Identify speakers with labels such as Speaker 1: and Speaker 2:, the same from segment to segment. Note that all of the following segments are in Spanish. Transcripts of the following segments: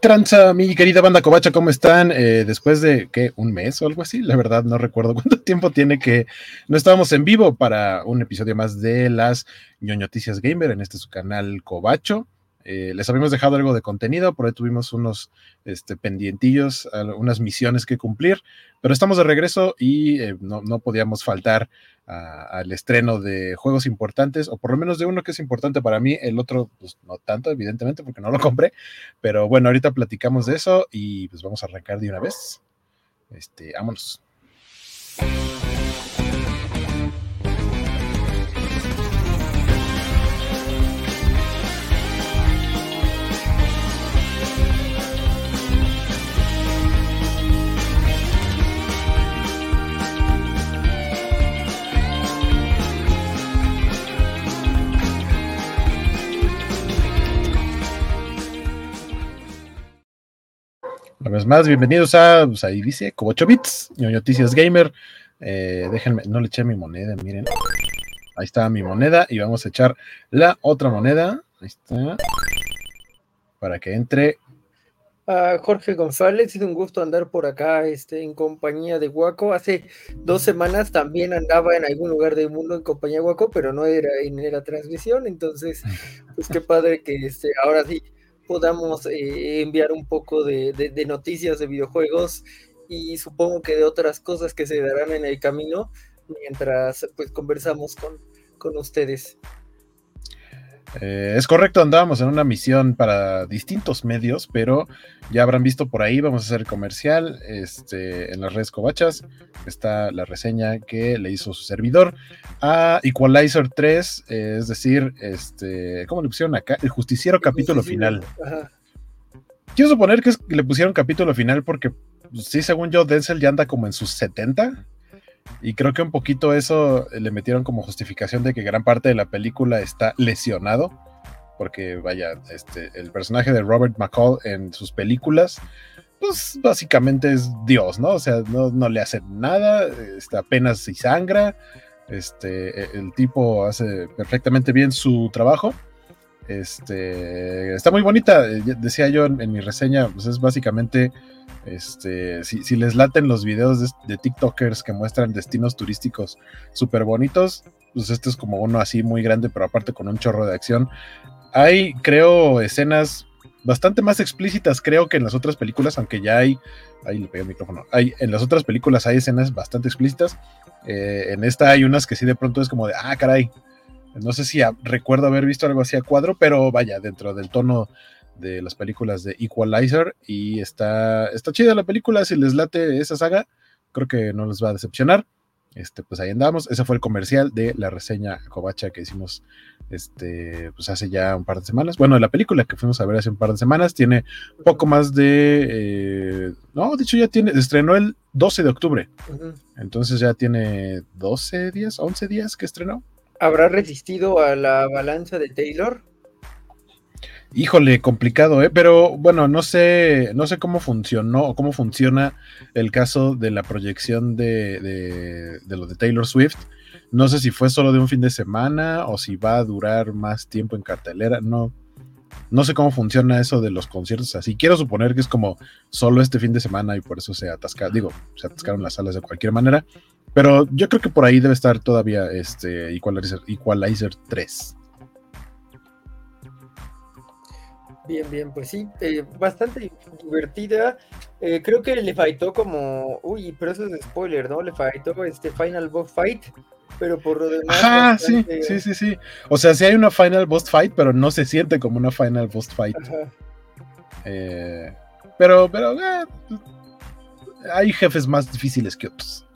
Speaker 1: tranza, mi querida banda Covacha? ¿Cómo están? Eh, después de, ¿qué? ¿Un mes o algo así? La verdad no recuerdo cuánto tiempo tiene que no estábamos en vivo para un episodio más de las ñoñoticias gamer en este su canal Covacho. Eh, les habíamos dejado algo de contenido, por ahí tuvimos unos este, pendientillos, unas misiones que cumplir, pero estamos de regreso y eh, no, podíamos faltar al estreno de juegos importantes, o por lo menos de uno que es importante para mí, el otro, pues no tanto, evidentemente, porque no lo compré, pero bueno, ahorita platicamos de eso y pues vamos a arrancar de una vez. Este, vámonos. Una vez más, bienvenidos a, pues ahí dice, como 8 bits, Noticias Gamer. Eh, déjenme, no le eché mi moneda, miren. Ahí está mi moneda y vamos a echar la otra moneda. Ahí está. Para que entre.
Speaker 2: Jorge González, es un gusto andar por acá este, en compañía de Guaco. Hace dos semanas también andaba en algún lugar del mundo en compañía de Guaco, pero no era en la transmisión. Entonces, pues qué padre que este, ahora sí podamos eh, enviar un poco de, noticias de videojuegos y supongo que de otras cosas que se darán en el camino mientras pues conversamos con, con ustedes.
Speaker 1: Eh, es correcto, andábamos en una misión para distintos medios, pero ya habrán visto por ahí, vamos a hacer comercial este, en las redes covachas. Está la reseña que le hizo su servidor a Equalizer 3, es decir, este, ¿cómo le pusieron acá? El justiciero capítulo final. Quiero suponer que, le pusieron capítulo final porque, pues, sí, según yo, Denzel ya anda como en sus 70. Y creo que un poquito eso le metieron como justificación de que gran parte de la película está lesionado. Porque vaya, este, el personaje de Robert McCall en sus películas, pues básicamente es Dios, ¿no? O sea, no, le hace nada, este, apenas si sangra. Este, e, el tipo hace perfectamente bien su trabajo. Este, está muy bonita, decía yo en, mi reseña, pues es básicamente este, si, les laten los videos de, TikTokers que muestran destinos turísticos súper bonitos, pues este es como uno así muy grande, pero aparte con un chorro de acción. Hay, creo, escenas bastante más explícitas, creo, que en las otras películas, aunque ya hay, ahí le pegué el micrófono, hay, en las otras películas hay escenas bastante explícitas. Eh, en esta hay unas que sí de pronto es como de, ah, caray. No sé si recuerdo haber visto algo así a cuadro, pero vaya, dentro del tono de las películas de Equalizer y está, está chida la película, si les late esa saga, creo que no les va a decepcionar. Este, pues ahí andamos. Ese fue el comercial de la reseña Covacha que hicimos este, pues hace ya un par de semanas. Bueno, la película que fuimos a ver hace un par de semanas tiene poco más de. Eh, no, de hecho ya tiene. Estrenó el 12 de octubre. Entonces ya tiene 12 días, 11 días que estrenó.
Speaker 2: ¿Habrá resistido a la balanza de Taylor?
Speaker 1: Híjole, complicado, ¿eh? Pero bueno, no sé, no sé cómo funcionó o cómo funciona el caso de la proyección de, de, lo de Taylor Swift. No sé si fue solo de un fin de semana o si va a durar más tiempo en cartelera. No, no sé cómo funciona eso de los conciertos así. Quiero suponer que es como solo este fin de semana y por eso se atascaron, digo, se atascaron las salas de cualquier manera. Pero yo creo que por ahí debe estar todavía este Equalizer, Equalizer 3.
Speaker 2: Bien, bien, pues sí, eh, bastante divertida. Eh, creo que le faltó como, uy, pero eso es spoiler, ¿no? Le faltó este Final Boss Fight, pero por lo demás.
Speaker 1: Ah, sí, sí, sí, sí. O sea, sí hay una Final Boss Fight, pero no se siente como una Final Boss Fight. Eh, pero, pero, hay jefes más difíciles que otros.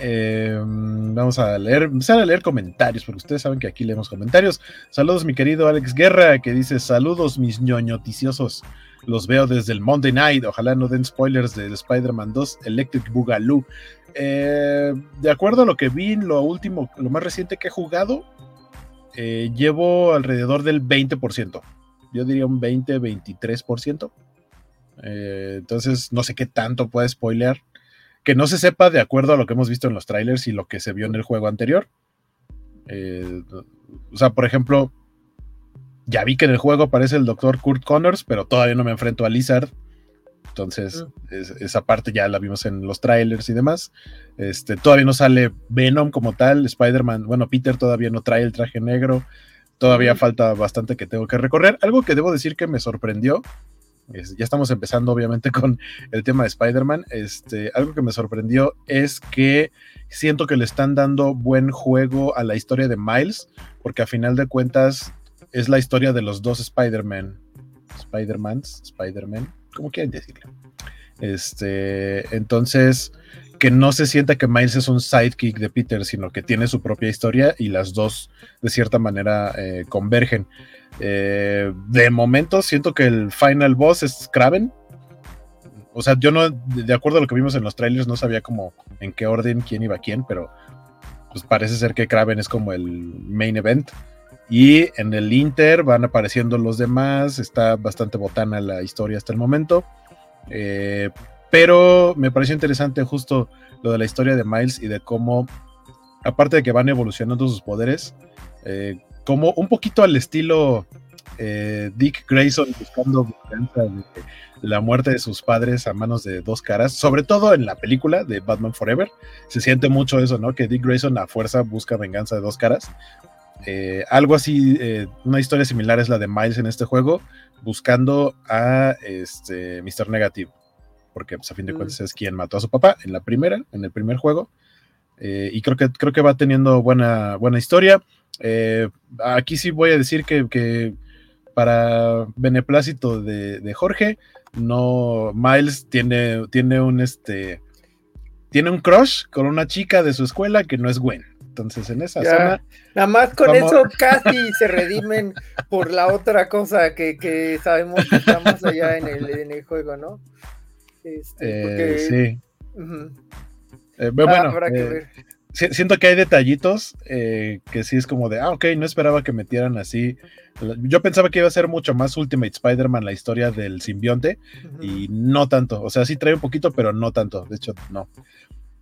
Speaker 1: Em, vamos a leer, empezar a leer comentarios, porque ustedes saben que aquí leemos comentarios. Saludos, mi querido Alex Guerra, que dice: Saludos, mis ñoñoticiosos. Los veo desde el Monday Night. Ojalá no den spoilers de Spider-Man 2 Electric Boogaloo. Eh, de acuerdo a lo que vi, lo último, lo más reciente que he jugado, eh, llevo alrededor del 20%. Yo diría un 20-23%. Eh, entonces, no sé qué tanto puede spoilear que no se sepa de acuerdo a lo que hemos visto en los trailers y lo que se vio en el juego anterior. Eh, o sea, por ejemplo, ya vi que en el juego aparece el doctor Kurt Connors, pero todavía no me enfrento a Lizard. Entonces, esa parte ya la vimos en los trailers y demás. Este, todavía no sale Venom como tal. Spider-Man, bueno, Peter todavía no trae el traje negro. Todavía falta bastante que tengo que recorrer. Algo que debo decir que me sorprendió. Ya estamos empezando, obviamente, con el tema de Spider-Man. Este, algo que me sorprendió es que siento que le están dando buen juego a la historia de Miles, porque a final de cuentas es la historia de los dos Spider-Man. Spider-Mans, Spider-Man, como quieran decirlo. Este, entonces, que no se sienta que Miles es un sidekick de Peter, sino que tiene su propia historia y las dos de cierta manera eh, convergen. Eh, de momento siento que el final boss es Kraven. O sea, yo no, de acuerdo a lo que vimos en los trailers, no sabía como en qué orden quién iba a quién, pero pues parece ser que Kraven es como el main event. Y en el Inter van apareciendo los demás, está bastante botana la historia hasta el momento. Eh, pero me pareció interesante justo lo de la historia de Miles y de cómo, aparte de que van evolucionando sus poderes, eh, como un poquito al estilo eh, Dick Grayson buscando venganza de la muerte de sus padres a manos de dos caras, sobre todo en la película de Batman Forever, se siente mucho eso, ¿no? Que Dick Grayson a fuerza busca venganza de dos caras, eh, algo así, eh, una historia similar es la de Miles en este juego, buscando a este Mr. Negative, porque pues, a fin de mm. cuentas es quien mató a su papá en la primera, en el primer juego. Eh, y creo que, creo que va teniendo buena, buena historia. Aquí sí voy a decir que, para beneplácito de, Jorge, no, Miles tiene, tiene un este tiene un crush con una chica de su escuela que no es Gwen. Entonces, en esa zona.
Speaker 2: Nada más con eso casi se redimen por la otra cosa que, sabemos que estamos allá en el, juego, ¿no?
Speaker 1: Este, eh, sí. Eh, bueno, eh, siento que hay detallitos que sí es como de, ah, ok, no esperaba que metieran así. Yo pensaba que iba a ser mucho más Ultimate Spider-Man la historia del simbionte y no tanto. O sea, sí trae un poquito, pero no tanto. De hecho, no.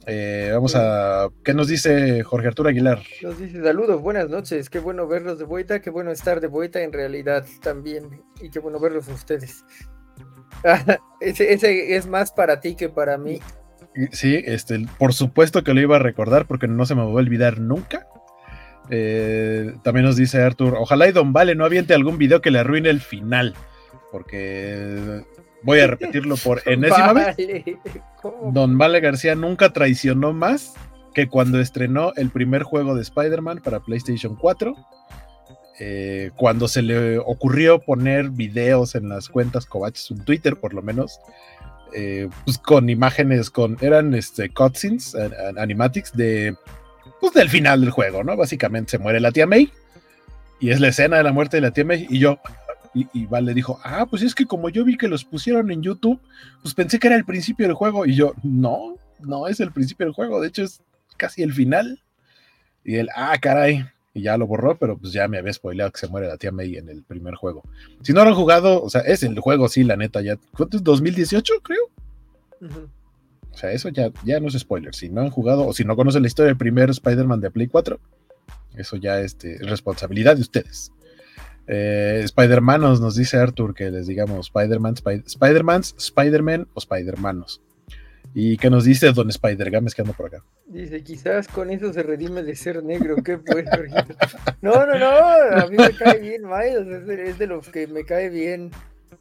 Speaker 1: Eh, vamos a. ¿Qué nos dice Jorge Arturo Aguilar?
Speaker 2: Nos dice saludos, buenas noches. Qué bueno verlos de vuelta, qué bueno estar de vuelta en realidad también. Y qué bueno verlos a ustedes. ese, es más para ti que para mí.
Speaker 1: Sí, este, por supuesto que lo iba a recordar porque no se me va a olvidar nunca. Eh, también nos dice Arthur, ojalá y Don Vale no aviente algún video que le arruine el final. Porque voy a repetirlo por enésima vez. Don Vale García nunca traicionó más que cuando estrenó el primer juego de Spider-Man para PlayStation 4. Eh, cuando se le ocurrió poner videos en las cuentas Kovacs, en Twitter por lo menos, eh, pues con imágenes, con eran este, cutscenes, animatics de, pues del final del juego, ¿no? Básicamente se muere la tía May y es la escena de la muerte de la tía May y yo, y, Val le dijo, ah, pues es que como yo vi que los pusieron en YouTube, pues pensé que era el principio del juego. Y yo, no, no es el principio del juego, de hecho es casi el final. Y él, ah, caray. Y ya lo borró, pero pues ya me había spoileado que se muere la tía May en el primer juego. Si no lo han jugado, o sea, es el juego, sí, la neta, ya. ¿Cuánto es? ¿2018, creo? O sea, eso ya, ya no es spoiler. Si no han jugado o si no conocen la historia del primer Spider-Man de Play 4, eso ya este, es responsabilidad de ustedes. Eh, Spider-Manos, nos dice Arthur que les digamos Spider-Man, Spider-Mans, Spider-Man o Spider-Manos. ¿Y qué nos dice Don Spider-Games que anda por acá?
Speaker 2: Dice, quizás con eso se redime de ser negro. ¿Qué No, no, no, a mí me cae bien Miles, es de, es de los que me cae bien.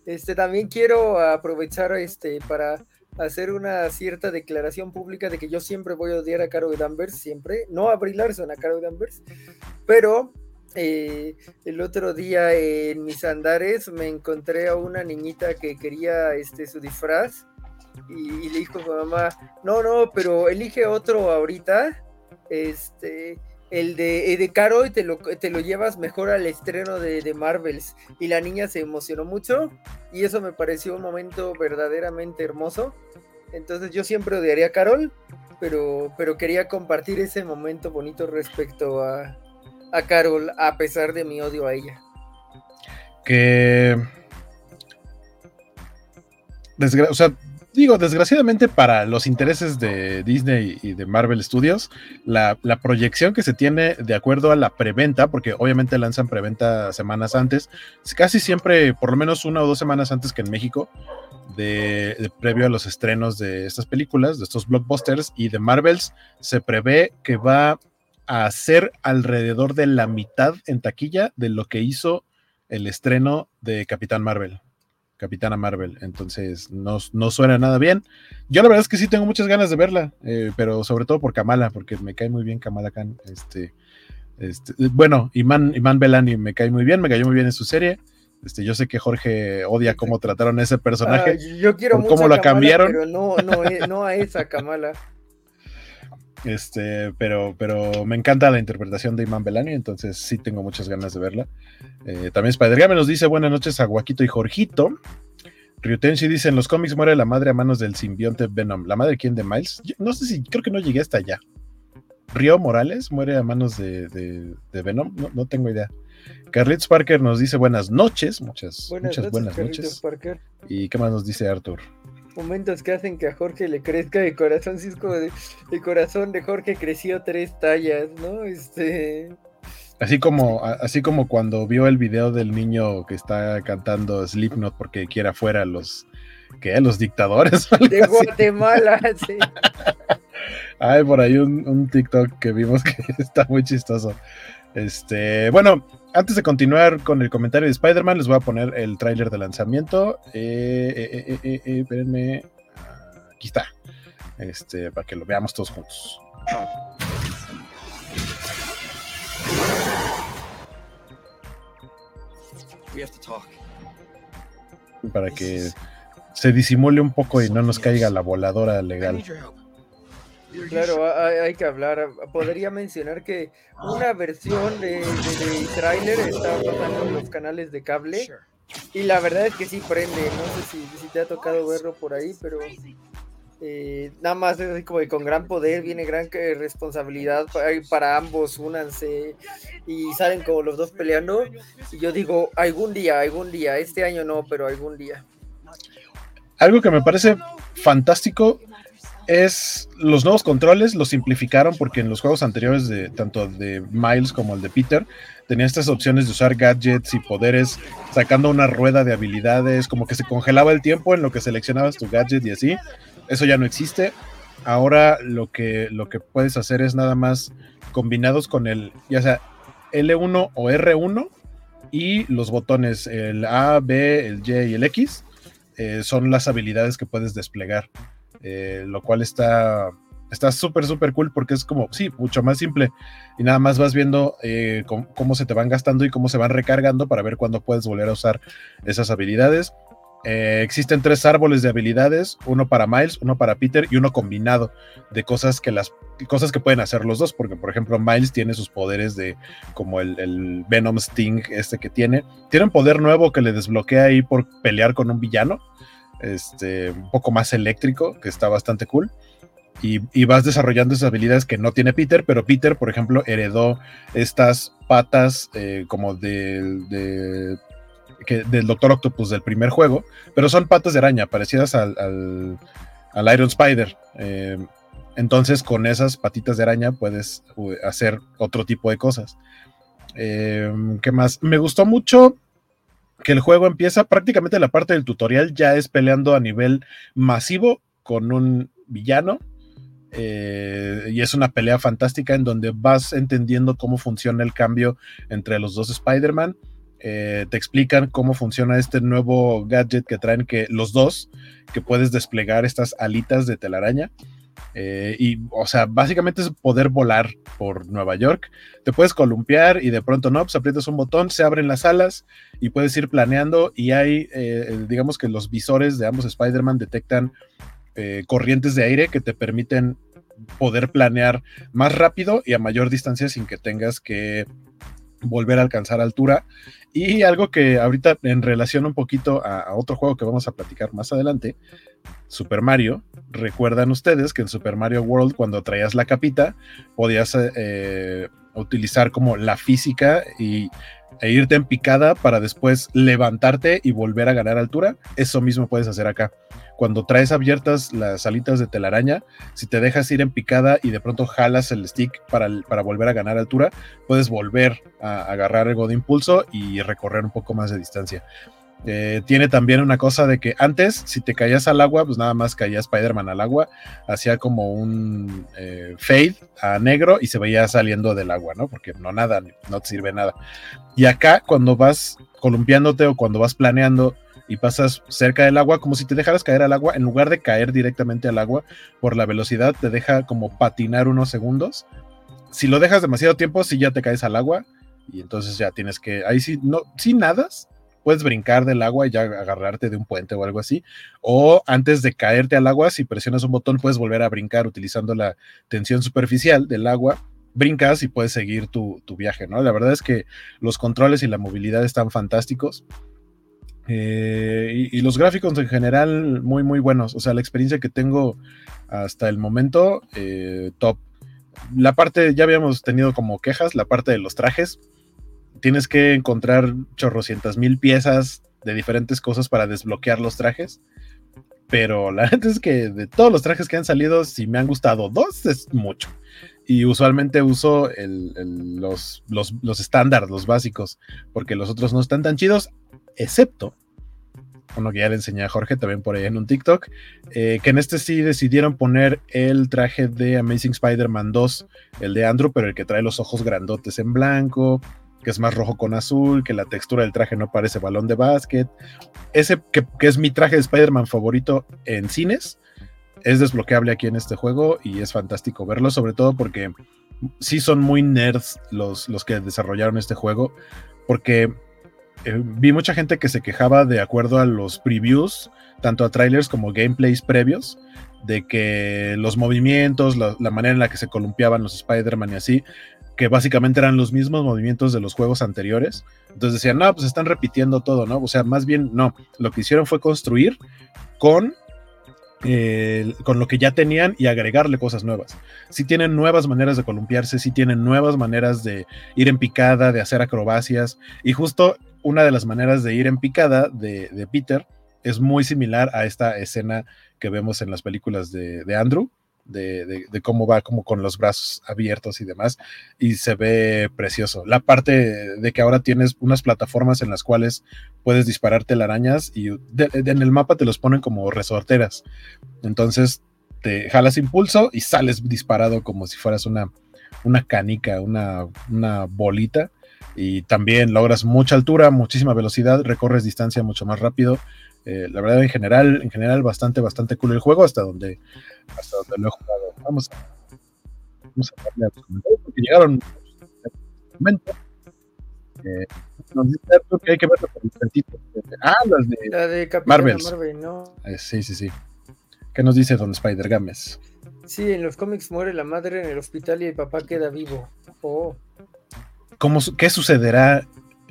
Speaker 2: Este, también quiero aprovechar este para hacer una cierta declaración pública de que yo siempre voy a odiar a Carol Danvers, siempre, no a Brie Larson, a Carol Danvers, pero eh, el otro día en mis andares me encontré a una niñita que quería este, su disfraz y, le dijo a su mamá, no, no, pero elige otro ahorita, este, el de, de Caro y te lo, te lo llevas mejor al estreno de, de, Marvels. Y la niña se emocionó mucho y eso me pareció un momento verdaderamente hermoso. Entonces yo siempre odiaría a Carol, pero, pero quería compartir ese momento bonito respecto a, a Carol a pesar de mi odio a ella.
Speaker 1: Que. o sea, digo, desgraciadamente para los intereses de Disney y de Marvel Studios, la, proyección que se tiene de acuerdo a la preventa, porque obviamente lanzan preventa semanas antes, casi siempre, por lo menos una o dos semanas antes que en México, de, previo a los estrenos de estas películas, de estos blockbusters y de Marvels, se prevé que va a ser alrededor de la mitad en taquilla de lo que hizo el estreno de Capitán Marvel. Capitana Marvel. Entonces, no, no, suena nada bien. Yo la verdad es que sí tengo muchas ganas de verla, eh, pero sobre todo por Kamala, porque me cae muy bien Kamala Khan. Este, este, bueno, Iman, Iman Belani me cae muy bien, me cayó muy bien en su serie. Este, yo sé que Jorge odia cómo trataron a ese personaje.
Speaker 2: Ah, yo quiero
Speaker 1: mucho cómo lo cambiaron.
Speaker 2: Pero no, no, eh, no a esa Kamala.
Speaker 1: Este, pero, pero me encanta la interpretación de Iman Belani, entonces sí tengo muchas ganas de verla. Eh, también spider me nos dice buenas noches a Guaquito y Jorgito. Ryutenshi dice, en los cómics muere la madre a manos del simbionte Venom. ¿La madre quién? ¿De Miles? no sé si, creo que no llegué hasta allá. Río Morales muere a manos de, Venom, no, tengo idea. Carlitos Parker nos dice buenas noches, muchas buenas muchas buenas noches. ¿Y qué más nos dice Arthur?
Speaker 2: Momentos que hacen que a Jorge le crezca el corazón, si es como de, el corazón de Jorge creció tres tallas, ¿no? Este...
Speaker 1: Así como, así como cuando vio el video del niño que está cantando Slipknot porque quiere afuera los, ¿qué? Los dictadores.
Speaker 2: De Guatemala, sí.
Speaker 1: Hay por ahí un, un TikTok que vimos que está muy chistoso. Este, bueno, antes de continuar con el comentario de Spider-Man, les voy a poner el tráiler de lanzamiento. Eh, eh, eh, eh espérenme. Aquí está. Este, para que lo veamos todos juntos. Para que se disimule un poco y no nos caiga la voladora legal.
Speaker 2: Claro, hay, que hablar. Podría mencionar que una versión de, de, trailer está pasando en los canales de cable. Y la verdad es que sí prende. No sé si, te ha tocado verlo por ahí, pero eh, nada más es así como que con gran poder viene gran responsabilidad para, para, ambos. Únanse y salen como los dos peleando. Y yo digo, algún día, algún día. Este año no, pero algún día.
Speaker 1: Algo que me parece fantástico es los nuevos controles los simplificaron porque en los juegos anteriores de tanto de Miles como el de Peter tenía estas opciones de usar gadgets y poderes sacando una rueda de habilidades, como que se congelaba el tiempo en lo que seleccionabas tu gadget y así. Eso ya no existe. Ahora lo que lo que puedes hacer es nada más combinados con el ya sea L1 o R1 y los botones el A, B, el Y y el X eh, son las habilidades que puedes desplegar. Eh, lo cual está está súper, súper cool porque es como, sí, mucho más simple. Y nada más vas viendo eh, cómo, se te van gastando y cómo se van recargando para ver cuándo puedes volver a usar esas habilidades. Eh, existen tres árboles de habilidades, uno para Miles, uno para Peter y uno combinado de cosas que las cosas que pueden hacer los dos, porque por ejemplo Miles tiene sus poderes de como el, el Venom Sting este que tiene, tiene un poder nuevo que le desbloquea ahí por pelear con un villano, este, un poco más eléctrico, que está bastante cool. Y, vas desarrollando esas habilidades que no tiene Peter, pero Peter, por ejemplo, heredó estas patas eh, como del, de, del Doctor Octopus del primer juego, pero son patas de araña, parecidas al, al, Iron Spider. Eh, entonces, con esas patitas de araña puedes hacer otro tipo de cosas. Eh, ¿Qué más? Me gustó mucho que el juego empieza prácticamente la parte del tutorial ya es peleando a nivel masivo con un villano. Eh, y es una pelea fantástica en donde vas entendiendo cómo funciona el cambio entre los dos Spider-Man. Eh, te explican cómo funciona este nuevo gadget que traen que los dos, que puedes desplegar estas alitas de telaraña. Eh, y, o sea, básicamente es poder volar por Nueva York. Te puedes columpiar y de pronto no, pues aprietas un botón, se abren las alas y puedes ir planeando. Y hay, eh, digamos que los visores de ambos Spider-Man detectan eh, corrientes de aire que te permiten poder planear más rápido y a mayor distancia sin que tengas que volver a alcanzar altura. Y algo que ahorita en relación un poquito a, otro juego que vamos a platicar más adelante, Super Mario, recuerdan ustedes que en Super Mario World cuando traías la capita podías eh, utilizar como la física y e irte en picada para después levantarte y volver a ganar altura, eso mismo puedes hacer acá. Cuando traes abiertas las alitas de telaraña, si te dejas ir en picada y de pronto jalas el stick para, para volver a ganar altura, puedes volver a agarrar algo de impulso y recorrer un poco más de distancia. Eh, tiene también una cosa de que antes, si te caías al agua, pues nada más caía Spider-Man al agua, hacía como un eh, fade a negro y se veía saliendo del agua, ¿no? Porque no nada, no te sirve nada. Y acá, cuando vas columpiándote o cuando vas planeando y pasas cerca del agua, como si te dejaras caer al agua, en lugar de caer directamente al agua, por la velocidad te deja como patinar unos segundos. Si lo dejas demasiado tiempo, si ya te caes al agua y entonces ya tienes que, ahí sí, no, si nadas, puedes brincar del agua y ya agarrarte de un puente o algo así. O antes de caerte al agua, si presionas un botón, puedes volver a brincar utilizando la tensión superficial del agua. Brincas y puedes seguir tu, viaje, ¿no? La verdad es que los controles y la movilidad están fantásticos. Eh, y, los gráficos en general muy muy buenos. O sea, la experiencia que tengo hasta el momento, eh, top. La parte, ya habíamos tenido como quejas, la parte de los trajes, tienes que encontrar chorrocientas mil piezas de diferentes cosas para desbloquear los trajes. Pero la verdad es que de todos los trajes que han salido, si me han gustado dos, es mucho. Y usualmente uso los, los, estándar, los básicos, porque los otros no están tan chidos, excepto uno que ya le enseñé a Jorge también por ahí en un TikTok, eh, que en este sí decidieron poner el traje de Amazing Spider-Man 2, el de Andrew, pero el que trae los ojos grandotes en blanco, que es más rojo con azul, que la textura del traje no parece balón de básquet. Ese que, es mi traje de Spider-Man favorito en cines, es desbloqueable aquí en este juego y es fantástico verlo, sobre todo porque sí son muy nerds los, los que desarrollaron este juego, porque eh, vi mucha gente que se quejaba de acuerdo a los previews, tanto a trailers como gameplays previos, de que los movimientos, la, la manera en la que se columpiaban los Spider-Man y así, que básicamente eran los mismos movimientos de los juegos anteriores. Entonces decían, no, pues están repitiendo todo, ¿no? O sea, más bien, no, lo que hicieron fue construir con, con lo que ya tenían y agregarle cosas nuevas. Sí tienen nuevas maneras de columpiarse, sí tienen nuevas maneras de ir en picada, de hacer acrobacias, y justo una de las maneras de ir en picada de, de Peter es muy similar a esta escena que vemos en las películas de, de Andrew, de, cómo va como con los brazos abiertos y demás, y se ve precioso. La parte de que ahora tienes unas plataformas en las cuales puedes disparar telarañas y en el mapa te los ponen como resorteras. Entonces te jalas impulso y sales disparado como si fueras una, una canica, una, una bolita. Y también logras mucha altura, muchísima velocidad, recorres distancia mucho más rápido eh, la verdad, en general, en general, bastante, bastante cool el juego hasta donde, hasta donde lo he jugado. Vamos a, vamos a darle a los comentarios porque llegaron momento. Eh, nos dice que hay que verlo por tantito. Ah, las de,
Speaker 2: la de
Speaker 1: Marvel.
Speaker 2: ¿no?
Speaker 1: Eh, sí, sí, sí. ¿Qué nos dice Don Spider Games?
Speaker 2: Sí, en los cómics muere la madre en el hospital y el papá queda vivo. Oh.
Speaker 1: ¿Cómo, ¿Qué sucederá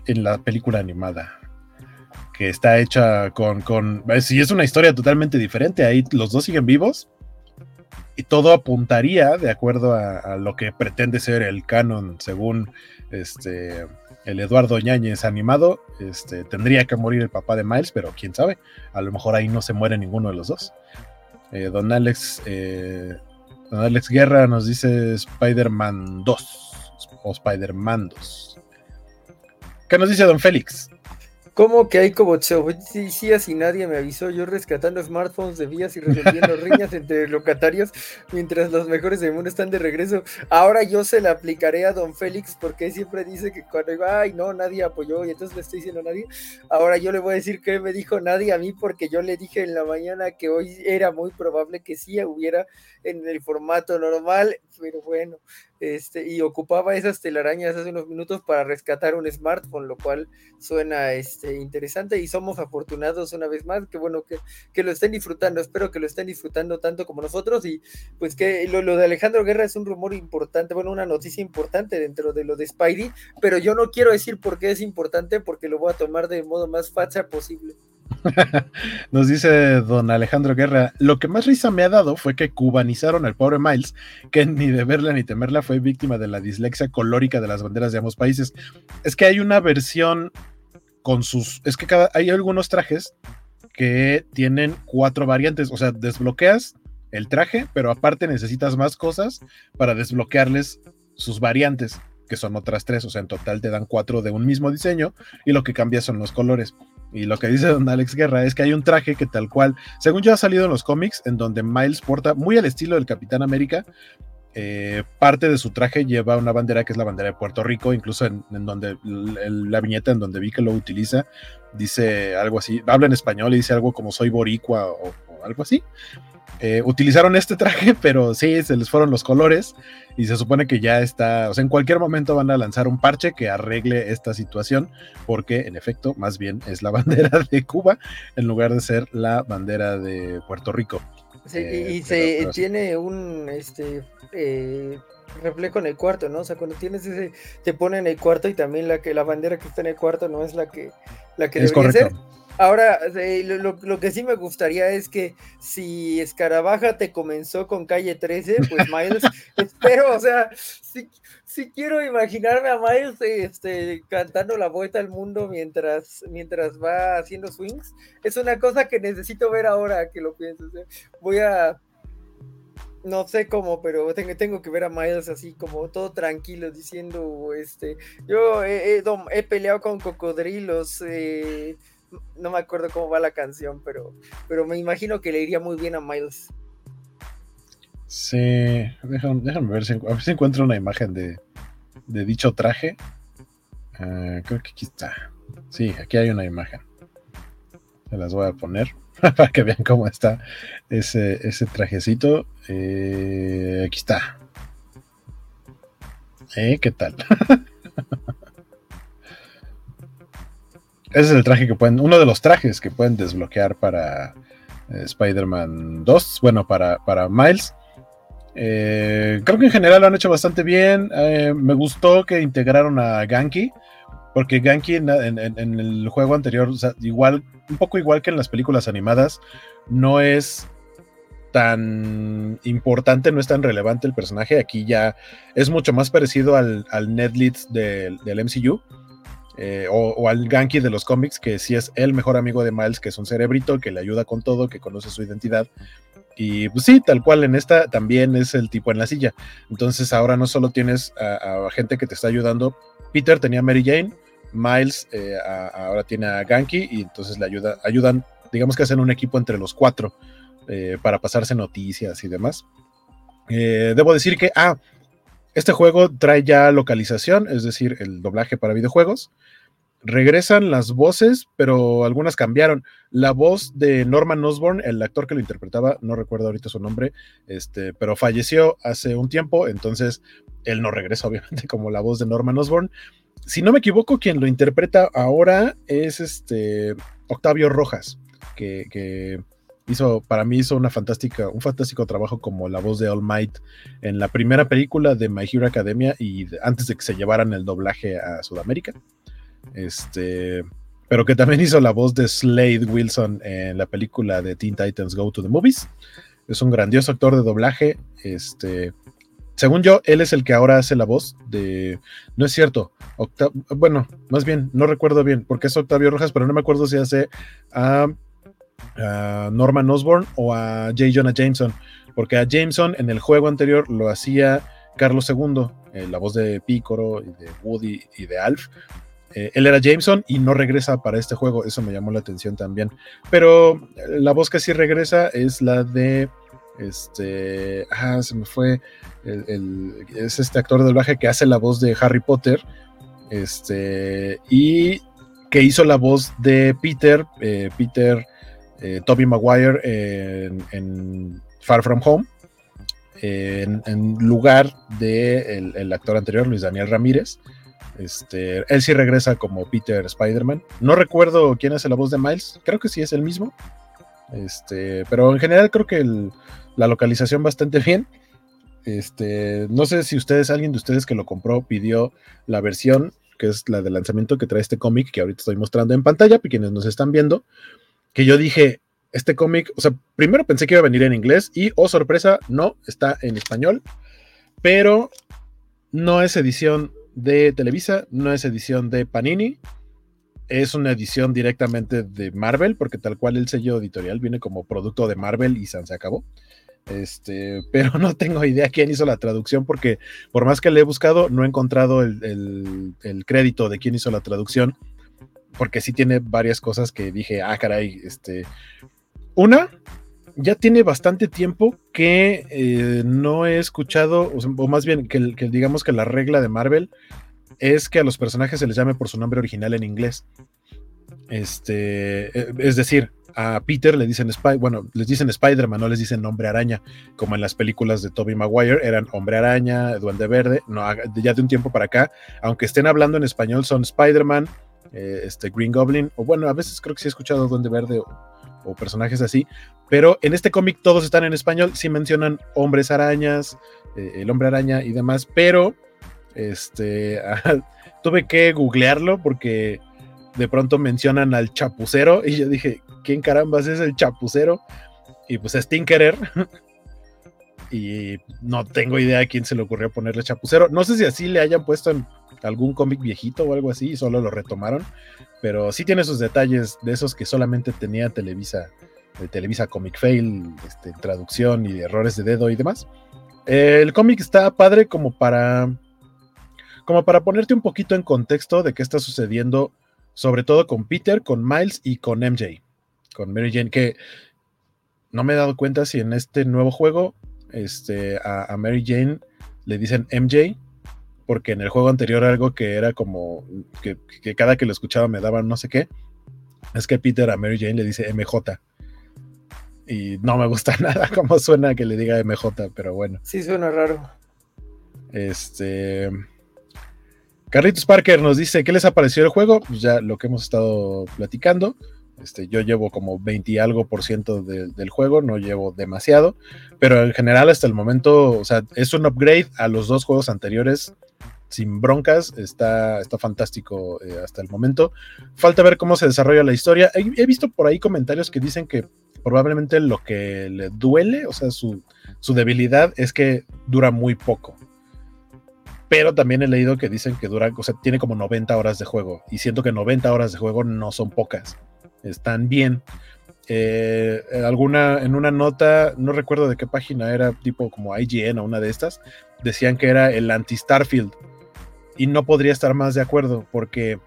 Speaker 1: en la película animada? que está hecha con, con si es una historia totalmente diferente, ahí los dos siguen vivos y todo apuntaría de acuerdo a, lo que pretende ser el canon según este el Eduardo Ñañez animado, este, tendría que morir el papá de Miles, pero quién sabe, a lo mejor ahí no se muere ninguno de los dos. Eh, don Alex eh, Don Alex Guerra nos dice Spider-Man 2 o Spider-Man 2. ¿Qué nos dice Don Félix?
Speaker 2: ¿Cómo que hay como decías y nadie me avisó? Yo rescatando smartphones de vías y resolviendo riñas entre locatarios mientras los mejores del mundo están de regreso. Ahora yo se la aplicaré a don Félix porque siempre dice que cuando iba, ay, no, nadie apoyó y entonces le estoy diciendo a nadie. Ahora yo le voy a decir que me dijo nadie a mí porque yo le dije en la mañana que hoy era muy probable que sí hubiera en el formato normal, pero bueno, este, y ocupaba esas telarañas hace unos minutos para rescatar un smartphone, lo cual suena este, interesante y somos afortunados una vez más, que bueno que, que lo estén disfrutando, espero que lo estén disfrutando tanto como nosotros y pues que lo, lo, de Alejandro Guerra es un rumor importante, bueno, una noticia importante dentro de lo de Spidey, pero yo no quiero decir por qué es importante porque lo voy a tomar de modo más facha posible.
Speaker 1: Nos dice don Alejandro Guerra, lo que más risa me ha dado fue que cubanizaron al pobre Miles, que ni de verla ni temerla fue víctima de la dislexia colórica de las banderas de ambos países. Es que hay una versión con sus, es que cada, hay algunos trajes que tienen cuatro variantes, o sea, desbloqueas el traje, pero aparte necesitas más cosas para desbloquearles sus variantes, que son otras tres, o sea, en total te dan cuatro de un mismo diseño y lo que cambia son los colores. Y lo que dice don Alex Guerra es que hay un traje que tal cual, según ya ha salido en los cómics, en donde Miles porta muy al estilo del Capitán América, eh, parte de su traje lleva una bandera que es la bandera de Puerto Rico, incluso en, donde la viñeta en donde vi que lo utiliza, dice algo así, habla en español y dice algo como soy boricua o algo así. Eh, utilizaron este traje, pero sí, se les fueron los colores y se supone que ya está, o sea, en cualquier momento van a lanzar un parche que arregle esta situación, porque en efecto, más bien es la bandera de Cuba en lugar de ser la bandera de Puerto Rico.
Speaker 2: Sí, y, eh, se tiene un este eh, reflejo en el cuarto, ¿no? O sea, cuando tienes ese, te pone en el cuarto y también la que la bandera que está en el cuarto no es la que la que es debería correcto. ser. Ahora, lo, que sí me gustaría es que si Escarabaja te comenzó con calle 13, pues Miles, espero, o sea, si, quiero imaginarme a Miles este, cantando la vuelta al mundo mientras, mientras va haciendo swings, es una cosa que necesito ver ahora que lo pienso. voy a, no sé cómo, pero tengo, tengo, que ver a Miles así como todo tranquilo diciendo, este, yo he, he peleado con cocodrilos, eh, no me acuerdo cómo va la canción, pero, pero me imagino que le iría muy bien a Miles.
Speaker 1: Sí, déjame, ver, si, a ver si encuentro una imagen de, dicho traje. Ah, creo que aquí está. Sí, aquí hay una imagen. Se las voy a poner para que vean cómo está ese, ese trajecito. Eh, aquí está. Eh, ¿Qué tal? Ese es el traje que pueden, uno de los trajes que pueden desbloquear para eh, Spider-Man 2, bueno, para, para Miles. Eh, creo que en general lo han hecho bastante bien. Eh, me gustó que integraron a Ganky, porque Ganky en, el juego anterior, igual, un poco igual que en las películas animadas, no es tan importante, no es tan relevante el personaje. Aquí ya es mucho más parecido al, al Ned Leeds del, del MCU eh, o, al Ganky de los cómics, que sí es el mejor amigo de Miles, que es un cerebrito, que le ayuda con todo, que conoce su identidad. Y pues sí, tal cual en esta también es el tipo en la silla. Entonces ahora no solo tienes a, gente que te está ayudando. Peter tenía a Mary Jane, Miles eh, ahora tiene a Ganky y entonces le ayuda, ayudan, digamos que hacen un equipo entre los cuatro eh, para pasarse noticias y demás. debo decir que, ah, este juego trae ya localización, es decir, el doblaje para videojuegos. Regresan las voces, pero algunas cambiaron. La voz de Norman Osborn, el actor que lo interpretaba, no recuerdo ahorita su nombre, este, pero falleció hace un tiempo, entonces él no regresa, obviamente, como la voz de Norman Osborn. Si no me equivoco, quien lo interpreta ahora es este Octavio Rojas, que, hizo, para mí hizo una fantástica, un fantástico trabajo como la voz de All Might en la primera película de My Hero Academia y antes de que se llevaran el doblaje a Sudamérica. Este, pero que también hizo la voz de Slade Wilson en la película de Teen Titans Go to the Movies. Es un grandioso actor de doblaje. Este, según yo, él es el que ahora hace la voz de. No es cierto. bueno, más bien, no recuerdo bien, porque es Octavio Rojas, pero no me acuerdo si hace a Norman Osborn o a J. Jonah Jameson, porque a Jameson en el juego anterior lo hacía Carlos II, eh, la voz de Picoro y de Woody y de Alf. Eh, él era Jameson y no regresa para este juego, eso me llamó la atención también. Pero eh, la voz que sí regresa es la de este, ah, se me fue, es este actor de doblaje que hace la voz de Harry Potter, este, y que hizo la voz de Peter, Peter eh, Toby Maguire en, Far From Home, en, lugar del de el, actor anterior, Luis Daniel Ramírez. Este, él sí regresa como Peter Spider-Man. No recuerdo quién hace la voz de Miles, creo que sí es el mismo. Este, pero en general creo que la localización bastante bien. Este, no sé si ustedes, alguien de ustedes que lo compró, pidió la versión, que es la de lanzamiento que trae este cómic que ahorita estoy mostrando en pantalla, para quienes nos están viendo. que yo dije, este cómic, o sea, primero pensé que iba a venir en inglés y, oh sorpresa, no, está en español, pero no es edición de Televisa, no es edición de Panini, es una edición directamente de Marvel, porque tal cual el sello editorial viene como producto de Marvel y se acabó. Este, pero no tengo idea quién hizo la traducción, porque por más que le he buscado, no he encontrado el, el crédito de quién hizo la traducción, porque sí tiene varias cosas que dije, ah, caray, este. Una, ya tiene bastante tiempo que eh, no he escuchado, o, más bien que, digamos que la regla de Marvel es que a los personajes se les llame por su nombre original en inglés. Este, eh, es decir, a Peter le dicen bueno, les dicen Spider-Man, no les dicen Hombre Araña, como en las películas de Tobey Maguire eran Hombre Araña, Duende Verde, no, ya de un tiempo para acá, aunque estén hablando en español son Spider-Man, eh, este Green Goblin, o bueno, a veces creo que sí he escuchado Duende Verde personajes así, pero en este cómic todos están en español, sí mencionan hombres arañas, eh, el hombre araña y demás, pero este tuve que googlearlo porque de pronto mencionan al chapucero y yo dije, ¿quién carambas es el chapucero? Y pues es Tinkerer. y no tengo idea a quién se le ocurrió ponerle chapucero. No sé si así le hayan puesto en algún cómic viejito o algo así y solo lo retomaron, pero sí tiene sus detalles de esos que solamente tenía Televisa, Televisa Comic Fail, este, traducción y errores de dedo y demás. el cómic está padre como para como para ponerte un poquito en contexto de qué está sucediendo, sobre todo con Peter, con Miles y con MJ, con Mary Jane, que no me he dado cuenta si en este nuevo juego este, a, a Mary Jane le dicen MJ porque en el juego anterior algo que era como que, cada que lo escuchaba me daban no sé qué, es que Peter a Mary Jane le dice MJ. Y no me gusta nada cómo suena que le diga MJ, pero bueno.
Speaker 2: Sí, suena raro.
Speaker 1: Este. Carlitos Parker nos dice: ¿Qué les ha parecido el juego? Pues ya lo que hemos estado platicando. Este, yo llevo como 20 y algo por ciento del juego, no llevo demasiado, pero en general hasta el momento, o sea, es un upgrade a los dos juegos anteriores sin broncas, está, está fantástico eh, hasta el momento. Falta ver cómo se desarrolla la historia. He, visto por ahí comentarios que dicen que probablemente lo que le duele, o sea, su, debilidad es que dura muy poco. Pero también he leído que dicen que dura, o sea, tiene como 90 horas de juego. Y siento que 90 horas de juego no son pocas. Están bien. Eh, alguna, en una nota, no recuerdo de qué página era, tipo como IGN o una de estas, decían que era el anti-Starfield y no podría estar más de acuerdo porque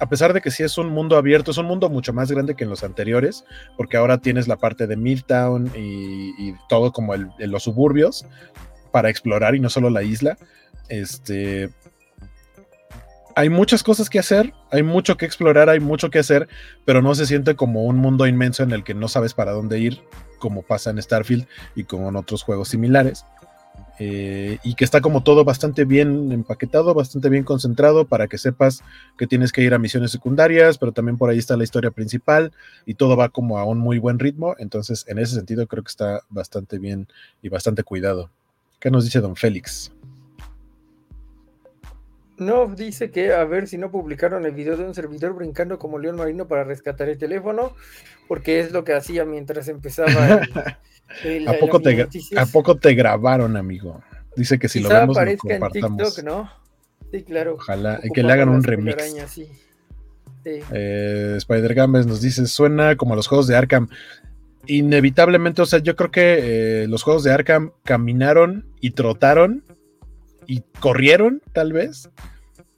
Speaker 1: a pesar de que sí es un mundo abierto, es un mundo mucho más grande que en los anteriores, porque ahora tienes la parte de Midtown y, todo como los suburbios para explorar y no solo la isla. Este, hay muchas cosas que hacer, hay mucho que explorar, hay mucho que hacer, pero no se siente como un mundo inmenso en el que no sabes para dónde ir, como pasa en Starfield y como en otros juegos similares. Eh, y que está como todo bastante bien empaquetado, bastante bien concentrado para que sepas que tienes que ir a misiones secundarias, pero también por ahí está la historia principal y todo va como a un muy buen ritmo, entonces en ese sentido creo que está bastante bien y bastante cuidado. ¿Qué nos dice don Félix?
Speaker 2: No, dice que a ver si no publicaron el video de un servidor brincando como león marino para rescatar el teléfono, porque es lo que hacía mientras empezaba
Speaker 1: ¿A, poco te, ¿A poco te grabaron, amigo? Dice que si lo vemos lo compartamos.
Speaker 2: ¿no? Sí, claro.
Speaker 1: Ojalá que le hagan un remix. Eh, Spider Games nos dice, suena como a los juegos de Arkham. Inevitablemente, o sea, yo creo que eh, los juegos de Arkham caminaron y trotaron y corrieron, tal vez,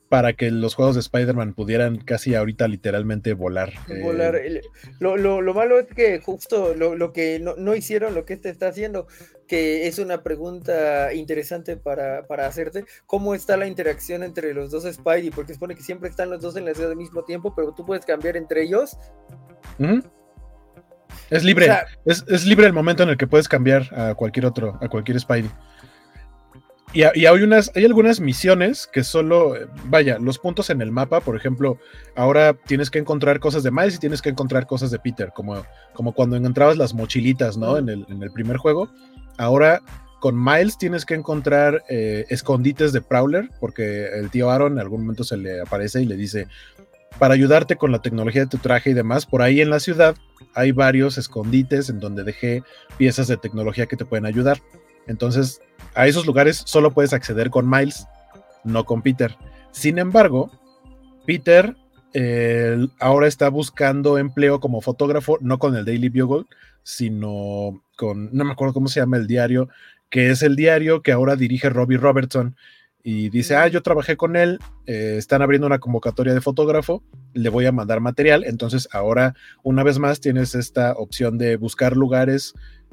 Speaker 1: para que los juegos de Spider-Man pudieran casi ahorita literalmente volar.
Speaker 2: Volar. Eh. Lo, malo es que justo lo, que no, hicieron, lo que este está haciendo, que es una pregunta interesante para, hacerte, ¿cómo está la interacción entre los dos Spidey? Porque supone que siempre están los dos en la ciudad al mismo tiempo, pero tú puedes cambiar entre ellos.
Speaker 1: Es libre, es, es libre el momento en el que puedes cambiar a cualquier otro, a cualquier Spidey. Y, hay, unas, hay algunas misiones que solo, vaya, los puntos en el mapa, por ejemplo, ahora tienes que encontrar cosas de Miles y tienes que encontrar cosas de Peter, como, como cuando encontrabas las mochilitas, ¿no? En el, en el primer juego. Ahora con Miles tienes que encontrar eh, escondites de Prowler, porque el tío Aaron en algún momento se le aparece y le dice, para ayudarte con la tecnología de tu traje y demás, por ahí en la ciudad hay varios escondites en donde dejé piezas de tecnología que te pueden ayudar. Entonces, a esos lugares solo puedes acceder con Miles, no con Peter. Sin embargo, Peter ahora está buscando empleo como fotógrafo, no con el Daily Bugle, sino con, no me acuerdo cómo se llama el diario, que es el diario que ahora dirige Robbie Robertson. Y dice, ah, yo trabajé con él, eh, están abriendo una convocatoria de fotógrafo, le voy a mandar material. Entonces ahora, una vez más, tienes esta opción de buscar lugares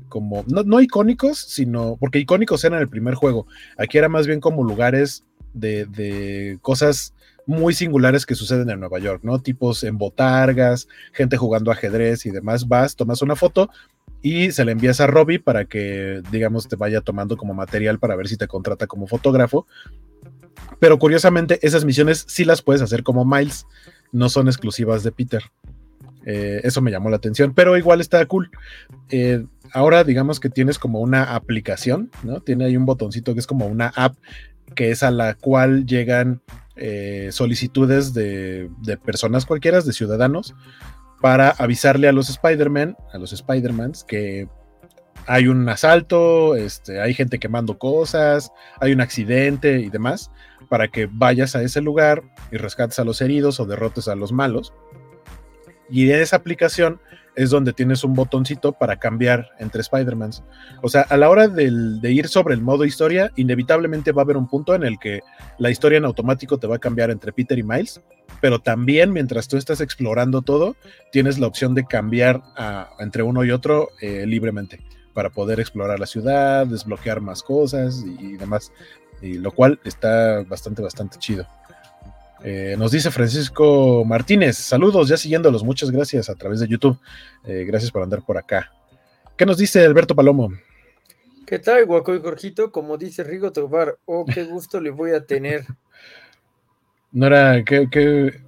Speaker 1: como, no, icónicos, sino, porque icónicos eran el primer juego. Aquí era más bien como lugares de, de cosas muy singulares que suceden en Nueva York, ¿no? Tipos en botargas, gente jugando ajedrez y demás. Vas, tomas una foto y se la envías a Robbie para que, digamos, te vaya tomando como material para ver si te contrata como fotógrafo. Pero curiosamente, esas misiones sí las puedes hacer como Miles, no son exclusivas de Peter. Eh, eso me llamó la atención, pero igual está cool. Eh, ahora digamos que tienes como una aplicación, ¿no? Tiene ahí un botoncito que es como una app que es a la cual llegan eh, solicitudes de, personas cualquiera, de ciudadanos, para avisarle a los Spider-Man, a los Spider-Mans, que hay un asalto, este, hay gente quemando cosas, hay un accidente y demás, para que vayas a ese lugar y rescates a los heridos o derrotes a los malos. Y en esa aplicación es donde tienes un botoncito para cambiar entre Spider-Mans. O sea, a la hora de ir sobre el modo historia, inevitablemente va a haber un punto en el que la historia en automático te va a cambiar entre Peter y Miles, pero también mientras tú estás explorando todo, tienes la opción de cambiar entre uno y otro eh, libremente para poder explorar la ciudad, desbloquear más cosas y, y demás. Y lo cual está bastante, bastante chido. Eh, nos dice Francisco Martínez, saludos, ya siguiéndolos, muchas gracias a través de YouTube. Eh, gracias por andar por acá. ¿Qué nos dice Alberto Palomo?
Speaker 2: ¿Qué tal, Guaco y Jorgito? Como dice Rigo Tobar, oh, qué gusto le voy a tener.
Speaker 1: No era, qué, qué,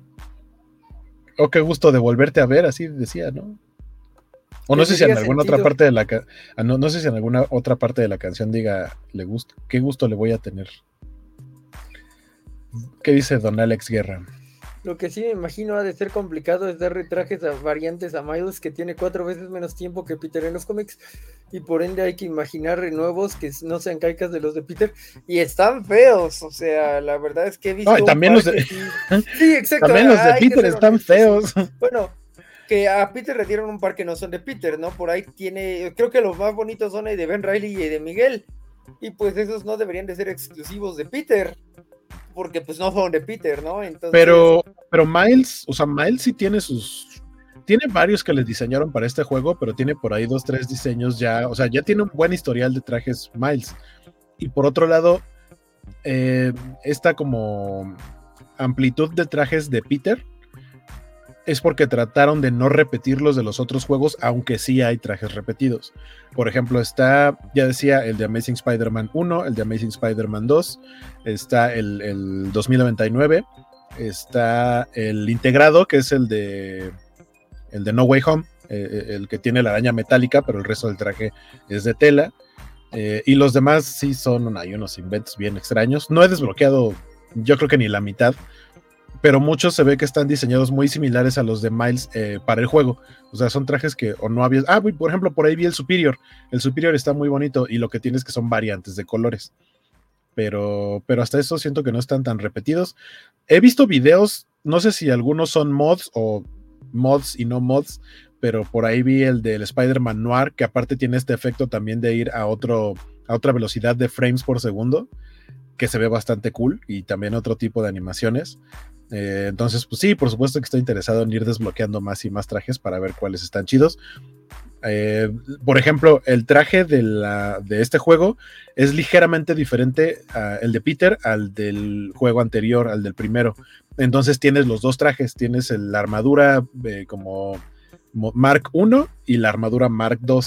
Speaker 1: oh, qué gusto de volverte a ver, así decía, ¿no? O no sé si en alguna otra parte de la ah, no, no sé si en alguna otra parte de la canción diga le gusta, qué gusto le voy a tener. ¿Qué dice don Alex Guerra?
Speaker 2: Lo que sí me imagino ha de ser complicado es darle trajes a variantes a Miles que tiene cuatro veces menos tiempo que Peter en los cómics y por ende hay que imaginar nuevos que no sean caicas de los de Peter y están feos, o sea, la verdad es que he visto...
Speaker 1: también los de...
Speaker 2: Sí, exacto.
Speaker 1: También los de Peter están feos.
Speaker 2: Bueno, que a Peter le dieron un par que no son de Peter, ¿no? Por ahí tiene, creo que los más bonitos son el de Ben Riley y de Miguel y pues esos no deberían de ser exclusivos de Peter porque pues no fueron de Peter, ¿no?
Speaker 1: Entonces... Pero, pero Miles, o sea, Miles sí tiene sus, tiene varios que les diseñaron para este juego, pero tiene por ahí dos, tres diseños ya, o sea, ya tiene un buen historial de trajes Miles. Y por otro lado, eh, esta como amplitud de trajes de Peter es porque trataron de no repetir los de los otros juegos, aunque sí hay trajes repetidos. Por ejemplo, está, ya decía, el de Amazing Spider-Man 1, el de Amazing Spider-Man 2, está el, 2099, está el integrado, que es el de, el de No Way Home, eh, eh, el que tiene la araña metálica, pero el resto del traje es de tela. Eh, y los demás sí son, hay unos inventos bien extraños. No he desbloqueado, yo creo que ni la mitad pero muchos se ve que están diseñados muy similares a los de Miles eh, para el juego. O sea, son trajes que o no había. Ah, por ejemplo, por ahí vi el Superior. El Superior está muy bonito y lo que tiene es que son variantes de colores. Pero, pero hasta eso siento que no están tan repetidos. He visto videos, no sé si algunos son mods o mods y no mods, pero por ahí vi el del Spider-Man Noir, que aparte tiene este efecto también de ir a, otro, a otra velocidad de frames por segundo que se ve bastante cool y también otro tipo de animaciones. Eh, entonces, pues sí, por supuesto que estoy interesado en ir desbloqueando más y más trajes para ver cuáles están chidos. Eh, por ejemplo, el traje de, la, de, este juego es ligeramente diferente el de Peter al del juego anterior, al del primero. Entonces tienes los dos trajes, tienes la armadura eh, como Mark I y la armadura Mark II.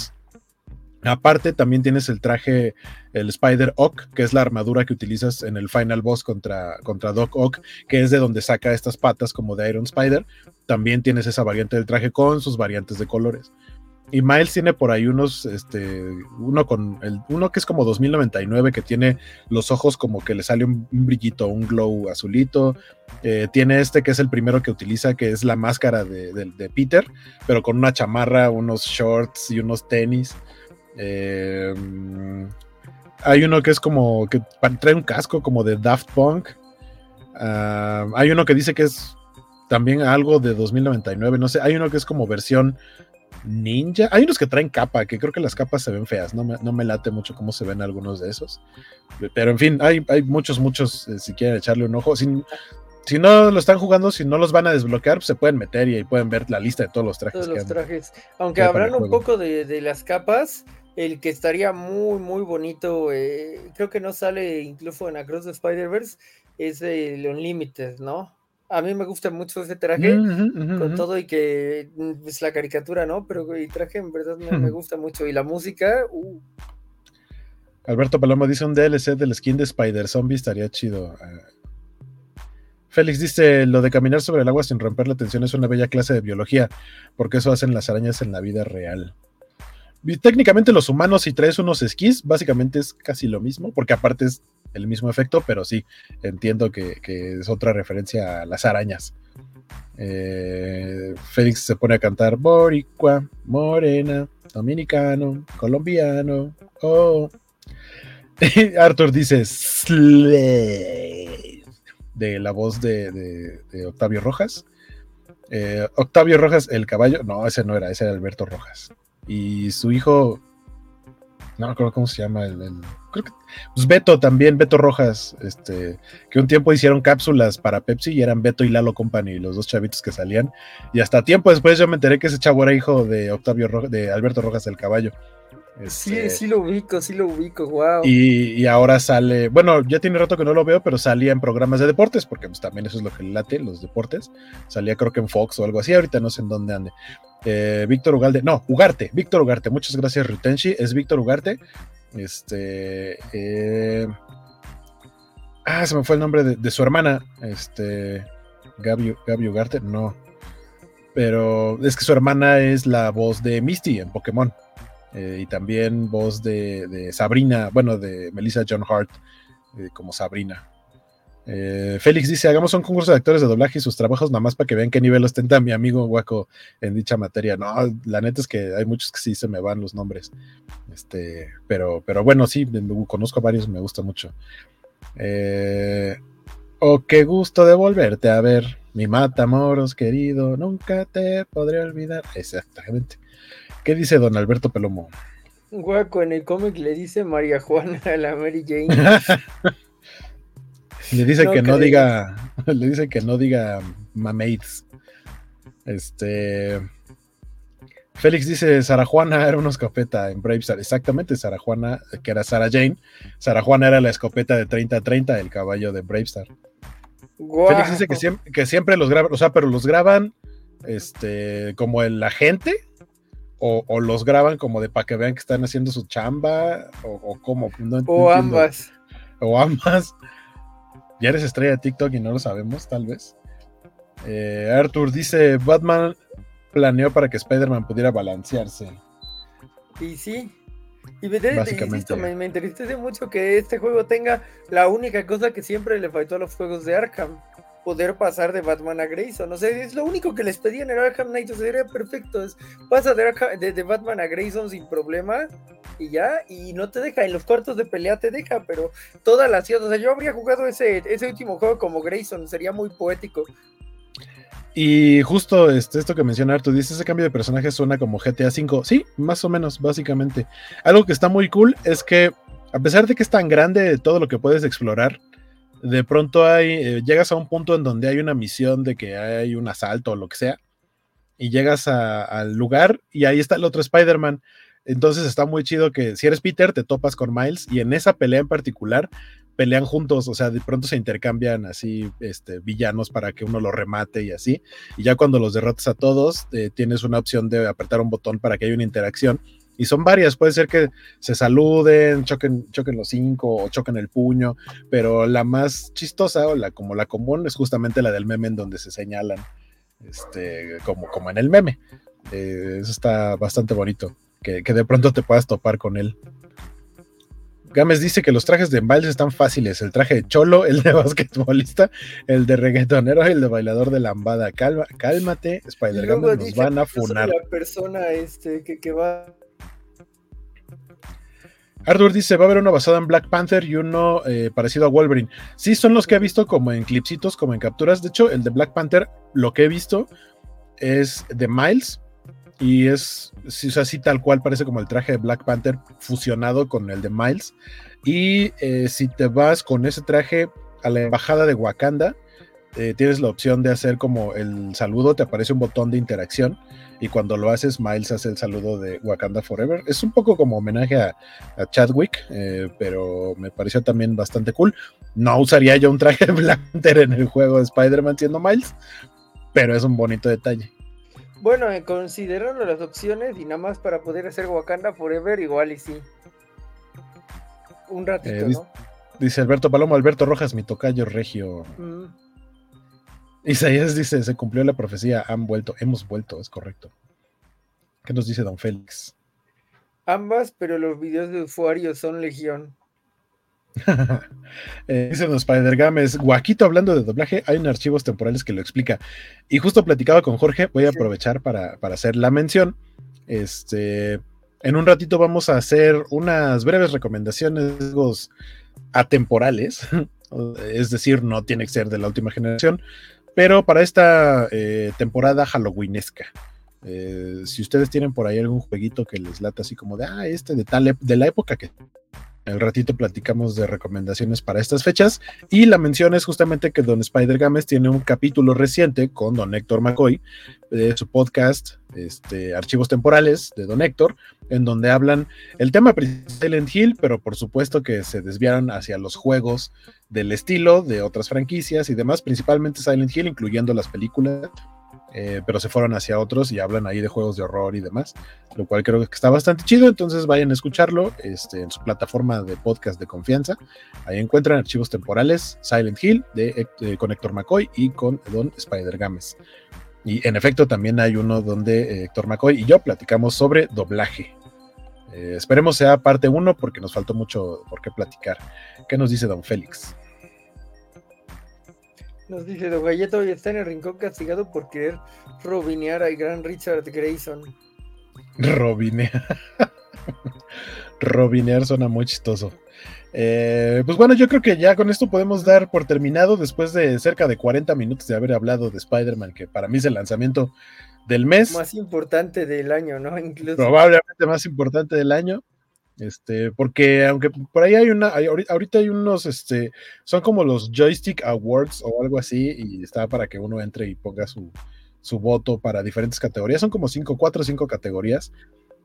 Speaker 1: Aparte, también tienes el traje, el Spider Oak, que es la armadura que utilizas en el final boss contra, contra Doc Ock, que es de donde saca estas patas como de Iron Spider. También tienes esa variante del traje con sus variantes de colores. Y Miles tiene por ahí unos, este, uno con el, uno que es como 2099, que tiene los ojos como que le sale un, brillito, un glow azulito. Eh, tiene este que es el primero que utiliza, que es la máscara de, Peter, pero con una chamarra, unos shorts y unos tenis. Eh, hay uno que es como que trae un casco como de Daft Punk. Ah, hay uno que dice que es también algo de 2099, no sé. Hay uno que es como versión ninja. Hay unos que traen capa, que creo que las capas se ven feas. No me, late mucho cómo se ven algunos de esos. Pero en fin, hay, hay muchos, muchos, eh, si quieren echarle un ojo. Si, si no lo están jugando, si no los van a desbloquear, pues se pueden meter y ahí pueden ver la lista de todos los trajes.
Speaker 2: Todos los trajes. Aunque hablando un poco de, las capas, el que estaría muy, muy bonito, eh, creo que no sale incluso en Across the Spider-Verse, es el Unlimited, ¿no? a mí me gusta mucho ese traje, con todo y que es mm, pues, la caricatura, ¿no? Pero el traje en verdad me, gusta mucho. Y la música, uh.
Speaker 1: Alberto Paloma dice un DLC del skin de Spider Zombie estaría chido. Ah. Félix dice, lo de caminar sobre el agua sin romper la tensión es una bella clase de biología, porque eso hacen las arañas en la vida real. Técnicamente los humanos si traes unos esquís, básicamente es casi lo mismo, porque aparte es el mismo efecto, pero sí, entiendo que, es otra referencia a las arañas. Eh, Félix se pone a cantar Boricua, Morena, Dominicano, Colombiano. Oh. Arthur dice de la voz de, Octavio Rojas. Eh, Octavio Rojas, el caballo. No, ese no era, ese era Alberto Rojas. Y su hijo no me acuerdo cómo se llama el, creo que pues Beto también, Beto Rojas, este, que un tiempo hicieron cápsulas para Pepsi y eran Beto y Lalo Company, los dos chavitos que salían. Y hasta tiempo después yo me enteré que ese chavo era hijo de Octavio de Alberto Rojas del Caballo.
Speaker 2: Sí, este, sí lo ubico, sí lo ubico, wow.
Speaker 1: Y, ahora sale, bueno, ya tiene rato que no lo veo, pero salía en programas de deportes, porque pues también eso es lo que late, los deportes. Salía creo que en Fox o algo así, ahorita no sé en dónde ande. Eh, Víctor Ugalde, no, Ugarte, Víctor Ugarte, muchas gracias Rutenshi, es Víctor Ugarte. Este, eh, ah, se me fue el nombre de, su hermana, este, Gaby, Ugarte, no, pero es que su hermana es la voz de Misty en Pokémon. Eh, y también voz de, Sabrina, bueno, de Melissa John Hart como Sabrina. Eh, Félix dice: Hagamos un concurso de actores de doblaje y sus trabajos, nada más para que vean qué nivel ostenta mi amigo Guaco en dicha materia. No, la neta es que hay muchos que sí se me van los nombres. Este, pero, pero bueno, sí, conozco a varios, me gusta mucho. Eh, oh, qué gusto de volverte a ver, mi matamoros querido, nunca te podré olvidar. Exactamente. ¿Qué dice don Alberto Pelomo?
Speaker 2: Guaco en el cómic le dice María Juana a la Mary Jane.
Speaker 1: Le dice que no diga, le dice que no diga. Este. Félix dice, Sara Juana era una escopeta en Bravestar. Exactamente, Sara Juana, que era Sara Jane. Sara Juana era la escopeta de 30-30, el caballo de Bravestar. Félix dice que siempre, que siempre los graban, o sea, pero los graban este, como el agente, o, los graban como de para que vean que están haciendo su chamba, o, o cómo.
Speaker 2: o ambas.
Speaker 1: O ambas. Ya eres estrella de TikTok y no lo sabemos, tal vez. Eh, Arthur dice: Batman planeó para que Spider-Man pudiera balancearse.
Speaker 2: Y sí. Y me, Básicamente. me, me entristece mucho que este juego tenga la única cosa que siempre le faltó a los juegos de Arkham poder pasar de Batman a Grayson. O sea, es lo único que les pedían en Arkham Knight. O sea, era perfecto. Es, pasa de, Batman a Grayson sin problema y ya. Y no te deja. En los cuartos de pelea te deja, pero toda la ciudad. O sea, yo habría jugado ese, ese último juego como Grayson. Sería muy poético.
Speaker 1: Y justo este, esto que menciona tú dices, ese cambio de personaje suena como GTA V. Sí, más o menos, básicamente. Algo que está muy cool es que, a pesar de que es tan grande todo lo que puedes explorar, de pronto hay, eh, llegas a un punto en donde hay una misión de que hay un asalto o lo que sea, y llegas al lugar y ahí está el otro Spider-Man. Entonces está muy chido que si eres Peter te topas con Miles y en esa pelea en particular pelean juntos, o sea, de pronto se intercambian así este, villanos para que uno lo remate y así. Y ya cuando los derrotas a todos, eh, tienes una opción de apretar un botón para que haya una interacción y son varias, puede ser que se saluden, choquen, choquen los cinco o choquen el puño, pero la más chistosa o la como la común es justamente la del meme en donde se señalan, este, como, como en el meme. Eh, eso está bastante bonito, que, de pronto te puedas topar con él. Gámez dice que los trajes de Miles están fáciles. El traje de cholo, el de basquetbolista, el de reggaetonero y el de bailador de lambada. Calma, cálmate, Spider-Man, nos van a funar.
Speaker 2: La persona este, que, que va
Speaker 1: Arthur dice, va a haber uno basado en Black Panther y uno eh, parecido a Wolverine. Sí, son los que he visto como en clipsitos, como en capturas. De hecho, el de Black Panther, lo que he visto es de Miles. Y es, sí, así tal cual parece como el traje de Black Panther fusionado con el de Miles. Y eh, si te vas con ese traje a la embajada de Wakanda, eh, tienes la opción de hacer como el saludo, te aparece un botón de interacción y cuando lo haces, Miles hace el saludo de Wakanda Forever. Es un poco como homenaje a, Chadwick, eh, pero me pareció también bastante cool. No usaría yo un traje de Black Panther en el juego de Spider-Man siendo Miles, pero es un bonito detalle.
Speaker 2: Bueno, eh, considerando las opciones y nada más para poder hacer Wakanda Forever, igual y sí. Un ratito, ¿no?
Speaker 1: Dice Alberto Palomo, Alberto Rojas, mi tocayo regio. Mm. Isaías dice, se cumplió la profecía, han vuelto, hemos vuelto, es correcto. ¿Qué nos dice don Félix?
Speaker 2: Ambas, pero los videos de usuarios son legión.
Speaker 1: eh, dice don Spider Games, Guaquito hablando de doblaje, hay un archivos temporales que lo explica. Y justo platicaba con Jorge, voy a aprovechar para, para hacer la mención. Este, en un ratito vamos a hacer unas breves recomendaciones atemporales, es decir, no tiene que ser de la última generación, pero para esta eh, temporada halloweenesca. Eh, si ustedes tienen por ahí algún jueguito que les lata así como de, ah, este de tal, de la época que el ratito platicamos de recomendaciones para estas fechas y la mención es justamente que Don Spider Games tiene un capítulo reciente con Don Héctor McCoy de su podcast este, Archivos Temporales de Don Héctor, en donde hablan el tema principal de Silent Hill, pero por supuesto que se desviaron hacia los juegos del estilo de otras franquicias y demás, principalmente Silent Hill, incluyendo las películas eh, pero se fueron hacia otros y hablan ahí de juegos de horror y demás, lo cual creo que está bastante chido, entonces vayan a escucharlo este, en su plataforma de podcast de confianza, ahí encuentran archivos temporales Silent Hill de, con Héctor McCoy y con Don Spider Games. Y en efecto también hay uno donde eh, Héctor McCoy y yo platicamos sobre doblaje. Eh, esperemos sea parte uno porque nos faltó mucho por qué platicar. ¿Qué nos dice Don Félix?
Speaker 2: Nos dice, Don Galleta hoy está en el rincón castigado por querer robinear al gran Richard Grayson.
Speaker 1: Robinear. robinear suena muy chistoso. Eh, pues bueno, yo creo que ya con esto podemos dar por terminado después de cerca de 40 minutos de haber hablado de Spider-Man, que para mí es el lanzamiento del mes.
Speaker 2: Más importante del año, ¿no?
Speaker 1: Probablemente más importante del año. Este, porque aunque por ahí hay una, ahorita hay unos, este, son como los Joystick Awards o algo así, y está para que uno entre y ponga su, su voto para diferentes categorías. Son como cinco, cuatro o cinco categorías.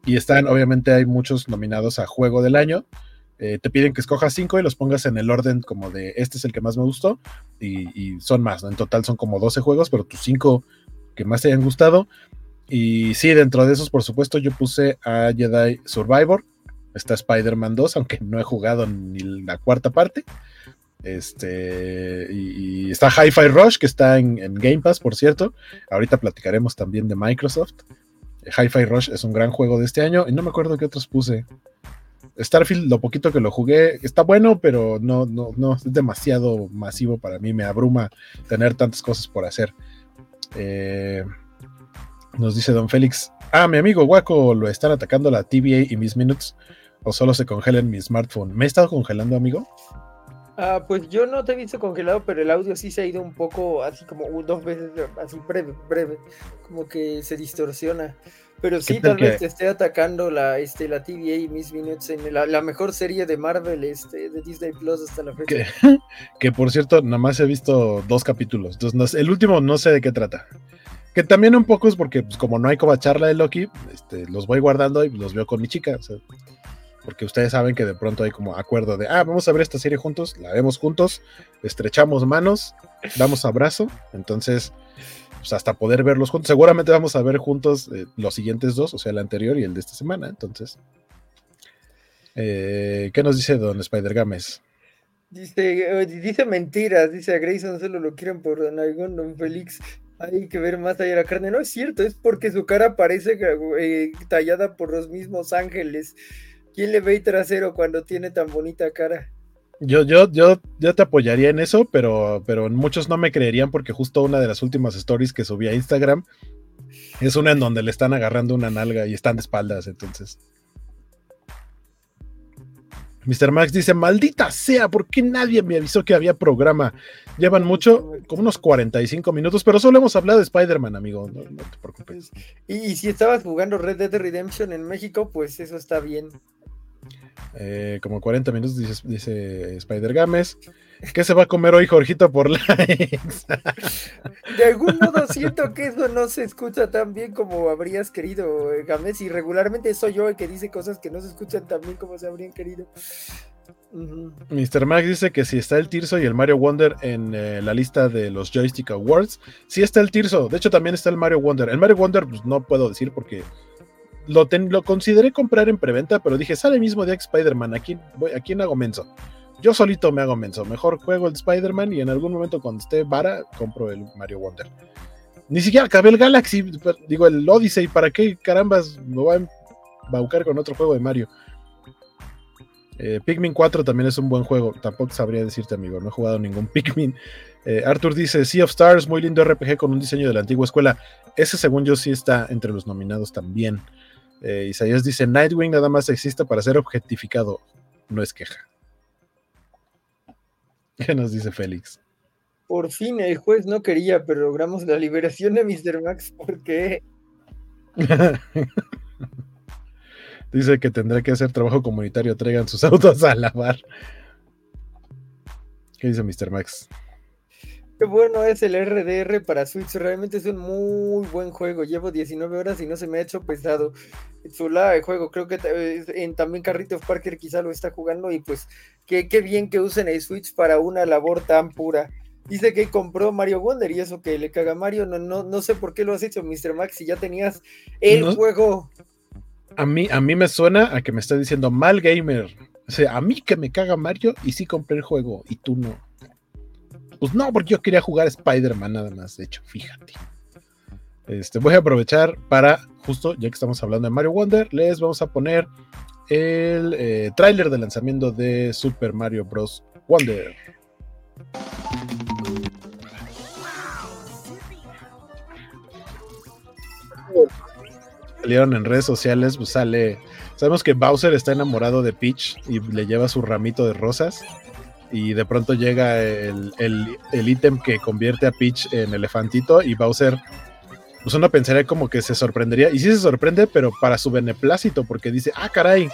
Speaker 1: Y están, obviamente, hay muchos nominados a Juego del Año. Eh, te piden que escojas cinco y los pongas en el orden como de este es el que más me gustó. Y, son más, En total son como 12 juegos, pero tus cinco que más te hayan gustado. Y sí, dentro de esos, por supuesto, yo puse a Jedi Survivor, está Spider-Man 2, aunque no he jugado ni la cuarta parte. Este, y, está Hi-Fi Rush, que está en, Game Pass, por cierto. Ahorita platicaremos también de Microsoft. Hi-Fi Rush es un gran juego de este año, y no me acuerdo qué otros puse. Starfield, lo poquito que lo jugué, está bueno, pero no, no, no es demasiado masivo para mí. Me abruma tener tantas cosas por hacer. Eh, nos dice Don Félix. Ah, mi amigo Waco lo están atacando la TVA y mis minutes o solo se congela en mi smartphone. ¿Me he estado congelando, amigo?
Speaker 2: Ah, pues yo no te he visto congelado, pero el audio sí se ha ido un poco así como dos veces, así breve, breve, como que se distorsiona. Pero sí, tal vez te esté atacando la, este, la TVA y Miss Minutes en la, mejor serie de Marvel este, de Disney Plus hasta la fecha.
Speaker 1: Que, por cierto, nada más he visto dos capítulos. Entonces, el último no sé de qué trata. Que también un poco es porque, pues, como no hay como charla de Loki, este, los voy guardando y los veo con mi chica. O sea, porque ustedes saben que de pronto hay como acuerdo de, ah, vamos a ver esta serie juntos, la vemos juntos, estrechamos manos, damos abrazo, entonces, pues hasta poder verlos juntos, seguramente vamos a ver juntos eh, los siguientes dos, o sea, el anterior y el de esta semana, entonces, eh, ¿qué nos dice don Spider Games?
Speaker 2: Dice, dice mentiras, dice a Grayson solo lo quieren por don Don Félix. Hay que ver más allá de la carne. No es cierto, es porque su cara parece eh, tallada por los mismos ángeles. ¿Quién le ve el trasero cuando tiene tan bonita cara?
Speaker 1: Yo, yo, yo, yo te apoyaría en eso, pero, pero muchos no me creerían porque justo una de las últimas stories que subí a Instagram es una en donde le están agarrando una nalga y están de espaldas, entonces. Mr. Max dice, maldita sea, ¿por qué nadie me avisó que había programa? Llevan mucho, como unos 45 minutos, pero solo hemos hablado de Spider-Man, amigo, no, te preocupes.
Speaker 2: Y, si estabas jugando Red Dead Redemption en México, pues eso está bien.
Speaker 1: Eh, como 40 minutos, dice, dice Spider Games. ¿Qué se va a comer hoy, Jorgito, por likes?
Speaker 2: De algún modo siento que eso no se escucha tan bien como habrías querido, eh, Games, y regularmente soy yo el que dice cosas que no se escuchan tan bien como se habrían querido.
Speaker 1: Mr. Max dice que si está el Tirso y el Mario Wonder en eh, la lista de los Joystick Awards, sí está el Tirso, de hecho también está el Mario Wonder. El Mario Wonder pues, no puedo decir porque lo, consideré comprar en preventa, pero dije, sale mismo de Spider-Man, ¿a quién, voy, ¿a quién hago menso? Yo solito me hago menso. Mejor juego el Spider-Man y en algún momento cuando esté vara, compro el Mario Wonder. Ni siquiera acabé el Galaxy, digo el Odyssey. ¿Para qué carambas me voy a embaucar con otro juego de Mario? Eh, Pikmin 4 también es un buen juego. Tampoco sabría decirte, amigo. No he jugado ningún Pikmin. Eh, Arthur dice: Sea of Stars, muy lindo RPG con un diseño de la antigua escuela. Ese, según yo, sí está entre los nominados también. Eh, Isaías dice: Nightwing nada más existe para ser objetificado. No es queja. ¿Qué nos dice Félix?
Speaker 2: Por fin el juez no quería, pero logramos la liberación de Mr. Max porque...
Speaker 1: dice que tendrá que hacer trabajo comunitario, traigan sus autos a lavar. ¿Qué dice Mr. Max?
Speaker 2: Qué bueno es el RDR para Switch, realmente es un muy buen juego. Llevo 19 horas y no se me ha hecho pesado. Zula el juego, creo que en, también Carrito Parker quizá lo está jugando y pues qué, bien que usen el Switch para una labor tan pura. Dice que compró Mario Wonder y eso que le caga Mario. No, no, no sé por qué lo has hecho, Mr. Max, si ya tenías el juego.
Speaker 1: A mí, a mí me suena a que me está diciendo mal gamer. O sea, a mí que me caga Mario y sí compré el juego y tú no. Pues no, porque yo quería jugar Spider-Man nada más, de hecho, fíjate. Este, voy a aprovechar para, justo ya que estamos hablando de Mario Wonder, les vamos a poner el eh, tráiler de lanzamiento de Super Mario Bros. Wonder. Salieron en redes sociales, pues sale. Sabemos que Bowser está enamorado de Peach y le lleva su ramito de rosas y de pronto llega el, ítem que convierte a Peach en elefantito y Bowser, pues uno pensaría como que se sorprendería, y sí se sorprende, pero para su beneplácito, porque dice, ah, caray,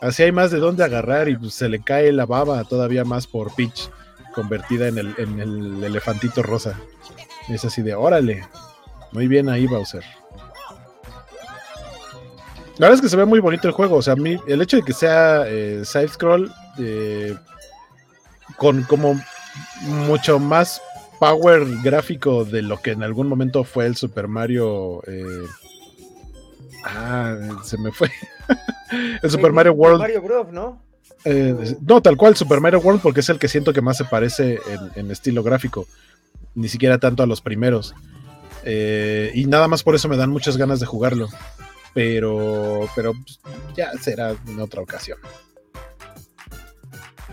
Speaker 1: así hay más de dónde agarrar y pues, se le cae la baba todavía más por Peach convertida en el, en el elefantito rosa. es así de, órale, muy bien ahí Bowser. La verdad es que se ve muy bonito el juego. O sea, a mí, el hecho de que sea eh, side scroll eh, con como mucho más power gráfico de lo que en algún momento fue el Super Mario. Eh, ah, se me fue. el Super Mario World.
Speaker 2: Mario Bros, ¿no?
Speaker 1: Eh, no, tal cual, Super Mario World, porque es el que siento que más se parece en, estilo gráfico. Ni siquiera tanto a los primeros. Eh, y nada más por eso me dan muchas ganas de jugarlo. Pero, pero ya será en otra ocasión.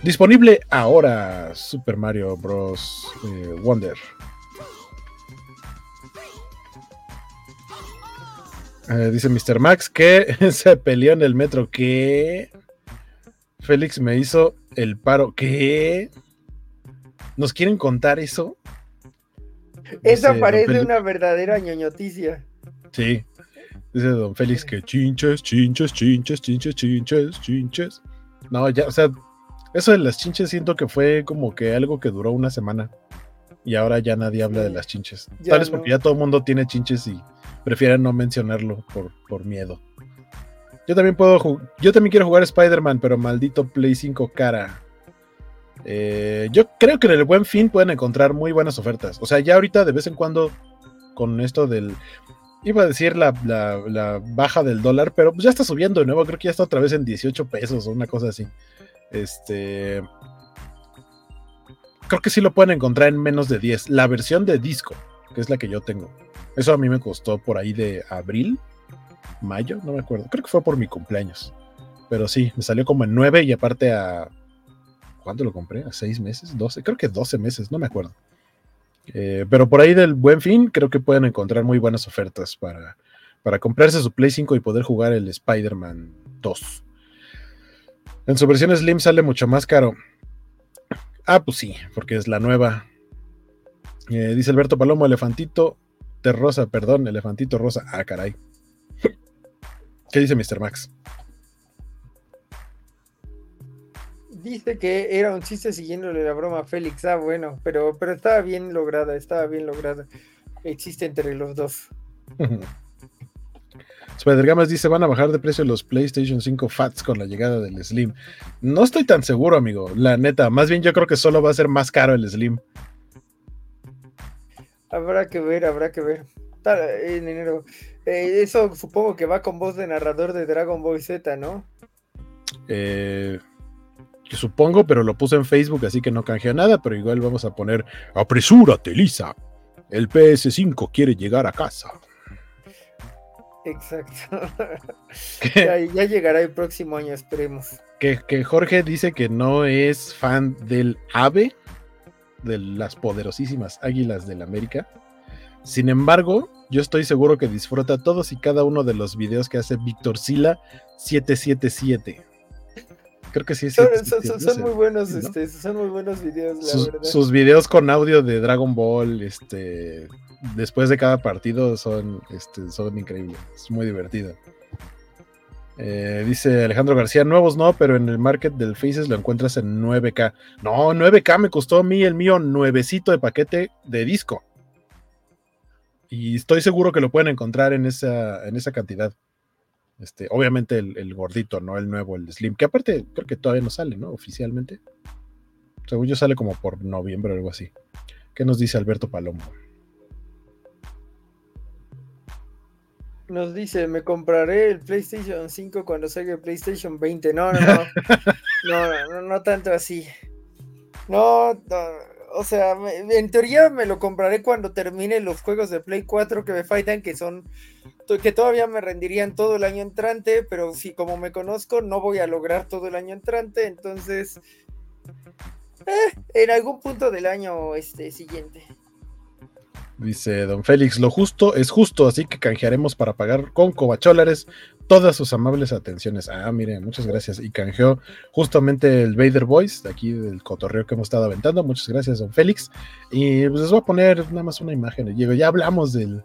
Speaker 1: Disponible ahora Super Mario Bros. Eh, Wonder. Eh, dice Mr. Max que se peleó en el metro. ¿Qué? Félix me hizo el paro. ¿Qué? ¿Nos quieren contar eso?
Speaker 2: Esa parece una verdadera ñoñoticia.
Speaker 1: Sí. Dice Don Félix que chinches, chinches, chinches, chinches, chinches, chinches. No, ya, o sea, eso de las chinches siento que fue como que algo que duró una semana. Y ahora ya nadie habla de las chinches. Tal vez porque ya todo el mundo tiene chinches y prefieren no mencionarlo por, por miedo. Yo también puedo Yo también quiero jugar Spider-Man, pero maldito Play 5 cara. Eh, yo creo que en el buen fin pueden encontrar muy buenas ofertas. O sea, ya ahorita de vez en cuando con esto del. Iba a decir la, la baja del dólar, pero pues ya está subiendo de nuevo. Creo que ya está otra vez en 18 pesos o una cosa así. Este. Creo que sí lo pueden encontrar en menos de 10. La versión de disco. que es la que yo tengo. Eso a mí me costó por ahí de abril, mayo, no me acuerdo. Creo que fue por mi cumpleaños. Pero sí, me salió como en 9 y aparte a... ¿Cuánto lo compré? ¿A 6 meses? ¿12? Creo que 12 meses, no me acuerdo. Eh, pero por ahí del buen fin, creo que pueden encontrar muy buenas ofertas para, para comprarse su Play 5 y poder jugar el Spider-Man 2. En su versión Slim sale mucho más caro. Ah, pues sí, porque es la nueva. Eh, dice Alberto Palomo, elefantito de rosa, perdón, elefantito rosa. Ah, caray. ¿Qué dice Mr. Max?
Speaker 2: Dice que era un chiste siguiéndole la broma a Félix. Ah, bueno, pero, pero estaba bien lograda, estaba bien lograda. Existe entre los dos.
Speaker 1: Spider-Gamas dice: Van a bajar de precio los PlayStation 5 Fats con la llegada del Slim. No estoy tan seguro, amigo. La neta, más bien yo creo que solo va a ser más caro el Slim.
Speaker 2: Habrá que ver, habrá que ver. En enero. Eh, eso supongo que va con voz de narrador de Dragon Ball Z, ¿no?
Speaker 1: Eh, supongo, pero lo puse en Facebook, así que no canjeo nada, pero igual vamos a poner, apresúrate, Lisa. El PS5 quiere llegar a casa.
Speaker 2: Exacto. ya, llegará el próximo año, esperemos.
Speaker 1: Que, que, Jorge dice que no es fan del AVE, de las poderosísimas Águilas del América. Sin embargo, yo estoy seguro que disfruta todos y cada uno de los videos que hace Víctor Sila 777. Creo que sí
Speaker 2: Son, muy buenos, este, son muy buenos videos, la
Speaker 1: sus,
Speaker 2: verdad.
Speaker 1: Sus videos con audio de Dragon Ball, este, después de cada partido son, este, son increíbles. Es muy divertido. Eh, dice Alejandro García, nuevos no, pero en el market del Faces lo encuentras en 9K. No, 9K me costó a mí el mío nuevecito de paquete de disco. Y estoy seguro que lo pueden encontrar en esa, en esa cantidad. Este, obviamente el, gordito, no el nuevo, el Slim, que aparte creo que todavía no sale, ¿no? Oficialmente. Según yo sale como por noviembre o algo así. ¿Qué nos dice Alberto Palomo?
Speaker 2: Nos dice, me compraré el PlayStation 5 cuando salga el PlayStation 20. No, no, no. no, no, no, tanto así. No, o sea, en teoría me lo compraré cuando termine los juegos de Play 4 que me faltan, que son que todavía me rendirían todo el año entrante, pero si como me conozco no voy a lograr todo el año entrante, entonces eh, en algún punto del año este siguiente.
Speaker 1: Dice don Félix, lo justo es justo, así que canjearemos para pagar con cobacholares todas sus amables atenciones. Ah, mire, muchas gracias. Y canjeó justamente el Vader Voice, de aquí del cotorreo que hemos estado aventando. Muchas gracias, don Félix. Y pues les voy a poner nada más una imagen. Diego, ya hablamos del,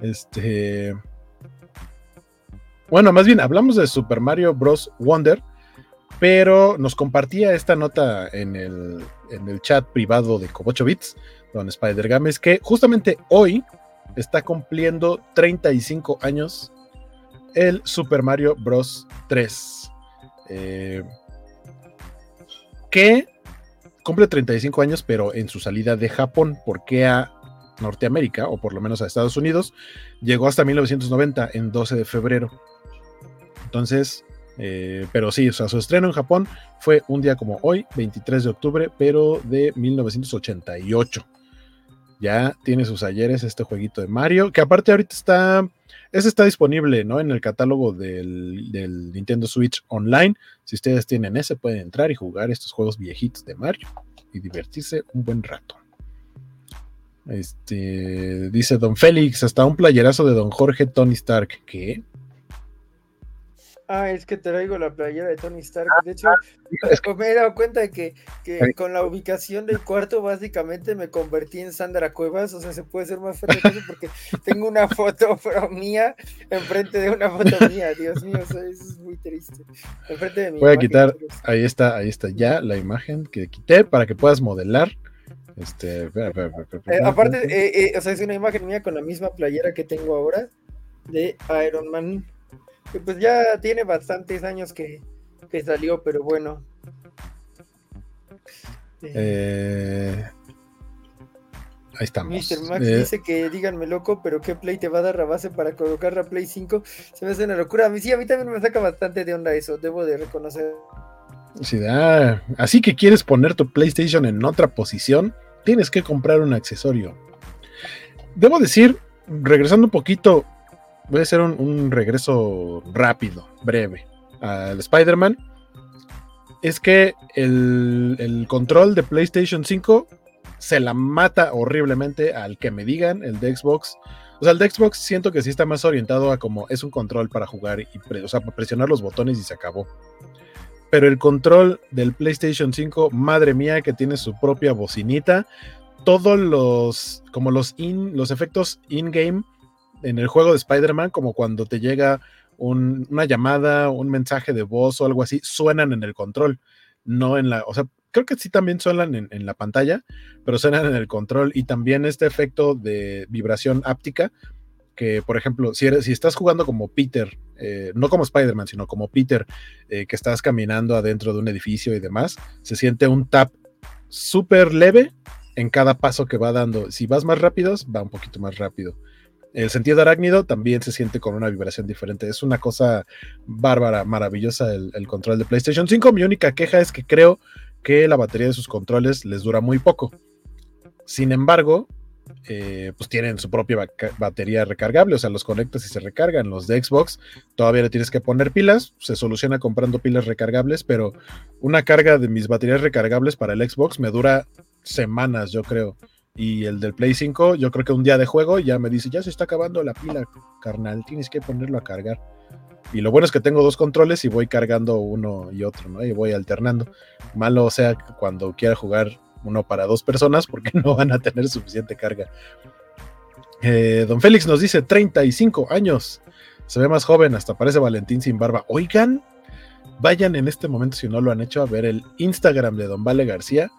Speaker 1: este, bueno, más bien hablamos de Super Mario Bros. Wonder, pero nos compartía esta nota en el, en el chat privado de Cobocho Bits, don Spider Games, que justamente hoy está cumpliendo 35 años el Super Mario Bros. 3. Eh, que cumple 35 años, pero en su salida de Japón, porque a Norteamérica, o por lo menos a Estados Unidos, llegó hasta 1990, en 12 de febrero. Entonces, eh, pero sí, o sea, su estreno en Japón fue un día como hoy, 23 de octubre, pero de 1988. Ya tiene sus ayeres este jueguito de Mario, que aparte ahorita está, ese está disponible, ¿no? En el catálogo del, del Nintendo Switch Online. Si ustedes tienen ese, pueden entrar y jugar estos juegos viejitos de Mario y divertirse un buen rato. Este dice Don Félix, hasta un playerazo de Don Jorge Tony Stark. ¿Qué?
Speaker 2: Ah, es que traigo la playera de Tony Stark. De hecho, me he dado cuenta de que, con la ubicación del cuarto, básicamente me convertí en Sandra Cuevas. O sea, se puede ser más feo porque tengo una foto mía enfrente de una foto mía. Dios mío, eso, es muy triste. Enfrente de
Speaker 1: Voy a quitar, ahí está, ahí está ya la imagen que quité para que puedas modelar. Este,
Speaker 2: aparte, o sea, es una imagen mía con la misma playera que tengo ahora de Iron Man pues ya tiene bastantes años que, salió, pero bueno.
Speaker 1: Eh, ahí estamos.
Speaker 2: Mr. Max eh, dice que díganme loco, pero ¿qué Play te va a dar la base para colocar la Play 5? Se me hace una locura. A mí sí, a mí también me saca bastante de onda eso, debo de reconocer.
Speaker 1: Ah, así que quieres poner tu PlayStation en otra posición, tienes que comprar un accesorio. debo decir, regresando un poquito, voy a hacer un, regreso rápido, breve, al Spider-Man. Es que el, el, control de PlayStation 5 se la mata horriblemente al que me digan, el de Xbox. O sea, el de Xbox siento que sí está más orientado a como es un control para jugar y presionar los botones y se acabó. Pero el control del PlayStation 5, madre mía, que tiene su propia bocinita, todos los, como los, in, los efectos in-game en el juego de Spider-Man, como cuando te llega una llamada, un mensaje de voz o algo así, suenan en el control, no en la, o sea, creo que sí también suenan en, la pantalla, pero suenan en el control y también este efecto de vibración áptica, que por ejemplo, si, eres, si estás jugando como Peter, eh, no como Spider-Man, sino como Peter, eh, que estás caminando adentro de un edificio y demás, se siente un tap súper leve en cada paso que va dando. Si vas más rápido, va un poquito más rápido. El sentido de arácnido también se siente con una vibración diferente. Es una cosa bárbara, maravillosa el, control de PlayStation 5. Mi única queja es que creo que la batería de sus controles les dura muy poco. Sin embargo, eh, pues tienen su propia batería recargable, o sea, los conectas y se recargan. Los de Xbox todavía le tienes que poner pilas, se soluciona comprando pilas recargables, pero una carga de mis baterías recargables para el Xbox me dura semanas, yo creo. Y el del Play 5, yo creo que un día de juego ya me dice, ya se está acabando la pila, carnal, tienes que ponerlo a cargar. Y lo bueno es que tengo dos controles y voy cargando uno y otro, ¿no? Y voy alternando. Malo sea cuando quiera jugar uno para dos personas porque no van a tener suficiente carga. Eh, don Félix nos dice 35 años. Se ve más joven, hasta parece Valentín sin barba. Oigan, vayan en este momento, si no lo han hecho, a ver el Instagram de Don Vale García.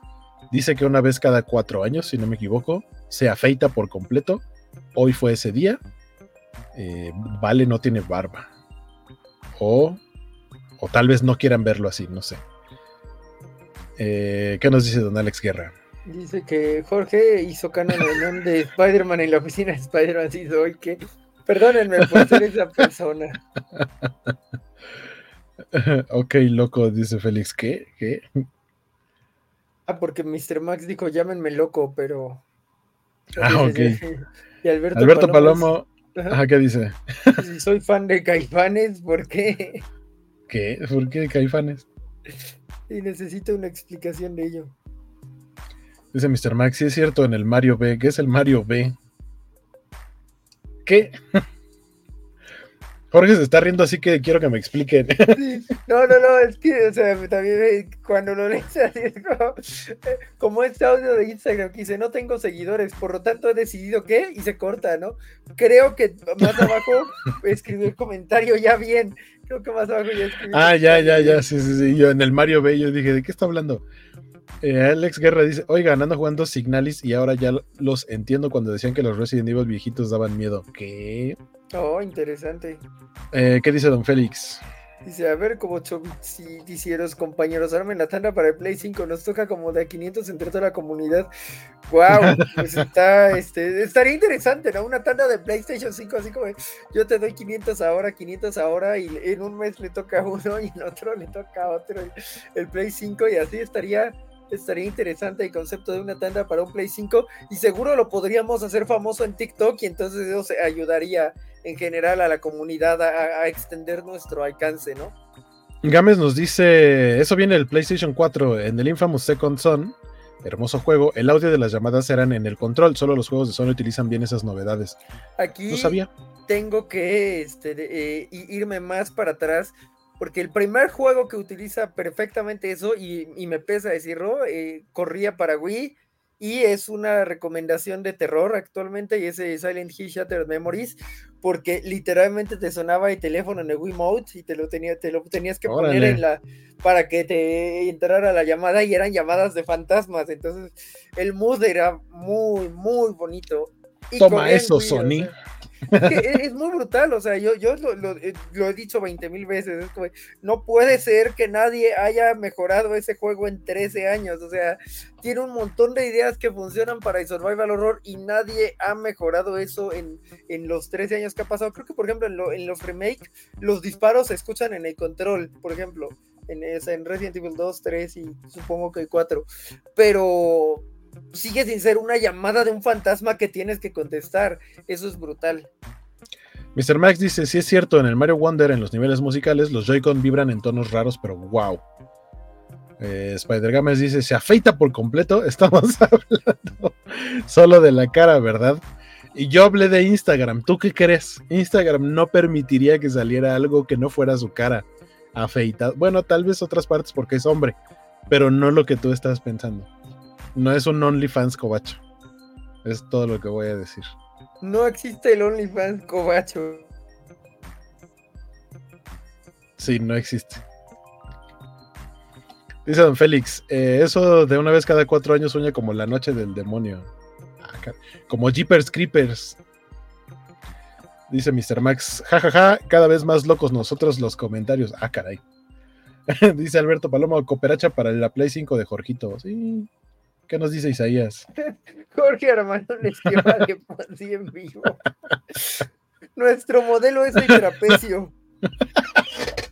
Speaker 1: Dice que una vez cada cuatro años, si no me equivoco, se afeita por completo. Hoy fue ese día. Eh, vale no tiene barba. O, o tal vez no quieran verlo así, no sé. Eh, ¿Qué nos dice don Alex Guerra?
Speaker 2: Dice que Jorge hizo canon de Spider-Man en la oficina de Spider-Man. Sí, soy que. Perdónenme por ser esa persona.
Speaker 1: ok, loco, dice Félix. ¿Qué? ¿Qué?
Speaker 2: Ah, porque Mr. Max dijo, llámenme loco, pero.
Speaker 1: Ah, ok. Y Alberto, Palomo. ¿qué dice?
Speaker 2: Soy fan de Caifanes, ¿por qué?
Speaker 1: ¿Qué? ¿Por qué Caifanes?
Speaker 2: Y necesito una explicación de ello.
Speaker 1: Dice Mr. Max, sí es cierto, en el Mario B. ¿Qué es el Mario B? ¿Qué? Jorge se está riendo, así que quiero que me expliquen.
Speaker 2: No, no, no, es que, o sea, también cuando lo lees así es como, este audio de Instagram que dice, no tengo seguidores, por lo tanto he decidido que, y se corta, ¿no? Creo que más abajo escribió el comentario ya bien, creo que más abajo ya escribió.
Speaker 1: Ah, ya, ya, ya, sí, sí, sí, yo en el Mario B, yo dije, ¿de qué está hablando? Eh, Alex Guerra dice, oiga, ando jugando Signalis y ahora ya los entiendo cuando decían que los Resident Evil viejitos daban miedo. ¿Qué?
Speaker 2: Oh, interesante.
Speaker 1: Eh, ¿Qué dice Don Félix?
Speaker 2: Dice, a ver, como hicieros compañeros, armen la tanda para el Play 5, nos toca como de 500 entre toda la comunidad. Wow, pues está, este, estaría interesante, ¿no? Una tanda de PlayStation 5, así como yo te doy 500 ahora, 500 ahora, y en un mes le toca a uno y en otro le toca a otro el Play 5, y así estaría estaría interesante el concepto de una tanda para un Play 5 y seguro lo podríamos hacer famoso en TikTok y entonces eso ayudaría en general a la comunidad a, extender nuestro alcance, ¿no?
Speaker 1: Gámez nos dice, eso viene del PlayStation 4 en el Infamous Second Son, hermoso juego, el audio de las llamadas eran en el control, solo los juegos de Sony utilizan bien esas novedades.
Speaker 2: Aquí no sabía. tengo que este, eh, irme más para atrás porque el primer juego que utiliza perfectamente eso, y, me pesa decirlo, eh, corría para Wii y es una recomendación de terror actualmente y ese Silent Hill Shattered Memories porque literalmente te sonaba el teléfono en el Wii Mode y te lo, tenía, te lo tenías que poner en la para que te entrara la llamada y eran llamadas de fantasmas. Entonces el mood era muy muy bonito.
Speaker 1: Toma eso Sony
Speaker 2: es, muy brutal, o sea, yo, yo lo, eh, he dicho 20 mil veces, no puede ser que nadie haya mejorado ese juego en 13 años, o sea, tiene un montón de ideas que funcionan para el survival horror y nadie ha mejorado eso en, los 13 años que ha pasado. Creo que, por ejemplo, en, en los remake, los disparos se escuchan en el control, por ejemplo, en, en Resident Evil 2, 3 y supongo que 4, pero sigue sin ser una llamada de un fantasma que tienes que contestar. Eso es brutal.
Speaker 1: Mr. Max dice, si es cierto, en el Mario Wonder, en los niveles musicales, los Joy-Con vibran en tonos raros, pero wow. Eh, Spider Games dice, se afeita por completo, estamos hablando solo de la cara, ¿verdad? Y yo hablé de Instagram, ¿tú qué crees? Instagram no permitiría que saliera algo que no fuera su cara afeitado. Bueno, tal vez otras partes porque es hombre, pero no lo que tú estás pensando. No es un OnlyFans cobacho. Es todo lo que voy a decir.
Speaker 2: No existe el OnlyFans cobacho.
Speaker 1: Sí, no existe. Dice don Félix, eh, eso de una vez cada cuatro años sueña como la noche del demonio. Ah, como Jeepers Creepers. Dice Mr. Max, jajaja, cada vez más locos nosotros los comentarios. Ah, caray. dice Alberto Palomo, cooperacha para la Play 5 de Jorgito. Sí. ¿Qué nos dice Isaías?
Speaker 2: Jorge Armando les de así en vivo. Nuestro modelo es el trapecio.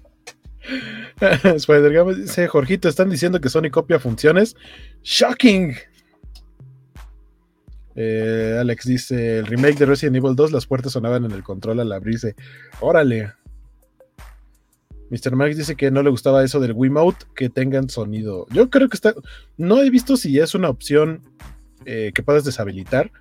Speaker 1: Spider-Man dice, Jorgito, están diciendo que Sony copia funciones. ¡Shocking! Eh, Alex dice, el remake de Resident Evil 2, las puertas sonaban en el control al abrirse. Órale. Mr. Max dice que no le gustaba eso del Wiimote, que tengan sonido. Yo creo que está... No he visto si es una opción eh, que puedas deshabilitar.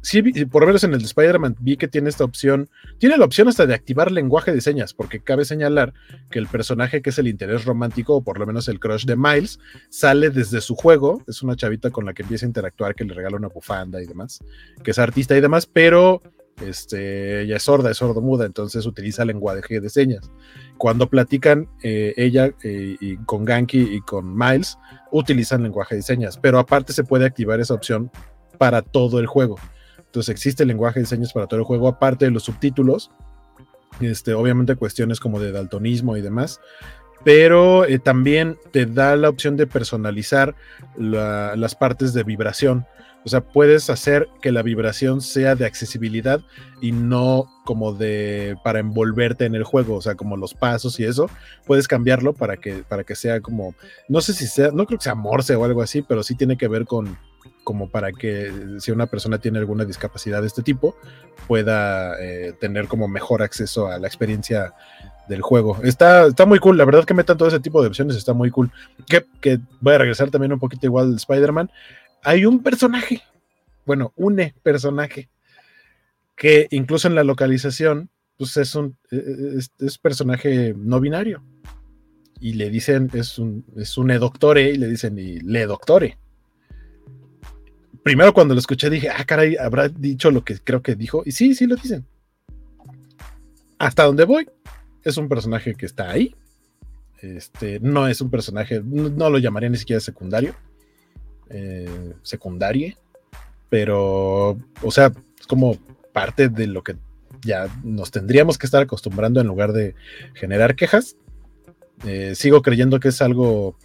Speaker 1: Sí, por lo menos en el de Spider-Man vi que tiene esta opción. Tiene la opción hasta de activar lenguaje de señas, porque cabe señalar que el personaje que es el interés romántico, o por lo menos el crush de Miles, sale desde su juego. Es una chavita con la que empieza a interactuar, que le regala una bufanda y demás, que es artista y demás, pero este, ella es sorda, es sordo-muda, entonces utiliza lenguaje de señas. Cuando platican eh, ella eh, y con Ganky y con Miles, utilizan lenguaje de señas, pero aparte se puede activar esa opción para todo el juego. Entonces existe lenguaje de señas para todo el juego, aparte de los subtítulos. Este, obviamente cuestiones como de daltonismo y demás. Pero eh, también te da la opción de personalizar las partes de vibración. O sea, puedes hacer que la vibración sea de accesibilidad y no como de para envolverte en el juego, o sea, como los pasos y eso, puedes cambiarlo para que para que sea como no sé si sea, no creo que sea morse o algo así, pero sí tiene que ver con como para que si una persona tiene alguna discapacidad de este tipo, pueda eh, tener como mejor acceso a la experiencia del juego. Está, está muy cool, la verdad que metan todo ese tipo de opciones, está muy cool. Que, que voy a regresar también un poquito igual de Spider-Man. Hay un personaje, bueno, un personaje, que incluso en la localización, pues es un es, personaje no binario. Y le dicen, es un, es un e-doctore, y le dicen, y le doctore primero cuando lo escuché dije, ah, caray, habrá dicho lo que creo que dijo. Y sí, sí lo dicen. Hasta donde voy, es un personaje que está ahí. Este, no es un personaje, no, lo llamaría ni siquiera secundario. Eh, secundarie. Pero, o sea, es como parte de lo que ya nos tendríamos que estar acostumbrando en lugar de generar quejas. Eh, sigo creyendo que es algo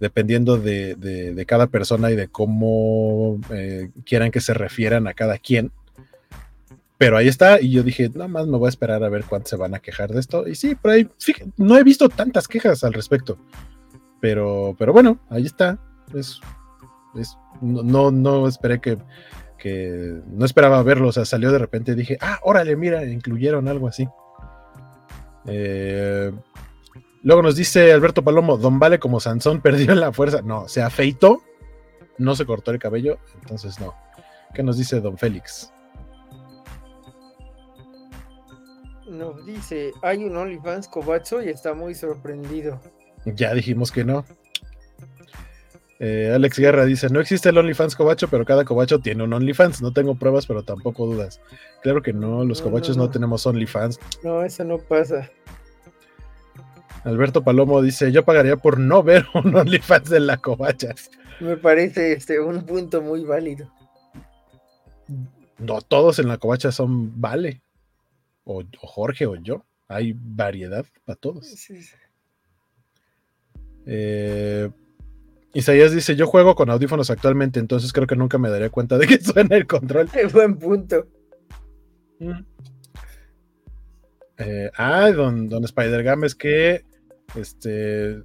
Speaker 1: dependiendo de, cada persona y de cómo eh, quieran que se refieran a cada quien. Pero ahí está, y yo dije, nada más me voy a esperar a ver cuántos se van a quejar de esto. Y sí, por ahí, no he visto tantas quejas al respecto. Pero, pero bueno, ahí está. Es, no, no esperé que, que, no esperaba verlo, o sea, salió de repente y dije, ah, órale, mira, incluyeron algo así. Eh, Luego nos dice Alberto Palomo, Don Vale como Sansón perdió la fuerza. No, se afeitó, no se cortó el cabello, entonces no. ¿Qué nos dice Don Félix?
Speaker 2: Nos dice, hay un OnlyFans cobacho y está muy sorprendido.
Speaker 1: Ya dijimos que no. Eh, Alex Guerra dice, no existe el OnlyFans cobacho, pero cada cobacho tiene un OnlyFans. No tengo pruebas, pero tampoco dudas. Claro que no, los cobachos no, no tenemos OnlyFans.
Speaker 2: No, eso no pasa.
Speaker 1: Alberto Palomo dice, yo pagaría por no ver un OnlyFans de la Covachas.
Speaker 2: Me parece este, un punto muy válido.
Speaker 1: No todos en la Covacha son Vale, o, Jorge o yo. Hay variedad para todos. Eh, Isaías dice, yo juego con audífonos actualmente, entonces creo que nunca me daría cuenta de que suena el control.
Speaker 2: Qué buen punto.
Speaker 1: Mm. Eh, ah, don, don Spider Games que Este,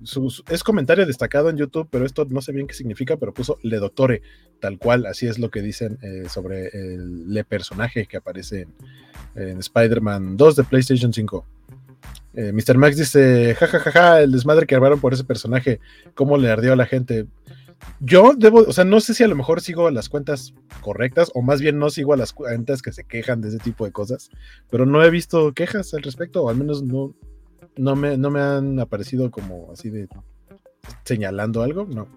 Speaker 1: es comentario destacado en YouTube, pero esto no sé bien qué significa, pero puso Le Doctore, tal cual, así es lo que dicen eh, sobre el le personaje que aparece en, Spider-Man 2 de PlayStation 5. Eh, Mr. Max dice, jajajaja, ja, ja, ja, el desmadre que armaron por ese personaje, cómo le ardió a la gente. Yo debo, o sea, no sé si a lo mejor sigo las cuentas correctas o más bien no sigo a las cuentas que se quejan de ese tipo de cosas, pero no he visto quejas al respecto, o al menos no, no me, no me han aparecido como así de señalando algo, no.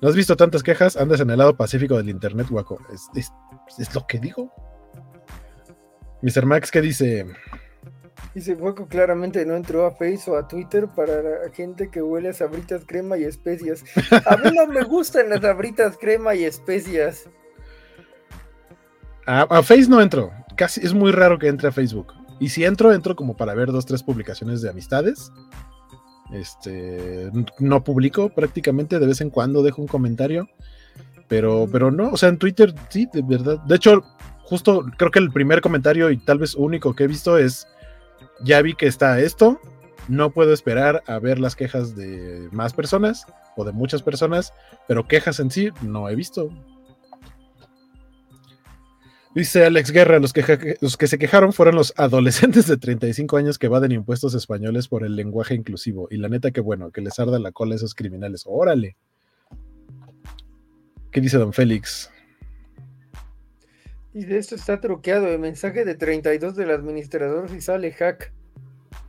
Speaker 1: No has visto tantas quejas, andas en el lado pacífico del internet, guaco. Es, es, lo que digo. Mr. Max, ¿qué dice?
Speaker 2: Dice, Guaco claramente no entró a Facebook o a Twitter para la gente que huele a sabritas, crema y especias. A mí no me gustan las sabritas, crema y especias.
Speaker 1: A, a Face no entro. Casi es muy raro que entre a Facebook. Y si entro, entro como para ver dos, tres publicaciones de amistades. Este, no publico prácticamente, de vez en cuando dejo un comentario. Pero, pero no, o sea, en Twitter sí, de verdad. De hecho, justo creo que el primer comentario y tal vez único que he visto es, ya vi que está esto, no puedo esperar a ver las quejas de más personas o de muchas personas, pero quejas en sí no he visto. Dice Alex Guerra, los que, los que se quejaron fueron los adolescentes de 35 años que evaden impuestos españoles por el lenguaje inclusivo. Y la neta que bueno, que les arda la cola a esos criminales. Órale. ¿Qué dice don Félix?
Speaker 2: Y de esto está truqueado. El mensaje de 32 del administrador si sale hack.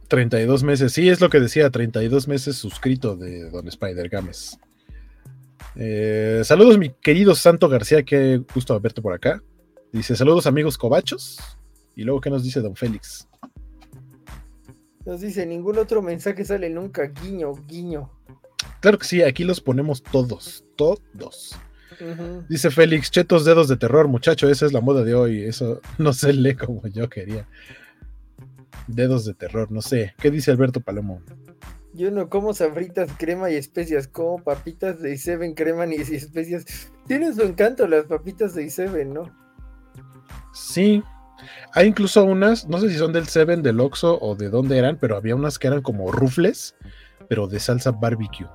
Speaker 1: 32 meses, sí, es lo que decía, 32 meses suscrito de Don Spider Games. Eh, saludos, mi querido Santo García, qué gusto verte por acá. Dice, saludos amigos cobachos. Y luego, ¿qué nos dice don Félix?
Speaker 2: Nos dice, ningún otro mensaje sale nunca, guiño, guiño.
Speaker 1: Claro que sí, aquí los ponemos todos, todos. Dice Félix, chetos dedos de terror, muchacho, esa es la moda de hoy. Eso no se lee como yo quería. Dedos de terror, no sé. ¿Qué dice Alberto Palomo?
Speaker 2: Yo no como sabritas, crema y especias, como papitas de Iseven, crema y especias. Tiene su encanto las papitas de Iseven, ¿no?
Speaker 1: Sí. Hay incluso unas, no sé si son del Seven, del Oxxo o de dónde eran, pero había unas que eran como rufles, pero de salsa barbecue.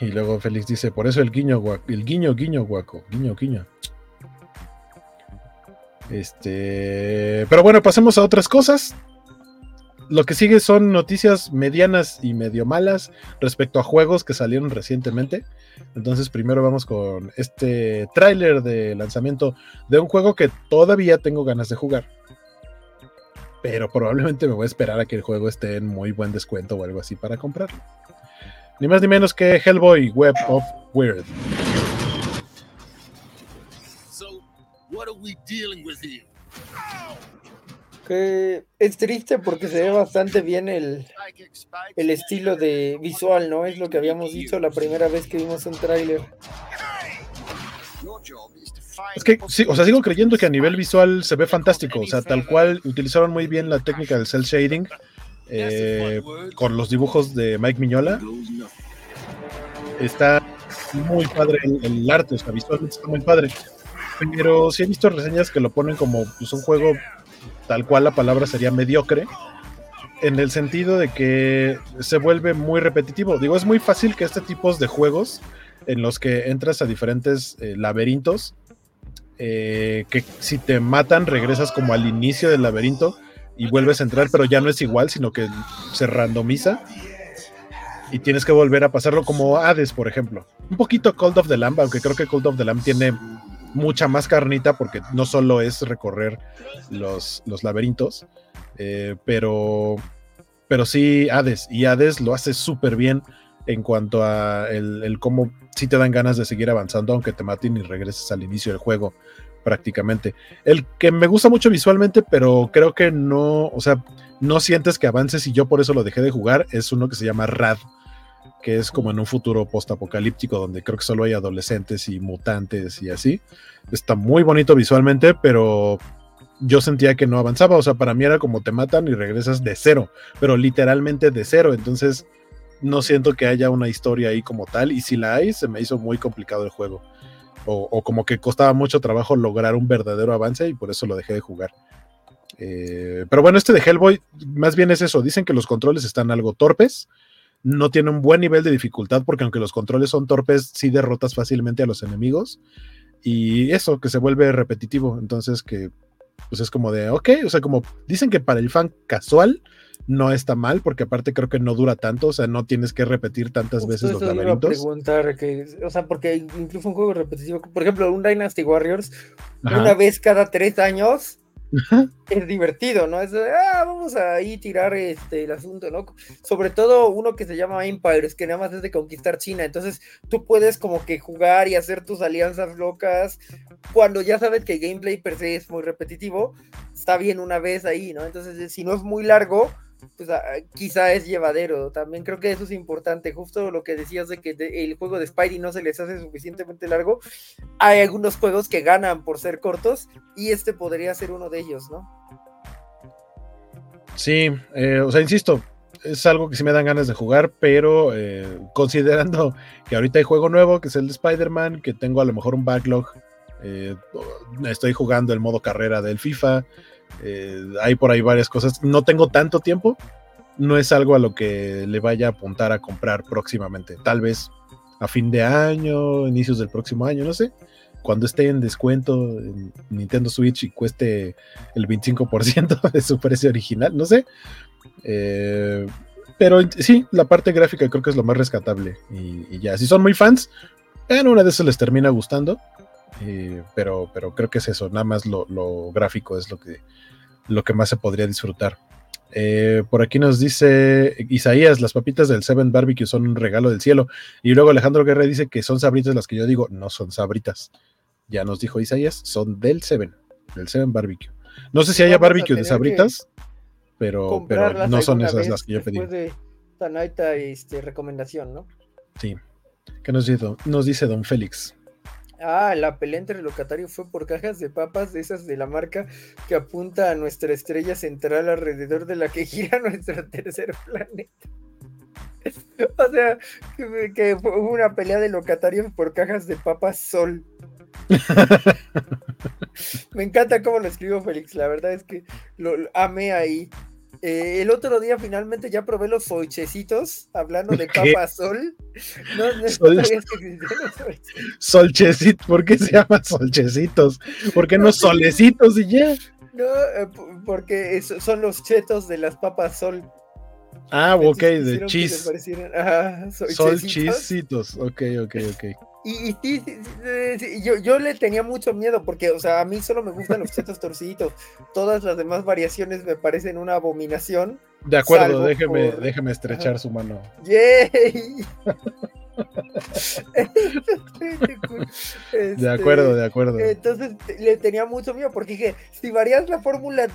Speaker 1: Y luego Félix dice, por eso el guiño, el guiño, guiño, guaco, guiño, guiño. Este, pero bueno, pasemos a otras cosas lo que sigue son noticias medianas y medio malas respecto a juegos que salieron recientemente. Entonces primero vamos con este tráiler de lanzamiento de un juego que todavía tengo ganas de jugar. Pero probablemente me voy a esperar a que el juego esté en muy buen descuento o algo así para comprarlo. Ni más ni menos que Hellboy Web of Weird. So, what are we
Speaker 2: dealing with here? que es triste porque se ve bastante bien el, el estilo de visual, ¿no? Es lo que habíamos dicho la primera vez que vimos un tráiler.
Speaker 1: Es que, sí, o sea, sigo creyendo que a nivel visual se ve fantástico. O sea, tal cual utilizaron muy bien la técnica del cel shading eh, con los dibujos de Mike Miñola. Está muy padre el, arte, o sea, visualmente está muy padre. Pero sí he visto reseñas que lo ponen como pues, un juego tal cual la palabra sería mediocre, en el sentido de que se vuelve muy repetitivo. Digo, es muy fácil que este tipo de juegos en los que entras a diferentes eh, laberintos, eh, que si te matan regresas como al inicio del laberinto y vuelves a entrar, pero ya no es igual, sino que se randomiza y tienes que volver a pasarlo como Hades, por ejemplo. Un poquito Cold of the Lamb, aunque creo que Cold of the Lamb tiene mucha más carnita porque no solo es recorrer los, los laberintos, eh, pero, pero sí Hades, y Hades lo hace súper bien en cuanto a el, cómo si te dan ganas de seguir avanzando aunque te maten y regreses al inicio del juego prácticamente. El que me gusta mucho visualmente, pero creo que no, o sea, no sientes que avances y yo por eso lo dejé de jugar, es uno que se llama Rad que es como en un futuro post-apocalíptico donde creo que solo hay adolescentes y mutantes y así. Está muy bonito visualmente, pero yo sentía que no avanzaba. O sea, para mí era como te matan y regresas de cero, pero literalmente de cero. Entonces, no siento que haya una historia ahí como tal. Y si la hay, se me hizo muy complicado el juego. O, como que costaba mucho trabajo lograr un verdadero avance y por eso lo dejé de jugar. Eh, pero bueno, este de Hellboy, más bien es eso. Dicen que los controles están algo torpes. No tiene un buen nivel de dificultad porque aunque los controles son torpes, sí derrotas fácilmente a los enemigos. Y eso, que se vuelve repetitivo. Entonces que, pues es como de, ok, o sea, como dicen que para el fan casual no está mal, porque aparte creo que no dura tanto, o sea, no tienes que repetir tantas veces los laberintos.
Speaker 2: preguntar que, o sea, porque incluso un juego repetitivo, por ejemplo, un Dynasty Warriors, una vez cada tres años, es divertido, ¿no? Es ah, vamos a ahí tirar este, el asunto, ¿no? Sobre todo uno que se llama Empires, que nada más es de conquistar China. Entonces tú puedes como que jugar y hacer tus alianzas locas. Cuando ya sabes que el gameplay per se es muy repetitivo, está bien una vez ahí, ¿no? Entonces, si no es muy largo, pues quizá es llevadero. También creo que eso es importante. Justo lo que decías de que el juego de Spidey no se les hace suficientemente largo. Hay algunos juegos que ganan por ser cortos y este podría ser uno de ellos, ¿no?
Speaker 1: Sí, eh, o sea, insisto, es algo que sí me dan ganas de jugar, pero eh, considerando que ahorita hay juego nuevo, que es el de Spider-Man, que tengo a lo mejor un backlog, eh, estoy jugando el modo carrera del FIFA, eh, hay por ahí varias cosas. No tengo tanto tiempo. No es algo a lo que le vaya a apuntar a comprar próximamente. Tal vez a fin de año, inicios del próximo año, no sé. Cuando esté en descuento en Nintendo Switch y cueste el 25% de su precio original, no sé. Eh, pero sí, la parte gráfica creo que es lo más rescatable. Y, ya, si son muy fans, en una de esas les termina gustando. Eh, pero, pero creo que es eso, nada más lo, gráfico es lo que, lo que más se podría disfrutar. Eh, por aquí nos dice Isaías, las papitas del Seven Barbecue son un regalo del cielo. Y luego Alejandro Guerre dice que son sabritas las que yo digo, no son sabritas. Ya nos dijo Isaías, son del Seven, del Seven Barbecue. No sé si haya barbecue de sabritas, pero, pero no son esas las que yo pedí.
Speaker 2: de tan alta este, recomendación, ¿no?
Speaker 1: Sí. ¿Qué nos dice, nos dice don Félix?
Speaker 2: Ah, la pelea entre locatario fue por cajas de papas de esas de la marca que apunta a nuestra estrella central alrededor de la que gira nuestro tercer planeta. o sea, que, fue una pelea de locatarios por cajas de papas sol. Me encanta cómo lo escribo Félix, la verdad es que lo amé ahí. Eh, el otro día finalmente ya probé los solchecitos, hablando de papa sol. No, no Sol...
Speaker 1: Solchecito, ¿por qué se llaman solchecitos? ¿Por qué no, solecitos y ya?
Speaker 2: No, eh, porque son los chetos de las papas sol.
Speaker 1: Ah, ok, de cheese. Solchecitos, ok, ok, ok.
Speaker 2: Y, sí, yo, yo, le tenía mucho miedo porque, o sea, a mí solo me gustan los chetos torciditos. Todas las demás variaciones me parecen una abominación.
Speaker 1: De acuerdo, déjeme, déjeme estrechar su mano.
Speaker 2: ¡Yay!
Speaker 1: de acuerdo, de acuerdo.
Speaker 2: Entonces le tenía mucho miedo porque dije, si varias la fórmula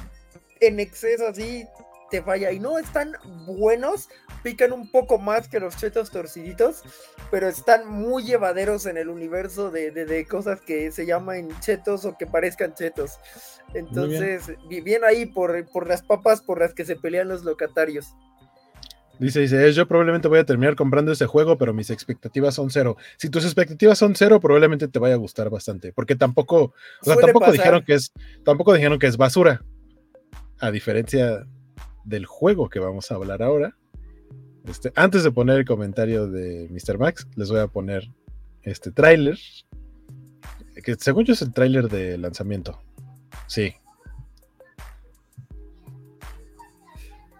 Speaker 2: en exceso así, te falla. Y no están buenos, pican un poco más que los chetos torciditos, pero están muy llevaderos en el universo de, cosas que se llaman chetos o que parezcan chetos. Entonces, bien. ahí por, por las papas por las que se pelean los locatarios.
Speaker 1: Dice, dice, yo probablemente voy a terminar comprando ese juego, pero mis expectativas son cero. Si tus expectativas son cero, probablemente te vaya a gustar bastante, porque tampoco, o sea, tampoco dijeron que es, tampoco dijeron que es basura. A diferencia del juego que vamos a hablar ahora, este, antes de poner el comentario de Mr. Max, les voy a poner este tráiler, que según yo es el tráiler de lanzamiento. Sí.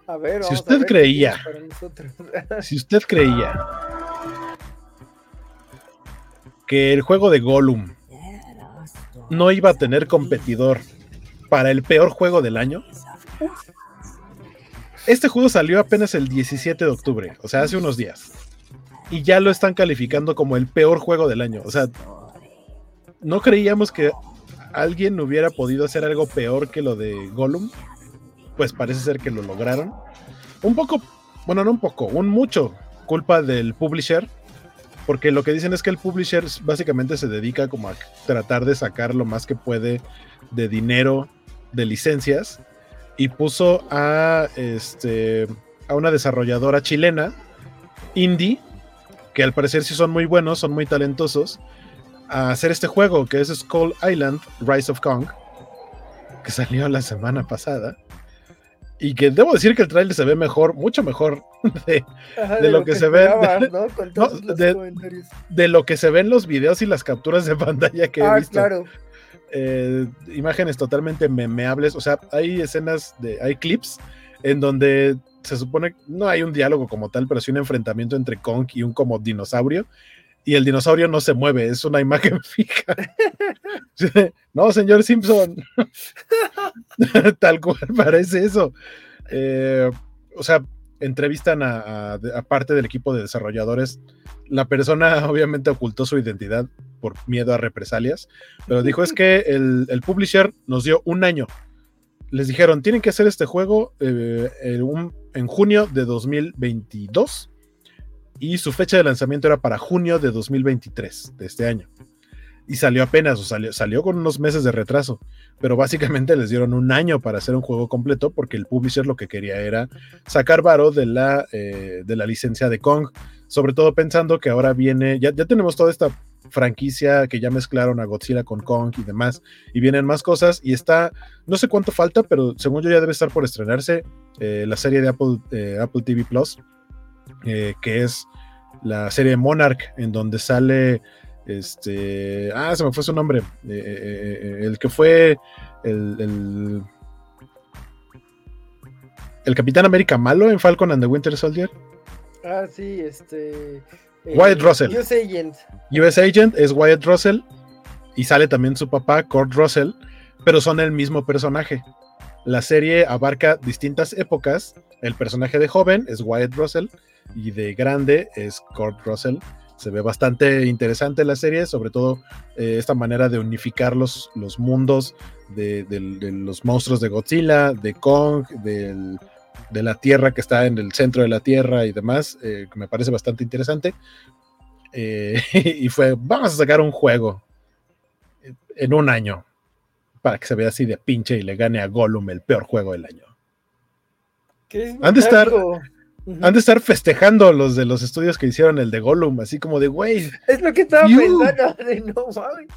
Speaker 2: A ver,
Speaker 1: si usted creía, si usted creía que el juego de Gollum no iba a tener competidor para el peor juego del año, este juego salió apenas el 17 de octubre, o sea, hace unos días. Y ya lo están calificando como el peor juego del año. O sea, no creíamos que alguien hubiera podido hacer algo peor que lo de Gollum. Pues parece ser que lo lograron. Un poco, bueno, no un poco, un mucho culpa del publisher. Porque lo que dicen es que el publisher básicamente se dedica como a tratar de sacar lo más que puede de dinero de licencias y puso a, este, a una desarrolladora chilena, indie, que al parecer sí son muy buenos, son muy talentosos, a hacer este juego que es Skull Island, Rise of Kong. que salió la semana pasada. Y que debo decir que el trailer se ve mejor, mucho mejor de, lo, que, se ve. De, lo que se ve en los videos y las capturas de pantalla que he ah, visto. Claro. Eh, imágenes totalmente memeables. O sea, hay escenas de. hay clips en donde se supone no hay un diálogo como tal, pero sí un enfrentamiento entre Kong y un como dinosaurio. Y el dinosaurio no se mueve, es una imagen fija. no, señor Simpson. Tal cual parece eso. Eh, o sea, entrevistan a, parte del equipo de desarrolladores. La persona obviamente ocultó su identidad por miedo a represalias, pero dijo es que el, el publisher nos dio un año les dijeron, tienen que hacer este juego eh, en junio de 2022 y su fecha de lanzamiento era para junio de 2023 de este año. Y salió apenas, o salió, salió con unos meses de retraso, pero básicamente les dieron un año para hacer un juego completo porque el publisher lo que quería era sacar varo de la, eh, de la licencia de Kong, sobre todo pensando que ahora viene, ya, ya tenemos toda esta franquicia que ya mezclaron a Godzilla con Kong y demás, y vienen más cosas, y está, no sé cuánto falta, pero según yo ya debe estar por estrenarse eh, la serie de Apple, eh, Apple TV Plus, que es la serie Monarch, en donde sale, este, ah, se me fue su nombre, el que fue el, el, el Capitán América malo en Falcon and the Winter Soldier.
Speaker 2: Ah, sí, este...
Speaker 1: Wyatt Russell. US Agent. US Agent es Wyatt Russell y sale también su papá, Kurt Russell, pero son el mismo personaje. La serie abarca distintas épocas. El personaje de joven es Wyatt Russell y de grande es Kurt Russell. Se ve bastante interesante la serie, sobre todo eh, esta manera de unificar los, los mundos de, los monstruos de Godzilla, de Kong, del de la Tierra que está en el centro de la Tierra y demás, eh, que me parece bastante interesante. Eh, y fue, vamos a sacar un juego en un año para que se vea así de pinche y le gane a Gollum el peor juego del año. Han de estar, han de estar festejando los de los estudios que hicieron el de Gollum, así como de, güey.
Speaker 2: Es lo que estaba pensando, de no mames,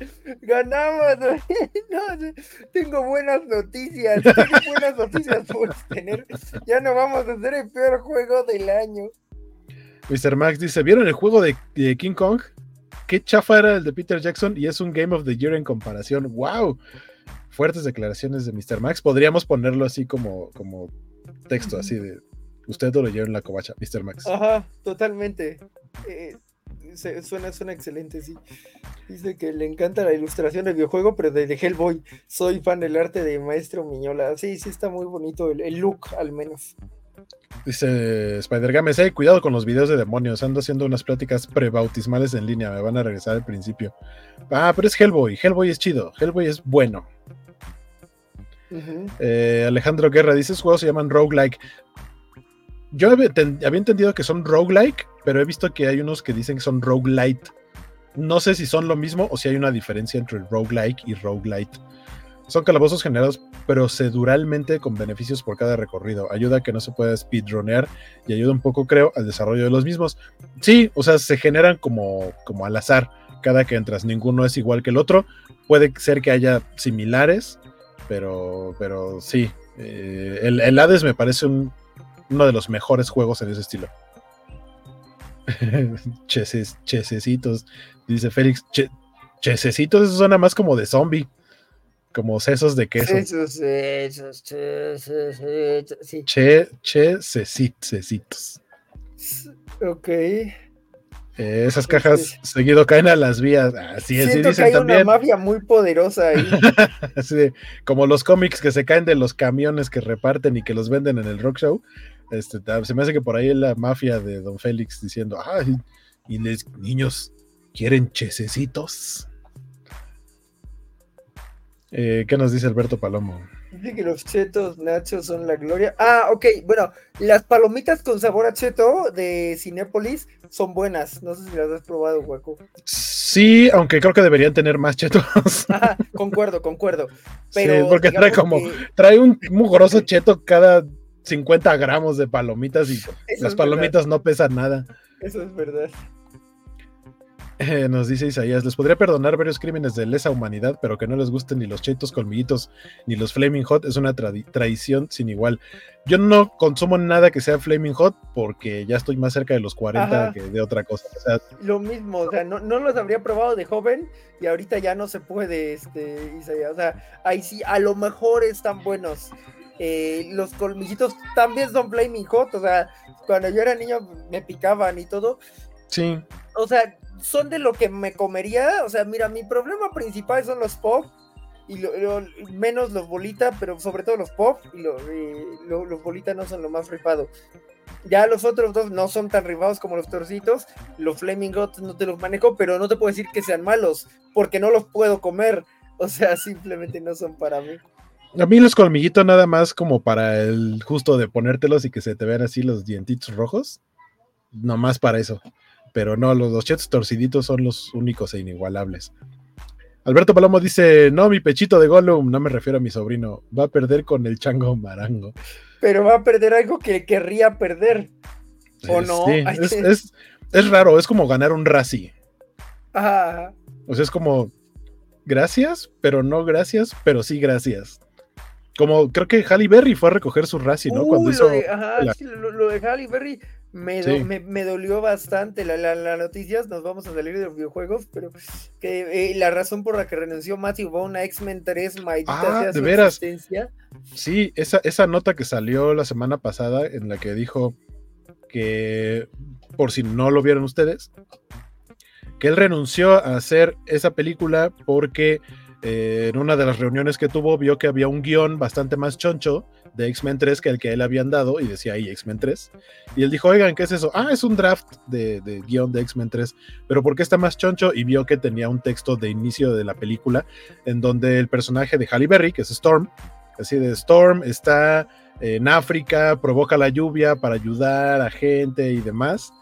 Speaker 2: ganamos, no, tengo buenas noticias, tengo buenas noticias por tener, ya no vamos a hacer el peor juego del año.
Speaker 1: Mr. Max dice, ¿vieron el juego de, King Kong? Qué chafa era el de Peter Jackson y es un Game of the Year en comparación. ¡Wow! Fuertes declaraciones de Mr. Max. Podríamos ponerlo así como, como texto, así de Usted lo leyó en la covacha, Mr. Max.
Speaker 2: Ajá, totalmente. Eh, suena, suena excelente, sí. Dice que le encanta la ilustración del videojuego, pero de, Hellboy. Soy fan del arte de Maestro Miñola. Sí, sí, está muy bonito el, look, al menos.
Speaker 1: Dice Spider Games, hey, cuidado con los videos de demonios. Ando haciendo unas pláticas prebautismales en línea. Me van a regresar al principio. Ah, pero es Hellboy. Hellboy es chido. Hellboy es bueno. Eh, Alejandro Guerra dice: juegos se llaman roguelike yo había, entendido que son roguelike, pero he visto que hay unos que dicen que son roguelite. No sé si son lo mismo o si hay una diferencia entre roguelike y roguelite. Son calabozos generados proceduralmente con beneficios por cada recorrido. Ayuda a que no se pueda speedronear y ayuda un poco, creo, al desarrollo de los mismos. Sí, o sea, se generan como, como al azar cada que entras. Ninguno es igual que el otro. Puede ser que haya similares, pero, pero sí. Eh, el, el Hades me parece un uno de los mejores juegos en ese estilo. Cheses, chesecitos, dice Félix. chesecitos, eso suena más como de zombie. Como sesos de queso. Sesos, sesos, sí. Che, chesecitos.
Speaker 2: Ok.
Speaker 1: Eh, esas cajas seguido caen a las vías. Así es,
Speaker 2: Siento que hay una mafia muy poderosa ahí.
Speaker 1: como los cómics que se caen de los camiones que reparten y que los venden en el rock show. Este, se me hace que por ahí la mafia de Don Félix diciendo, ay, y les niños quieren chesecitos. Eh, ¿Qué nos dice Alberto Palomo?
Speaker 2: Dice que los chetos nachos son la gloria. Ah, ok, bueno, las palomitas con sabor a cheto de Cinépolis son buenas. No sé si las has probado, hueco.
Speaker 1: Sí, aunque creo que deberían tener más chetos.
Speaker 2: concuerdo, concuerdo.
Speaker 1: Pero sí, porque trae como, trae un mugroso cheto cada 50 gramos de palomitas y las palomitas no pesan nada.
Speaker 2: Eso es verdad.
Speaker 1: Eh, nos dice Isaías, les podría perdonar varios crímenes de lesa humanidad, pero que no les gusten ni los cheitos colmillitos ni los Flaming Hot es una traición sin igual. Yo no consumo nada que sea Flaming Hot porque ya estoy más cerca de los 40 que de otra cosa.
Speaker 2: Lo mismo, o sea, no, los habría probado de joven y ahorita ya no se puede, este, Isaías. O sea, ahí sí, a lo mejor están buenos. Eh, los colmillitos también son Flaming Hot, o sea, cuando yo era niño me picaban y todo.
Speaker 1: Sí.
Speaker 2: O sea, son de lo que me comería. O sea, mira, mi problema principal son los pop y lo, menos los bolita, pero sobre todo los pop y los bolita no son lo más rifado. Ya los otros dos no son tan rifados como los torcitos. Los Flaming Hot no te los manejo, pero no te puedo decir que sean malos, porque no los puedo comer. O sea, simplemente no son para mí.
Speaker 1: A mí los colmillitos nada más como para el justo de ponértelos y que se te vean así los dientitos rojos. Nomás para eso. Pero no, los dos chetos torciditos son los únicos e inigualables. Alberto Palomo dice: No, mi pechito de Gollum, no me refiero a mi sobrino, va a perder con el chango marango.
Speaker 2: Pero va a perder algo que querría perder. ¿O no?
Speaker 1: es, raro, es como ganar un Razi.
Speaker 2: Ajá.
Speaker 1: O sea, es como gracias, pero no gracias, pero sí gracias. Como creo que Halle Berry fue a recoger su Razzie, ¿no?
Speaker 2: Cuando hizo. Lo de, ajá, lo, de Halle Berry me, me, dolió bastante la, la, noticias, nos vamos a salir de los videojuegos, pero que eh, la razón por la que renunció Matthew Vaughn a X-Men 3, maldita
Speaker 1: ah, de veras. Sí, esa, esa nota que salió la semana pasada en la que dijo que, por si no lo vieron ustedes, que él renunció a hacer esa película porque eh, en una de las reuniones que tuvo vio que había un guion bastante más choncho de X-Men 3 que el que él había andado y decía ahí X-Men 3. Y él dijo, oigan, ¿qué es eso? Ah, es un draft de, guion de X-Men 3. Pero ¿por qué está más choncho? Y vio que tenía un texto de inicio de la película en donde el personaje de Halle Berry, que es Storm, así de Storm, está en África, provoca la lluvia para ayudar a gente y demás.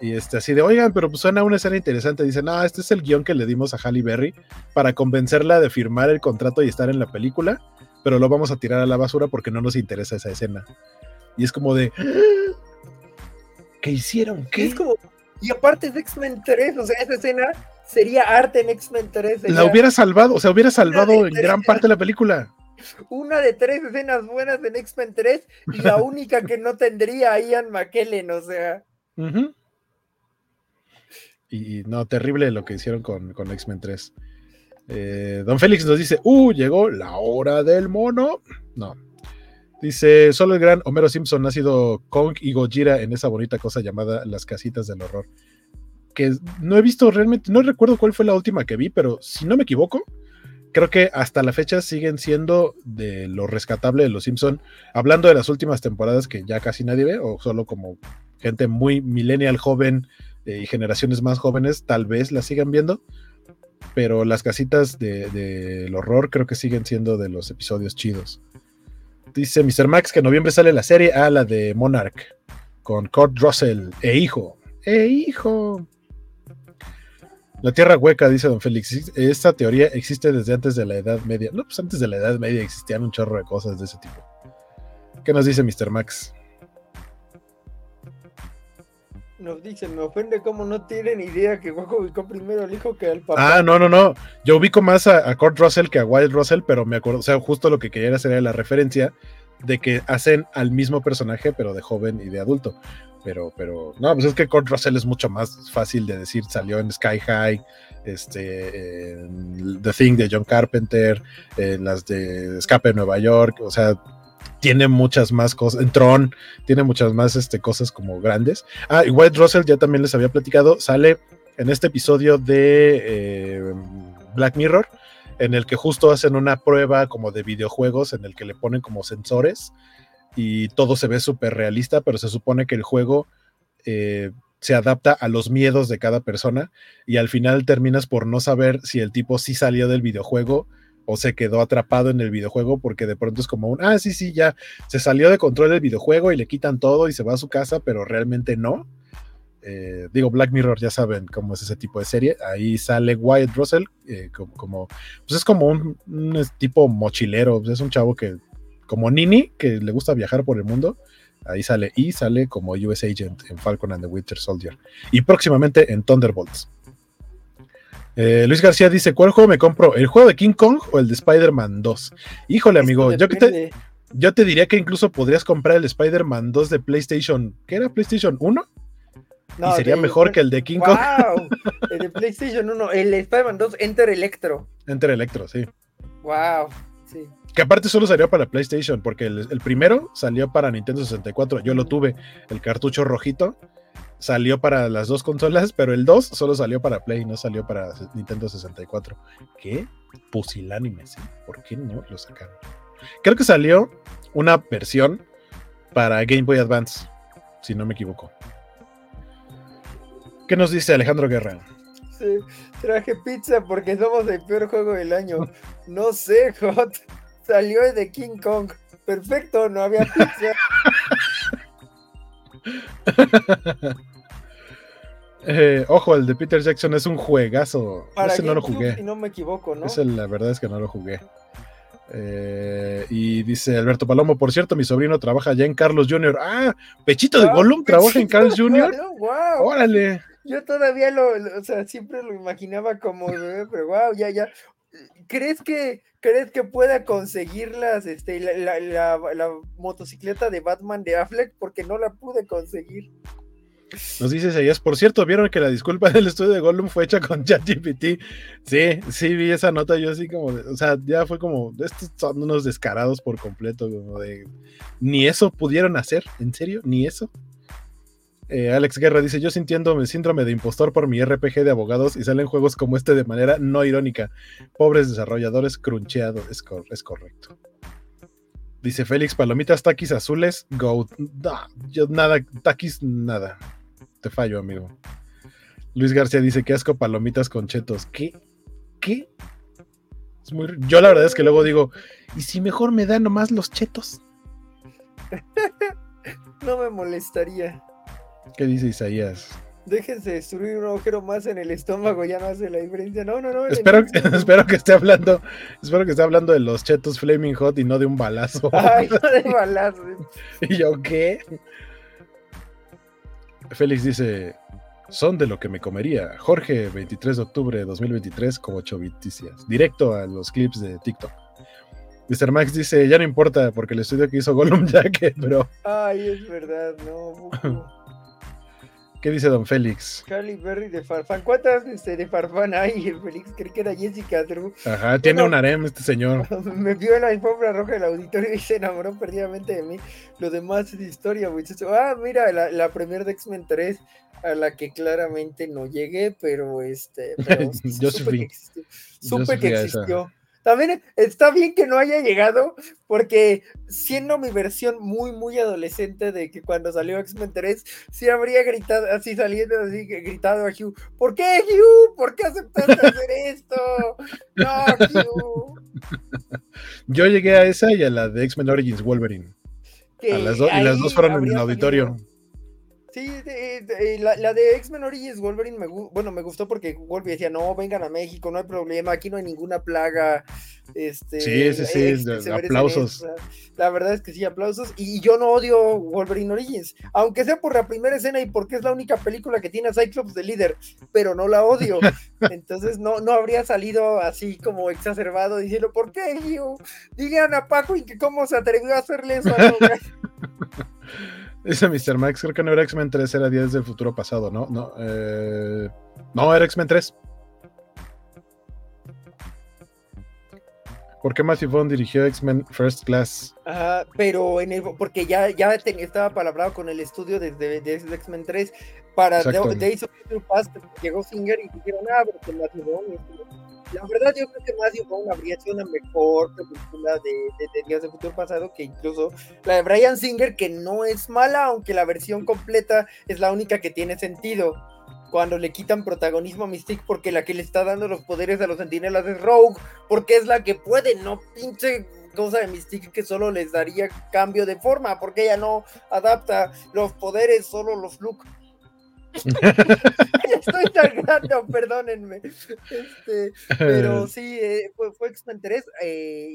Speaker 1: Y este, así de, oigan, pero pues suena una escena interesante. Dice, no, este es el guion que le dimos a Halle Berry para convencerla de firmar el contrato y estar en la película pero lo vamos a tirar a la basura porque no nos interesa esa escena. Y es como de. ¿Qué hicieron? ¿Qué?
Speaker 2: Es como, y aparte de X-Men 3, o sea, esa escena sería arte en X-Men 3.
Speaker 1: La hubiera salvado, o sea, hubiera salvado en gran parte de la película.
Speaker 2: Una de tres escenas buenas en X-Men 3 y la única que no tendría a Ian McKellen, o sea.
Speaker 1: Y, no, terrible lo que hicieron con, con X-Men 3. Eh, don Félix nos dice, uh, llegó la hora del mono. No. Dice, solo el gran Homero Simpson ha sido Kong y Gojira en esa bonita cosa llamada las casitas del horror. Que no he visto realmente, no recuerdo cuál fue la última que vi, pero si no me equivoco, creo que hasta la fecha siguen siendo de lo rescatable de los Simpson. Hablando de las últimas temporadas que ya casi nadie ve, o solo como gente muy millennial joven y generaciones más jóvenes, tal vez la sigan viendo pero las casitas del de, horror creo que siguen siendo de los episodios chidos. Dice Mr. Max que en noviembre sale la serie a la de Monarch con Kurt Russell e hijo. ¡E hijo! La tierra hueca, dice Don Félix. Esta teoría existe desde antes de la Edad Media. No, pues antes de la Edad Media existían un chorro de cosas de ese tipo. ¿Qué nos dice Mr. Max?
Speaker 2: Nos dicen, me ofende como no tienen idea que Waco ubicó primero al hijo que al papá.
Speaker 1: Ah, no, no, no. Yo ubico más a, Kurt Russell que a Wild Russell, pero me acuerdo, o sea, justo lo que quería hacer la referencia de que hacen al mismo personaje, pero de joven y de adulto. Pero, pero, no, pues es que Kurt Russell es mucho más fácil de decir, salió en Sky High, este, en The Thing de John Carpenter, en las de Escape de Nueva York, o sea, tiene muchas más cosas. En Tron tiene muchas más este, cosas como grandes. Ah, y White Russell ya también les había platicado. Sale en este episodio de eh, Black Mirror, en el que justo hacen una prueba como de videojuegos, en el que le ponen como sensores y todo se ve súper realista, pero se supone que el juego eh, se adapta a los miedos de cada persona y al final terminas por no saber si el tipo sí salió del videojuego o se quedó atrapado en el videojuego porque de pronto es como un, ah, sí, sí, ya se salió de control del videojuego y le quitan todo y se va a su casa, pero realmente no. Eh, digo, Black Mirror ya saben cómo es ese tipo de serie. Ahí sale Wyatt Russell, eh, como, pues es como un, tipo mochilero, pues es un chavo que, como Nini, que le gusta viajar por el mundo. Ahí sale y sale como US Agent en Falcon and the Winter Soldier. Y próximamente en Thunderbolts. Eh, Luis García dice: ¿Cuál juego me compro? ¿El juego de King Kong o el de Spider-Man 2? Híjole, amigo, yo que te, yo te diría que incluso podrías comprar el Spider-Man 2 de PlayStation. ¿Qué era? ¿PlayStation 1? y sería mejor que el de King Kong.
Speaker 2: ¡Wow! El de PlayStation 1, el Spider-Man 2 Enter Electro.
Speaker 1: Enter Electro, sí.
Speaker 2: ¡Wow! Sí.
Speaker 1: Que aparte solo salió para PlayStation, porque el, primero salió para Nintendo 64. Yo lo tuve, el cartucho rojito. Salió para las dos consolas, pero el 2 solo salió para Play, no salió para Nintendo 64. ¿Qué? Pusilánime, ¿sí? ¿Por qué no lo sacaron? Creo que salió una versión para Game Boy Advance, si no me equivoco. ¿Qué nos dice Alejandro Guerra?
Speaker 2: Sí, traje pizza porque somos el peor juego del año. No sé, Hot. Salió de King Kong. Perfecto, no había pizza.
Speaker 1: Eh, ojo, el de Peter Jackson es un juegazo. Ese no lo jugué.
Speaker 2: Si no me equivoco, ¿no?
Speaker 1: Ese, la verdad es que no lo jugué. Eh, y dice Alberto Palomo, por cierto, mi sobrino trabaja ya en Carlos Jr. Ah, Pechito de Gollum trabaja en Carlos Jr. Órale.
Speaker 2: Yo todavía lo, o sea, siempre lo imaginaba como pero wow, ya, ya. ¿Crees que, crees que pueda conseguir las, este, la, la, la, motocicleta de Batman de Affleck? Porque no la pude conseguir.
Speaker 1: Nos dice Sayas, por cierto, ¿vieron que la disculpa del estudio de Gollum fue hecha con ChatGPT? Sí, sí, vi esa nota, yo así como, o sea, ya fue como, estos son unos descarados por completo, como de, ni eso pudieron hacer, ¿en serio? ¿Ni eso? Eh, Alex Guerra dice: Yo sintiendo mi síndrome de impostor por mi RPG de abogados y salen juegos como este de manera no irónica. Pobres desarrolladores cruncheados. Es, es correcto. Dice Félix: Palomitas, taquis azules, go. yo nada, taquis, nada. Te fallo, amigo. Luis García dice: Qué asco, palomitas con chetos. ¿Qué? ¿Qué? Es muy... Yo la verdad es que luego digo: ¿Y si mejor me dan nomás los chetos?
Speaker 2: no me molestaría.
Speaker 1: ¿Qué dice Isaías?
Speaker 2: Déjense destruir un agujero más en el estómago, ya no hace la diferencia. No, no, no.
Speaker 1: Espero, espero que esté hablando, espero que esté hablando de los chetos Flaming Hot y no de un balazo.
Speaker 2: Ay, no de balazo.
Speaker 1: ¿Y yo qué? Félix dice, son de lo que me comería. Jorge, 23 de octubre de 2023, como Choviticias. Directo a los clips de TikTok. Mr. Max dice, ya no importa, porque el estudio que hizo Gollum Jacket, bro.
Speaker 2: Ay, es verdad, no.
Speaker 1: ¿Qué dice Don Félix?
Speaker 2: Carly Berry de Farfán. ¿Cuántas este, de Farfán hay? Félix creí que era Jessica Drew.
Speaker 1: Ajá, tiene un harem este señor.
Speaker 2: Me vio en la alfombra roja del auditorio y se enamoró perdidamente de mí. Lo demás es historia, muchachos. Ah, mira, la, la premier de X-Men 3, a la que claramente no llegué, pero este. Pero
Speaker 1: Yo supe que
Speaker 2: existió. Supe que existió. También está bien que no haya llegado, porque siendo mi versión muy, muy adolescente de que cuando salió X-Men 3, sí habría gritado, así saliendo, así gritado a Hugh, ¿por qué Hugh? ¿Por qué aceptaste hacer esto? No, Hugh.
Speaker 1: Yo llegué a esa y a la de X-Men Origins Wolverine. y las dos fueron en el auditorio.
Speaker 2: Sí, la, de X-Men Origins Wolverine, me, bueno, me gustó porque Wolverine decía, no, vengan a México, no hay problema, aquí no hay ninguna plaga. Este,
Speaker 1: sí, sí, sí, aplausos.
Speaker 2: La verdad es que sí, aplausos. Y yo no odio Wolverine Origins, aunque sea por la primera escena y porque es la única película que tiene a Cyclops de líder, pero no la odio. Entonces no, no habría salido así como exacerbado diciendo, ¿por qué? Digan a Paco y que cómo se atrevió a hacerle eso a
Speaker 1: Dice Mr. Max, creo que no era X-Men 3, era Días del Futuro Pasado, ¿no? No, eh, no era X-Men 3. ¿Por qué Matthew Vaughn dirigió X-Men First Class?
Speaker 2: Ajá, pero en el, porque ya, ya estaba palabrado con el estudio de, de, X-Men 3 para Days of Future Past, llegó Singer y dijeron, ah, pero que Matthew Vaughn la verdad, yo creo que Matthew Vaughn habría sido una mejor película de, de, Días de Futuro Pasado que incluso la de Brian Singer, que no es mala, aunque la versión completa es la única que tiene sentido. Cuando le quitan protagonismo a Mystique, porque la que le está dando los poderes a los sentinelas es Rogue, porque es la que puede, no pinche cosa de Mystique que solo les daría cambio de forma, porque ella no adapta los poderes, solo los look. Estoy sangrando, perdónenme. Este, pero sí, eh, fue, fue 3 eh,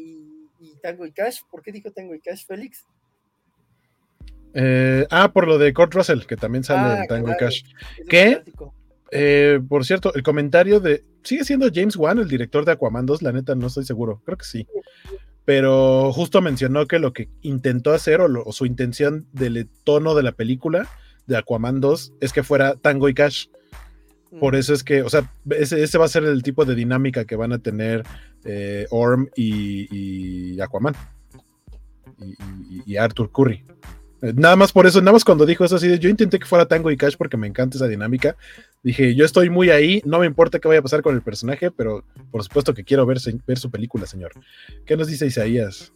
Speaker 2: y, Tango y Cash. ¿Por qué dijo Tango y Cash, Félix?
Speaker 1: Eh, ah, por lo de Kurt Russell, que también sale en ah, Tango y Cash. Que Eh, por cierto, el comentario de. ¿Sigue siendo James Wan el director de Aquaman 2? La neta, no estoy seguro. Creo que sí. Pero justo mencionó que lo que intentó hacer o, su intención del tono de la película de Aquaman 2 es que fuera Tango y Cash. Por mm. eso es que, o sea, ese, va a ser el tipo de dinámica que van a tener eh, Orm y, Aquaman. y Arthur Curry. Nada más por eso, nada más cuando dijo eso así, yo intenté que fuera Tango y Cash porque me encanta esa dinámica. Dije, yo estoy muy ahí, no me importa qué vaya a pasar con el personaje, pero por supuesto que quiero ver, su película, señor. ¿Qué nos dice Isaías?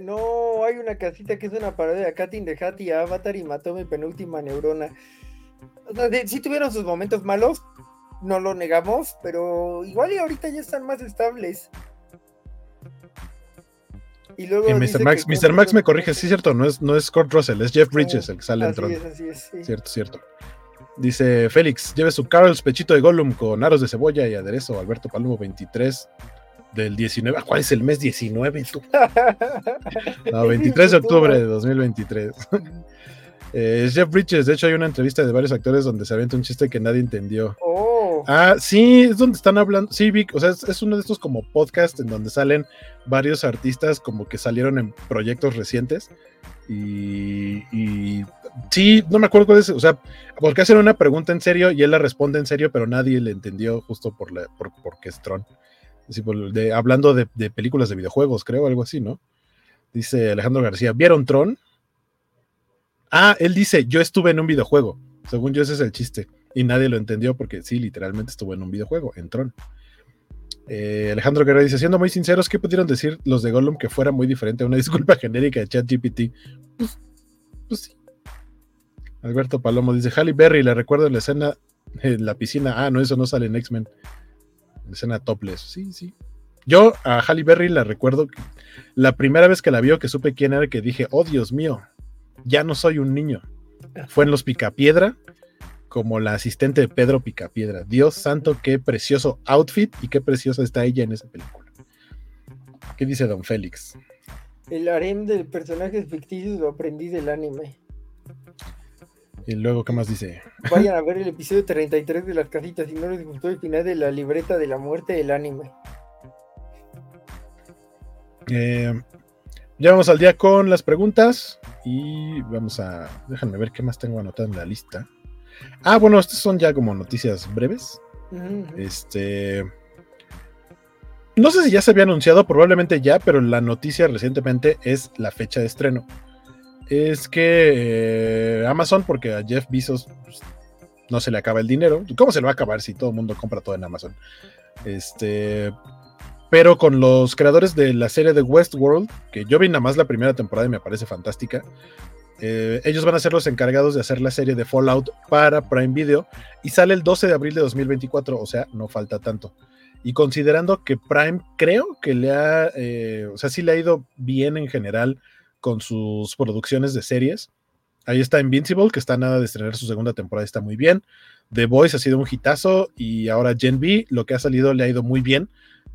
Speaker 2: no, hay una casita que es una parodia de Katin de Hattie Avatar y mató mi penúltima neurona. O sea, sí tuvieron sus momentos malos, no lo negamos, pero igual y ahorita ya están más estables.
Speaker 1: Y luego Mr. Max, Mr. Max me corrige, sí, cierto, no es, no es Kurt Russell, es Jeff Bridges el que sale en Tron. así es, Cierto, cierto. Dice Félix, lleve su Carl's pechito de Gollum con aros de cebolla y aderezo. Alberto Palomo 23 del 19. ¿Cuál es el mes 19? Tú? No, 23 de octubre de 2023. Eh, Jeff Bridges, de hecho hay una entrevista de varios actores donde se avienta un chiste que nadie entendió. Oh. Ah, sí, es donde están hablando, sí, Vic, o sea, es, uno de estos como podcasts en donde salen varios artistas como que salieron en proyectos recientes y, sí, no me acuerdo cuál es, o sea, porque hacen una pregunta en serio y él la responde en serio, pero nadie le entendió justo por la, por, porque es Tron. de, hablando de, de películas de videojuegos, creo, algo así, ¿no? Dice Alejandro García, ¿vieron Tron? Ah, él dice, yo estuve en un videojuego. Según yo, ese es el chiste. Y nadie lo entendió porque sí, literalmente estuvo en un videojuego, en Tron. Eh, Alejandro Guerrero dice, siendo muy sinceros, ¿qué pudieron decir los de Gollum que fuera muy diferente a una disculpa genérica de ChatGPT? Pues, pues sí. Alberto Palomo dice, Halle Berry, le recuerdo la escena en la piscina. Ah, no, eso no sale en X-Men. Escena topless. Sí, sí. Yo a Halle Berry la recuerdo la primera vez que la vio, que supe quién era, que dije, oh Dios mío, ya no soy un niño. Fue en Los Picapiedra, como la asistente de Pedro Picapiedra. Dios santo, qué precioso outfit y qué preciosa está ella en esa película. ¿Qué dice Don Félix?
Speaker 2: El harem de personajes ficticios lo aprendí del anime.
Speaker 1: Y luego, ¿qué más dice?
Speaker 2: Vayan a ver el episodio 33 de las casitas si no les gustó el final de la libreta de la muerte del anime.
Speaker 1: Eh, ya vamos al día con las preguntas y vamos a. Déjenme ver qué más tengo anotado en la lista. Ah, bueno, estas son ya como noticias breves. Este. No sé si ya se había anunciado, probablemente ya, pero la noticia recientemente es la fecha de estreno. Es que eh, Amazon, porque a Jeff Bezos pues, no se le acaba el dinero. ¿Cómo se le va a acabar si todo el mundo compra todo en Amazon? Este pero con los creadores de la serie de Westworld, que yo vi nada más la primera temporada y me parece fantástica. Eh, ellos van a ser los encargados de hacer la serie de Fallout para Prime Video y sale el 12 de abril de 2024, o sea, no falta tanto. Y considerando que Prime creo que le ha, eh, o sea, sí le ha ido bien en general con sus producciones de series. Ahí está Invincible, que está nada de estrenar su segunda temporada, está muy bien. The Voice ha sido un hitazo y ahora Gen B, lo que ha salido le ha ido muy bien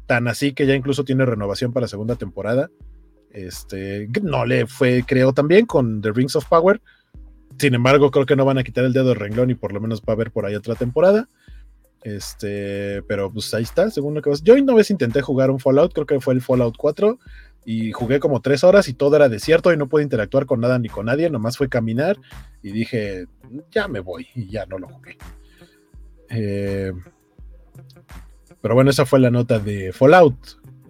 Speaker 1: tan así que ya incluso tiene renovación para segunda temporada. Este, no le fue, creo, también con The Rings of Power. Sin embargo, creo que no van a quitar el dedo de renglón y por lo menos va a haber por ahí otra temporada. Este, pero pues ahí está, según que. Yo una vez intenté jugar un Fallout, creo que fue el Fallout 4, y jugué como tres horas y todo era desierto y no pude interactuar con nada ni con nadie, nomás fue caminar y dije, ya me voy y ya no lo jugué. Eh, pero bueno, esa fue la nota de Fallout,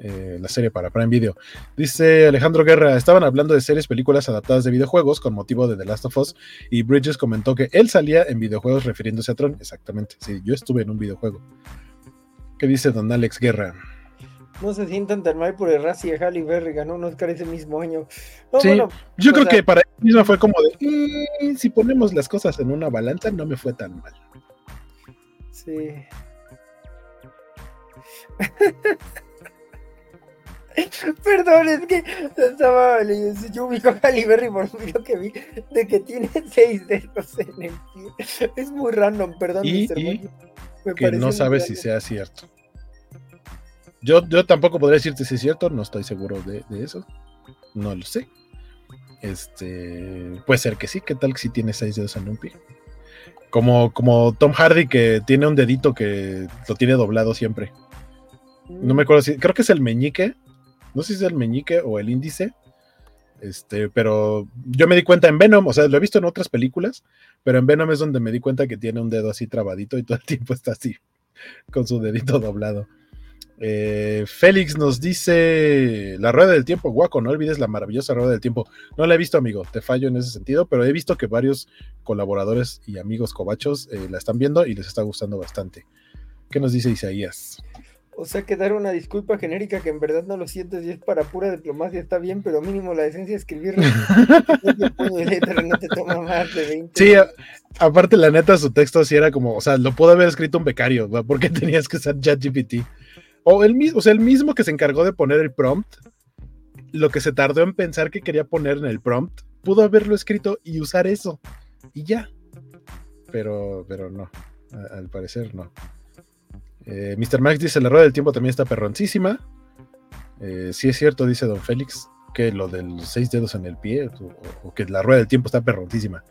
Speaker 1: eh, la serie para Prime Video. Dice Alejandro Guerra, estaban hablando de series, películas adaptadas de videojuegos con motivo de The Last of Us y Bridges comentó que él salía en videojuegos refiriéndose a Tron. Exactamente, sí, yo estuve en un videojuego. ¿Qué dice don Alex Guerra?
Speaker 2: No se sientan tan mal por el Razzie de Halle Berry, ganó un Oscar ese mismo año.
Speaker 1: sí, yo creo que para él mismo fue como de, eh, si ponemos las cosas en una balanza, no me fue tan mal.
Speaker 2: Sí. Perdón, es que estaba leyendo. Yo ubico a Halle Berry por un video que vi de que tiene seis dedos en el pie. Es muy random, perdón.
Speaker 1: Y, que no sabes si sea cierto. Yo, yo tampoco podría decirte si es cierto, no estoy seguro de, eso. No lo sé. Este puede ser que sí, ¿qué tal que si tiene seis dedos en un pie? Como, como Tom Hardy que tiene un dedito que lo tiene doblado siempre. No me acuerdo si, creo que es el meñique. No sé si es el meñique o el índice. Este, pero yo me di cuenta en Venom, o sea, lo he visto en otras películas, pero en Venom es donde me di cuenta que tiene un dedo así trabadito y todo el tiempo está así, con su dedito doblado. Eh, Félix nos dice la rueda del tiempo, guaco, no olvides la maravillosa rueda del tiempo. No la he visto, amigo, te fallo en ese sentido, pero he visto que varios colaboradores y amigos cobachos eh, la están viendo y les está gustando bastante. ¿Qué nos dice Isaías?
Speaker 2: O sea que dar una disculpa genérica que en verdad no lo sientes y es para pura diplomacia está bien, pero mínimo la decencia de escribirlo no te toma más de 20
Speaker 1: Sí, aparte la neta su texto sí era como, o sea, lo pudo haber escrito un becario, ¿por qué tenías que usar ChatGPT? O el mismo, o sea, el mismo que se encargó de poner el prompt, lo que se tardó en pensar que quería poner en el prompt, pudo haberlo escrito y usar eso y ya. Pero, pero no, al parecer no. Eh, Mr. Max dice: La rueda del tiempo también está perroncísima. Eh, sí es cierto, dice Don Félix, que lo de los seis dedos en el pie, o, que la rueda del tiempo está perroncísima.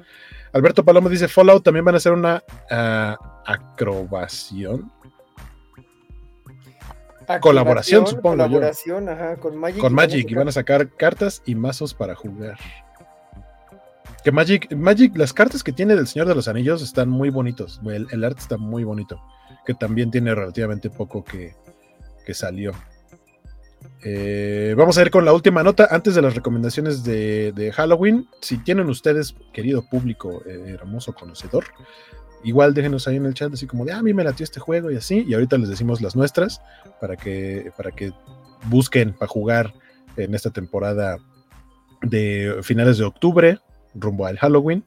Speaker 1: Alberto Palomo dice: Fallout también van a hacer una uh, acrobación. Colaboración, supongo
Speaker 2: colaboración, Ajá, con Magic.
Speaker 1: Con Magic, y van a sacar cartas y mazos para jugar. Que Magic, Magic, las cartas que tiene del Señor de los Anillos están muy bonitos. el arte está muy bonito que también tiene relativamente poco que, salió. Eh, vamos a ir con la última nota antes de las recomendaciones de, Halloween. Si tienen ustedes, querido público, eh, hermoso conocedor, igual déjenos ahí en el chat así como de, ah, a mí me latió este juego y así, y ahorita les decimos las nuestras para que, para que busquen para jugar en esta temporada de finales de octubre rumbo al Halloween.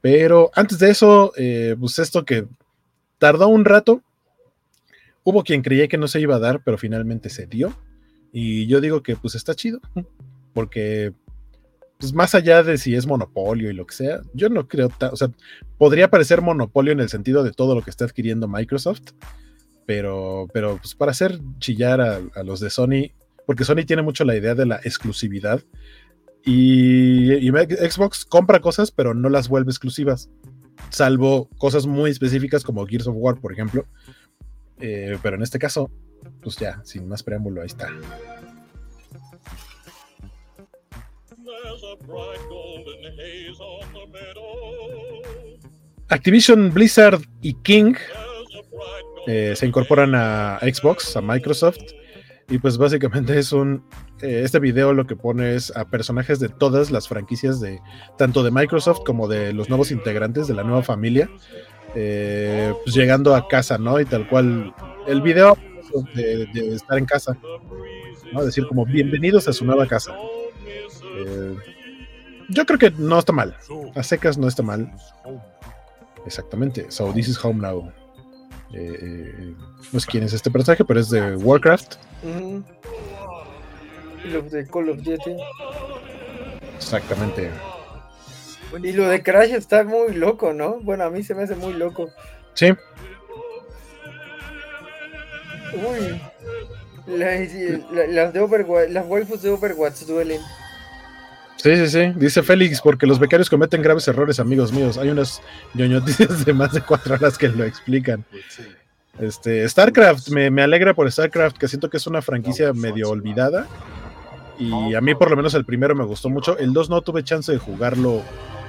Speaker 1: Pero antes de eso, eh, pues esto que tardó un rato, Hubo quien creía que no se iba a dar, pero finalmente se dio. Y yo digo que pues está chido, porque pues más allá de si es monopolio y lo que sea, yo no creo, o sea, podría parecer monopolio en el sentido de todo lo que está adquiriendo Microsoft, pero, pero pues para hacer chillar a, los de Sony, porque Sony tiene mucho la idea de la exclusividad y, y Xbox compra cosas, pero no las vuelve exclusivas, salvo cosas muy específicas como Gears of War, por ejemplo, eh, pero en este caso, pues ya, sin más preámbulo, ahí está. Activision, Blizzard y King eh, se incorporan a Xbox, a Microsoft. Y pues básicamente es un. Eh, este video lo que pone es a personajes de todas las franquicias de tanto de Microsoft como de los nuevos integrantes de la nueva familia. Eh, pues llegando a casa, ¿no? Y tal cual, el video de, estar en casa, ¿no? Decir como bienvenidos a su nueva casa. Eh, yo creo que no está mal. A secas no está mal. Exactamente. So this is home now. Eh, no sé quién es este personaje, pero es de Warcraft.
Speaker 2: de Call of Duty.
Speaker 1: Exactamente.
Speaker 2: Y lo de Crash está muy loco, ¿no? Bueno, a mí se me hace muy loco.
Speaker 1: Sí.
Speaker 2: Uy. las de Overwatch, las waifus de Overwatch duelen.
Speaker 1: Sí, sí, sí. Dice Félix, porque los becarios cometen graves errores, amigos míos. Hay unas ñoñoticias de más de cuatro horas que lo explican. Este, StarCraft, me, me, alegra por StarCraft, que siento que es una franquicia medio olvidada. Y a mí por lo menos el primero me gustó mucho. El 2 no tuve chance de jugarlo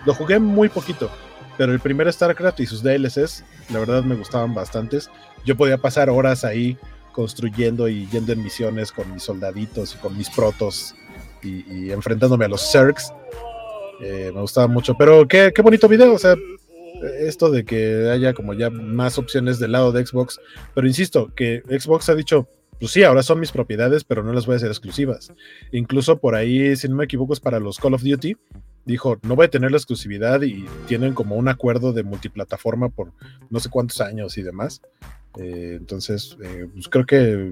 Speaker 1: lo jugué muy poquito, pero el primer StarCraft y sus DLCs, la verdad me gustaban bastantes. Yo podía pasar horas ahí construyendo y yendo en misiones con mis soldaditos y con mis protos y, enfrentándome a los Zergs. Eh, me gustaba mucho, pero qué, qué bonito video, o sea, esto de que haya como ya más opciones del lado de Xbox, pero insisto, que Xbox ha dicho, pues sí, ahora son mis propiedades, pero no las voy a hacer exclusivas. Incluso por ahí, si no me equivoco, es para los Call of Duty, dijo, no voy a tener la exclusividad y tienen como un acuerdo de multiplataforma por no sé cuántos años y demás. Eh, entonces, eh, pues creo que,